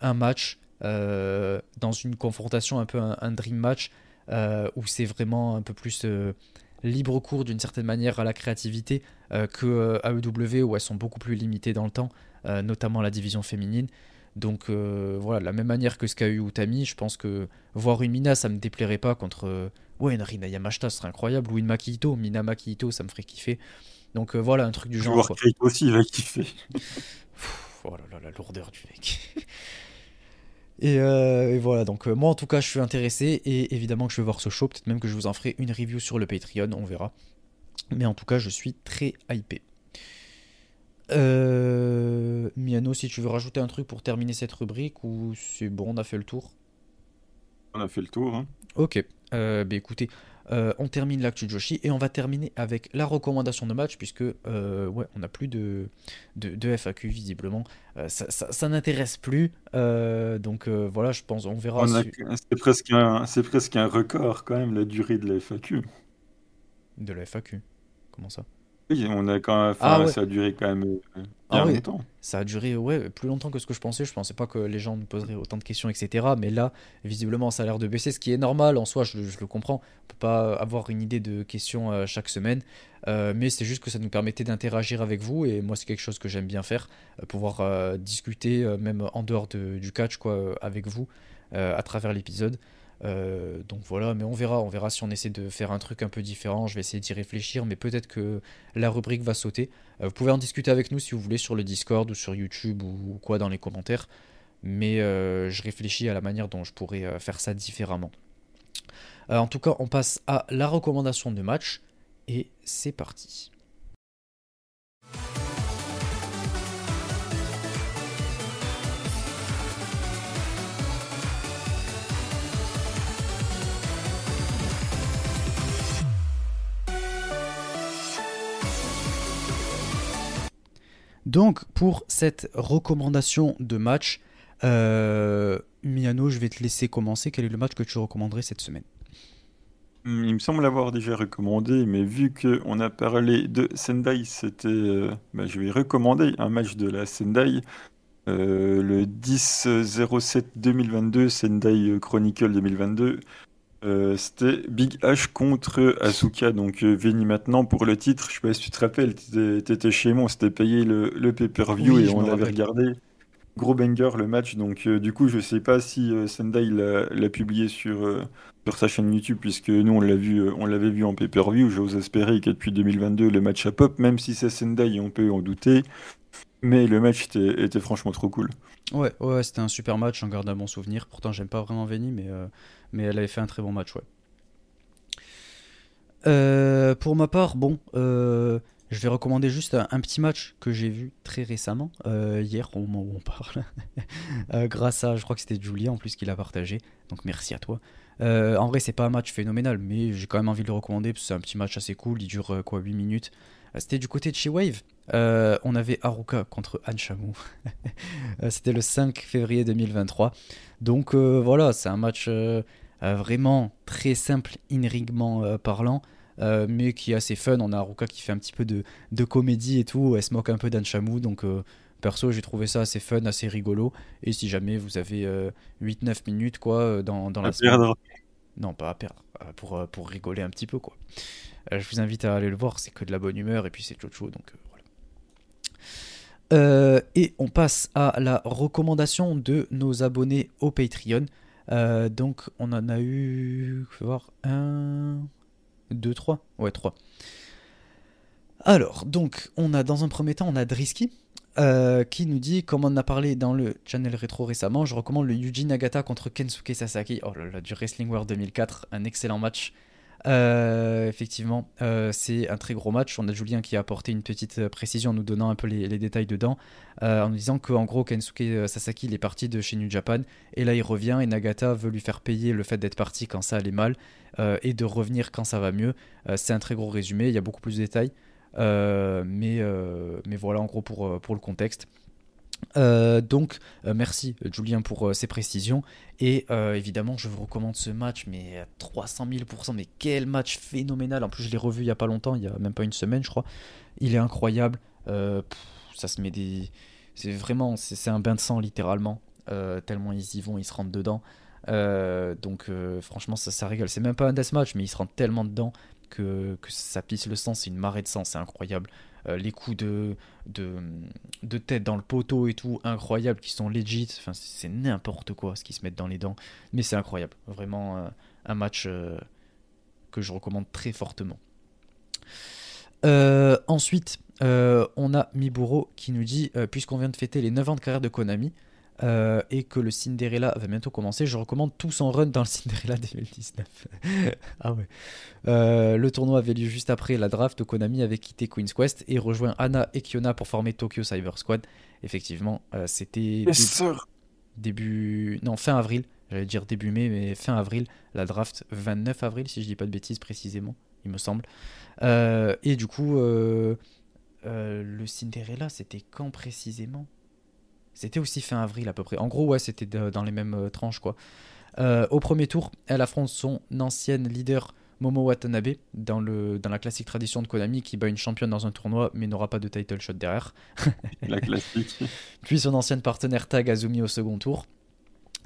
Speaker 1: un match dans une confrontation, un peu un, dream match, où c'est vraiment un peu plus libre cours d'une certaine manière à la créativité que AEW où elles sont beaucoup plus limitées dans le temps. Euh, notamment la division féminine. Donc euh, voilà, de la même manière que ce qu'a eu Utami, je pense que voir une Mina, ça me déplairait pas contre euh, ouais, une Rina Yamashita, ce serait incroyable, ou une Makito, Mina Makito, ça me ferait kiffer. Donc voilà, un truc du genre.
Speaker 2: Voir aussi, il va kiffer.
Speaker 1: oh là là, la lourdeur du mec. et, voilà, donc moi en tout cas, je suis intéressé, et évidemment que je vais voir ce show, peut-être même que je vous en ferai une review sur le Patreon, on verra. Mais en tout cas, je suis très hypé. Euh, Miano, si tu veux rajouter un truc pour terminer cette rubrique ou c'est bon, on a fait le tour
Speaker 2: On a fait le tour. Hein.
Speaker 1: Ok, euh, bah écoutez, Euh, on termine l'actu Joshi et on va terminer avec la recommandation de match puisque euh, ouais, on n'a plus de, de, FAQ visiblement. Ça, n'intéresse plus. donc voilà, je pense, on verra.
Speaker 2: C'est presque, un, presque un record quand même la durée de la FAQ.
Speaker 1: De la FAQ Comment ça?
Speaker 2: Oui, on a quand même, ah ça a duré quand même euh, ah longtemps.
Speaker 1: Ça a duré ouais, plus longtemps que ce que je pensais. Je pensais pas que les gens nous poseraient autant de questions, etc. Mais là, visiblement, ça a l'air de baisser, ce qui est normal en soi, je, le comprends. On peut pas avoir une idée de questions euh, chaque semaine. Euh, mais c'est juste que ça nous permettait d'interagir avec vous. Et moi, c'est quelque chose que j'aime bien faire. pouvoir discuter, même en dehors du catch, quoi, avec vous, à travers l'épisode. Euh, donc voilà, mais on verra, on verra si on essaie de faire un truc un peu différent. Je vais essayer d'y réfléchir, mais peut-être que la rubrique va sauter. Euh, vous pouvez en discuter avec nous si vous voulez sur le Discord ou sur YouTube ou, quoi dans les commentaires. Mais euh, je réfléchis à la manière dont je pourrais faire ça différemment. en tout cas, on passe à la recommandation de match et c'est parti. Donc, pour cette recommandation de match, euh, Miano, je vais te laisser commencer. Quel est le match que tu recommanderais cette semaine
Speaker 2: hmm, Il me semble l'avoir déjà recommandé, mais vu qu'on a parlé de Sendai, c'était, euh, bah, je vais recommander un match de la Sendai. Euh, le 10-07-2022, Sendai Chronicle 2022. Euh, c'était Big H contre Asuka, donc euh, Veni maintenant pour le titre. Je sais pas si tu te rappelles, t'étais chez moi, on s'était payé le, le pay-per-view et on avait regardé. Gros banger le match, donc euh, du coup je sais pas si Sendai l'a publié sur, sur sa chaîne YouTube, puisque nous on l'a vu, on l'avait vu en pay-per-view. J'ose espérer que depuis 2022 le match a pop, même si c'est Sendai, on peut en douter. Mais le match était, était franchement trop cool.
Speaker 1: Ouais, ouais, c'était un super match, j'en garde un bon souvenir. Pourtant, j'aime pas vraiment Veni, mais, euh, mais elle avait fait un très bon match, ouais. Euh, pour ma part, bon, euh, je vais recommander juste un, petit match que j'ai vu très récemment, hier au moment où on parle, grâce à, je crois que c'était Julia en plus qui l'a partagé, donc merci à toi. en vrai, c'est pas un match phénoménal, mais j'ai quand même envie de le recommander parce que c'est un petit match assez cool, il dure quoi 8 minutes. C'était du côté de chez Wave. Euh, on avait Haruka contre euh, C'était le 5 février 2023. Donc euh, voilà, c'est un match vraiment très simple, in parlant. mais qui est assez fun. On a Haruka qui fait un petit peu de, comédie et tout. Elle se moque un peu d'An Donc, perso, j'ai trouvé ça assez fun, assez rigolo. Et si jamais vous avez 8-9 minutes quoi, dans, dans la. Non, pas à perdre. Pour, pour rigoler un petit peu, quoi. je vous invite à aller le voir. C'est que de la bonne humeur. Et puis, c'est Chocho. Donc, euh, et on passe à la recommandation de nos abonnés au Patreon. Euh, donc on en a eu, je vais voir, un, deux, trois, ouais trois. Alors donc on a dans un premier temps on a Drisky euh, qui nous dit comme on en a parlé dans le channel rétro récemment, je recommande le Yuji Nagata contre Kensuke Sasaki. Oh là là du Wrestling World 2004, un excellent match. Euh, effectivement, euh, c'est un très gros match. On a Julien qui a apporté une petite euh, précision en nous donnant un peu les, détails dedans, en nous disant qu'en gros, Kensuke Sasaki est parti de chez New Japan, et là il revient, et Nagata veut lui faire payer le fait d'être parti quand ça allait mal, et de revenir quand ça va mieux. c'est un très gros résumé, il y a beaucoup plus de détails, mais, voilà en gros pour le contexte. Euh, donc, euh, merci Julien pour euh, ces précisions. Et évidemment, je vous recommande ce match, mais à 300 000%. Mais quel match phénoménal! En plus, je l'ai revu il y a pas longtemps, il y a même pas une semaine, je crois. Il est incroyable. ça se met des. C'est vraiment. C'est un bain de sang, littéralement. tellement ils y vont, ils se rentrent dedans. donc, franchement, ça, ça régale. C'est même pas un deathmatch, mais ils se rentrent tellement dedans que, que ça pisse le sang. C'est une marée de sang, c'est incroyable. Euh, les coups de, tête dans le poteau et tout, incroyables, qui sont legit. Enfin, c'est n'importe quoi ce qui se mettent dans les dents. Mais c'est incroyable. Vraiment euh, un match euh, que je recommande très fortement. ensuite, on a Miburo qui nous dit Puisqu'on vient de fêter les 9 ans de carrière de Konami, euh, et que le Cinderella va bientôt commencer, je recommande tous en run dans le Cinderella 2019. ah ouais. Euh, le tournoi avait lieu juste après la draft. Konami avait quitté Queen's Quest et rejoint Anna et Kiona pour former Tokyo Cyber Squad. Effectivement, euh, c'était début... non fin avril. J'allais dire début mai, mais fin avril. La draft 29 avril, si je dis pas de bêtises précisément, il me semble. et du coup, le Cinderella, c'était quand précisément? C'était aussi fin avril à peu près. En gros, ouais, c'était dans les mêmes tranches, quoi. au premier tour, elle affronte son ancienne leader Momo Watanabe dans, le, dans la classique tradition de Konami qui bat une championne dans un tournoi mais n'aura pas de title shot derrière.
Speaker 2: la classique.
Speaker 1: Puis son ancienne partenaire Tag Azumi au second tour.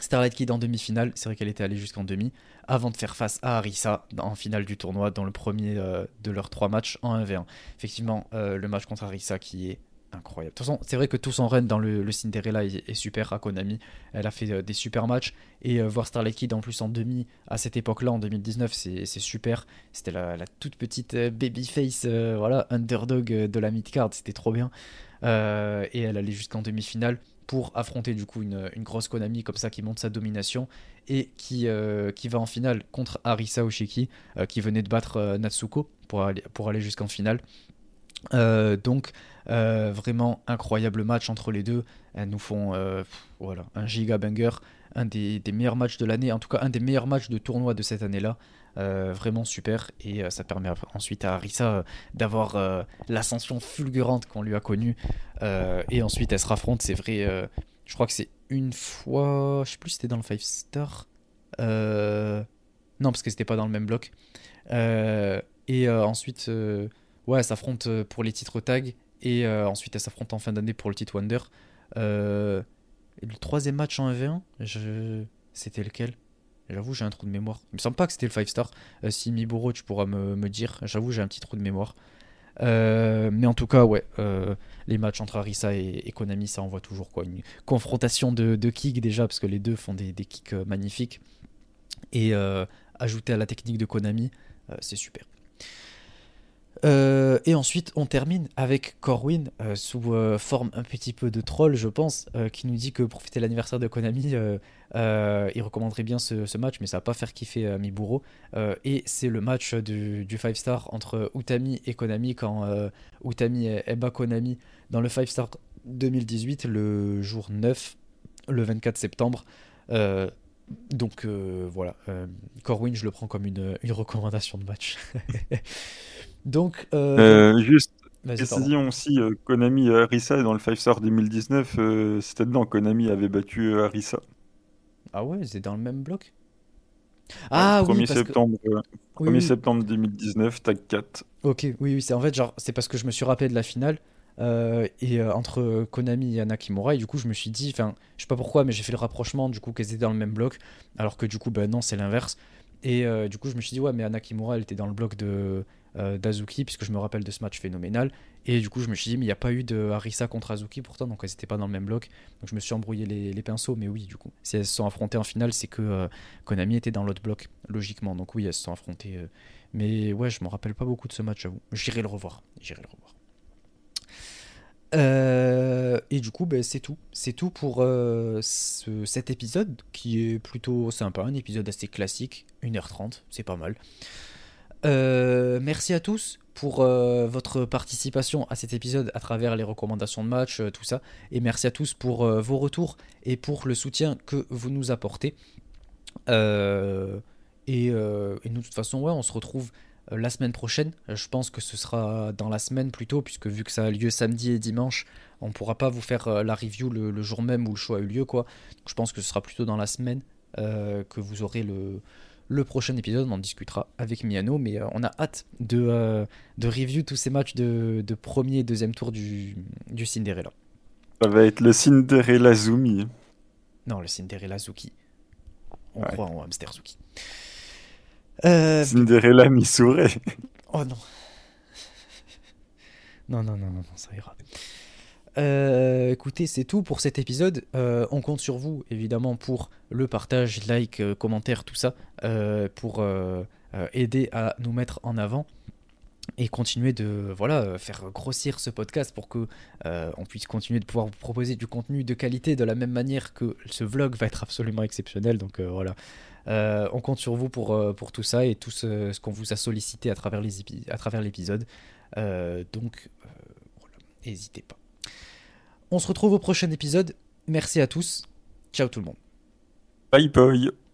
Speaker 1: Starlight Kid en demi-finale, c'est vrai qu'elle était allée jusqu'en demi, avant de faire face à Arisa en finale du tournoi dans le premier euh, de leurs trois matchs en 1v1. Effectivement, euh, le match contre Arisa qui est incroyable. De toute façon, c'est vrai que tout son run dans le, Cinderella est, super à Konami. Elle a fait euh, des super matchs. Et euh, voir Starlight Kid en plus en demi à cette époque-là, en 2019, c'est super. C'était la, toute petite euh, babyface, voilà, underdog de la mid-card. C'était trop bien. et elle allait jusqu'en demi-finale pour affronter du coup une, grosse Konami comme ça qui monte sa domination et qui, qui va en finale contre Arisa Oshiki qui venait de battre Natsuko pour aller, pour aller jusqu'en finale. Donc euh, vraiment incroyable match entre les deux. Elles nous font euh, voilà, un giga banger, un des, meilleurs matchs de l'année, en tout cas un des meilleurs matchs de tournoi de cette année-là. Euh, vraiment super. Et ça permet ensuite à Arisa d'avoir l'ascension fulgurante qu'on lui a connue. Et ensuite elle se raffronte. C'est vrai je crois que c'est une fois je sais plus si c'était dans le 5 star. Non parce que c'était pas dans le même bloc. Et ensuite ouais elle s'affronte pour les titres tag et euh, ensuite, elle s'affronte en fin d'année pour le titre Wonder. Euh, le troisième match en 1v1, je... c'était lequel? J'avoue, j'ai un trou de mémoire. Il me semble pas que c'était le 5 star. Euh, si Miburo, tu pourras me, dire. J'avoue, j'ai un petit trou de mémoire. mais en tout cas, ouais, les matchs entre Arisa et, Konami, ça envoie toujours quoi. Une confrontation de, de kicks déjà, parce que les deux font des, des kicks magnifiques. Et ajouter à la technique de Konami, c'est super. Euh, et ensuite, on termine avec Corwin, euh, sous euh, forme un petit peu de troll, je pense, qui nous dit que profiter de l'anniversaire de Konami, il recommanderait bien ce, match, mais ça va pas faire kiffer Miburo. et c'est le match du, 5 star entre Utami et Konami, quand Utami est, bat Konami dans le 5 star 2018, le jour 9, le 24 septembre. donc voilà, Corwin, je le prends comme une recommandation de match. Donc,
Speaker 2: euh, euh, juste, précision aussi, euh, Konami Arisa dans le 5 Star 2019, c'était dedans, Konami avait battu Arisa.
Speaker 1: Ah ouais, c'est dans le même bloc? Ah
Speaker 2: 1er septembre, 1er septembre 2019, tag 4.
Speaker 1: Ok, oui, oui, c'est en fait genre, c'est parce que je me suis rappelé de la finale. et entre Konami et Anakimura et du coup je me suis dit enfin je sais pas pourquoi mais j'ai fait le rapprochement du coup qu'elles étaient dans le même bloc alors que du coup ben non c'est l'inverse et du coup je me suis dit ouais mais Anakimura elle était dans le bloc de euh, d'Azuki, puisque je me rappelle de ce match phénoménal. Et du coup, je me suis dit, mais il n'y a pas eu de Harissa contre Azuki pourtant, donc elles n'étaient pas dans le même bloc. Donc je me suis embrouillé les, pinceaux, mais oui, du coup, si elles se sont affrontées en finale, c'est que euh, Konami était dans l'autre bloc, logiquement. Donc oui, elles se sont affrontées. Euh. Mais ouais, je me rappelle pas beaucoup de ce match, j'avoue. J'irai le revoir. J'irai le revoir. et du coup, ben, c'est tout. C'est tout pour cet épisode qui est plutôt sympa. Un épisode assez classique, 1h30, c'est pas mal. Euh, merci à tous pour euh, votre participation à cet épisode à travers les recommandations de match, euh, tout ça. Et merci à tous pour vos retours et pour le soutien que vous nous apportez. Et, nous, de toute façon, ouais, on se retrouve la semaine prochaine. Je pense que ce sera dans la semaine plutôt, puisque vu que ça a lieu samedi et dimanche, on ne pourra pas vous faire la review le, jour même où le show a eu lieu. Quoi. je pense que ce sera plutôt dans la semaine que vous aurez le, le prochain épisode, on en discutera avec Miano, mais euh, on a hâte de, euh, de review tous ces matchs de, premier et deuxième tour du, du Cinderella.
Speaker 2: Ça va être le Cinderella Zumi.
Speaker 1: Non, le Cinderella Zuki. On croit en Hamster Zuki. Euh...
Speaker 2: Cinderella Missouri.
Speaker 1: Oh non. non, non, non, non, non, ça ira. Euh, écoutez, c'est tout pour cet épisode. Euh, on compte sur vous, évidemment, pour le partage, like, euh, commentaire, tout ça, pour aider à nous mettre en avant et continuer de voilà faire grossir ce podcast pour que on puisse continuer de pouvoir vous proposer du contenu de qualité de la même manière que ce vlog va être absolument exceptionnel. Donc voilà. on compte sur vous pour, tout ça et tout ce, ce qu'on vous a sollicité à travers l'épisode. donc, voilà, n'hésitez pas. On se retrouve au prochain épisode. Merci à tous. Ciao tout le monde.
Speaker 2: Bye bye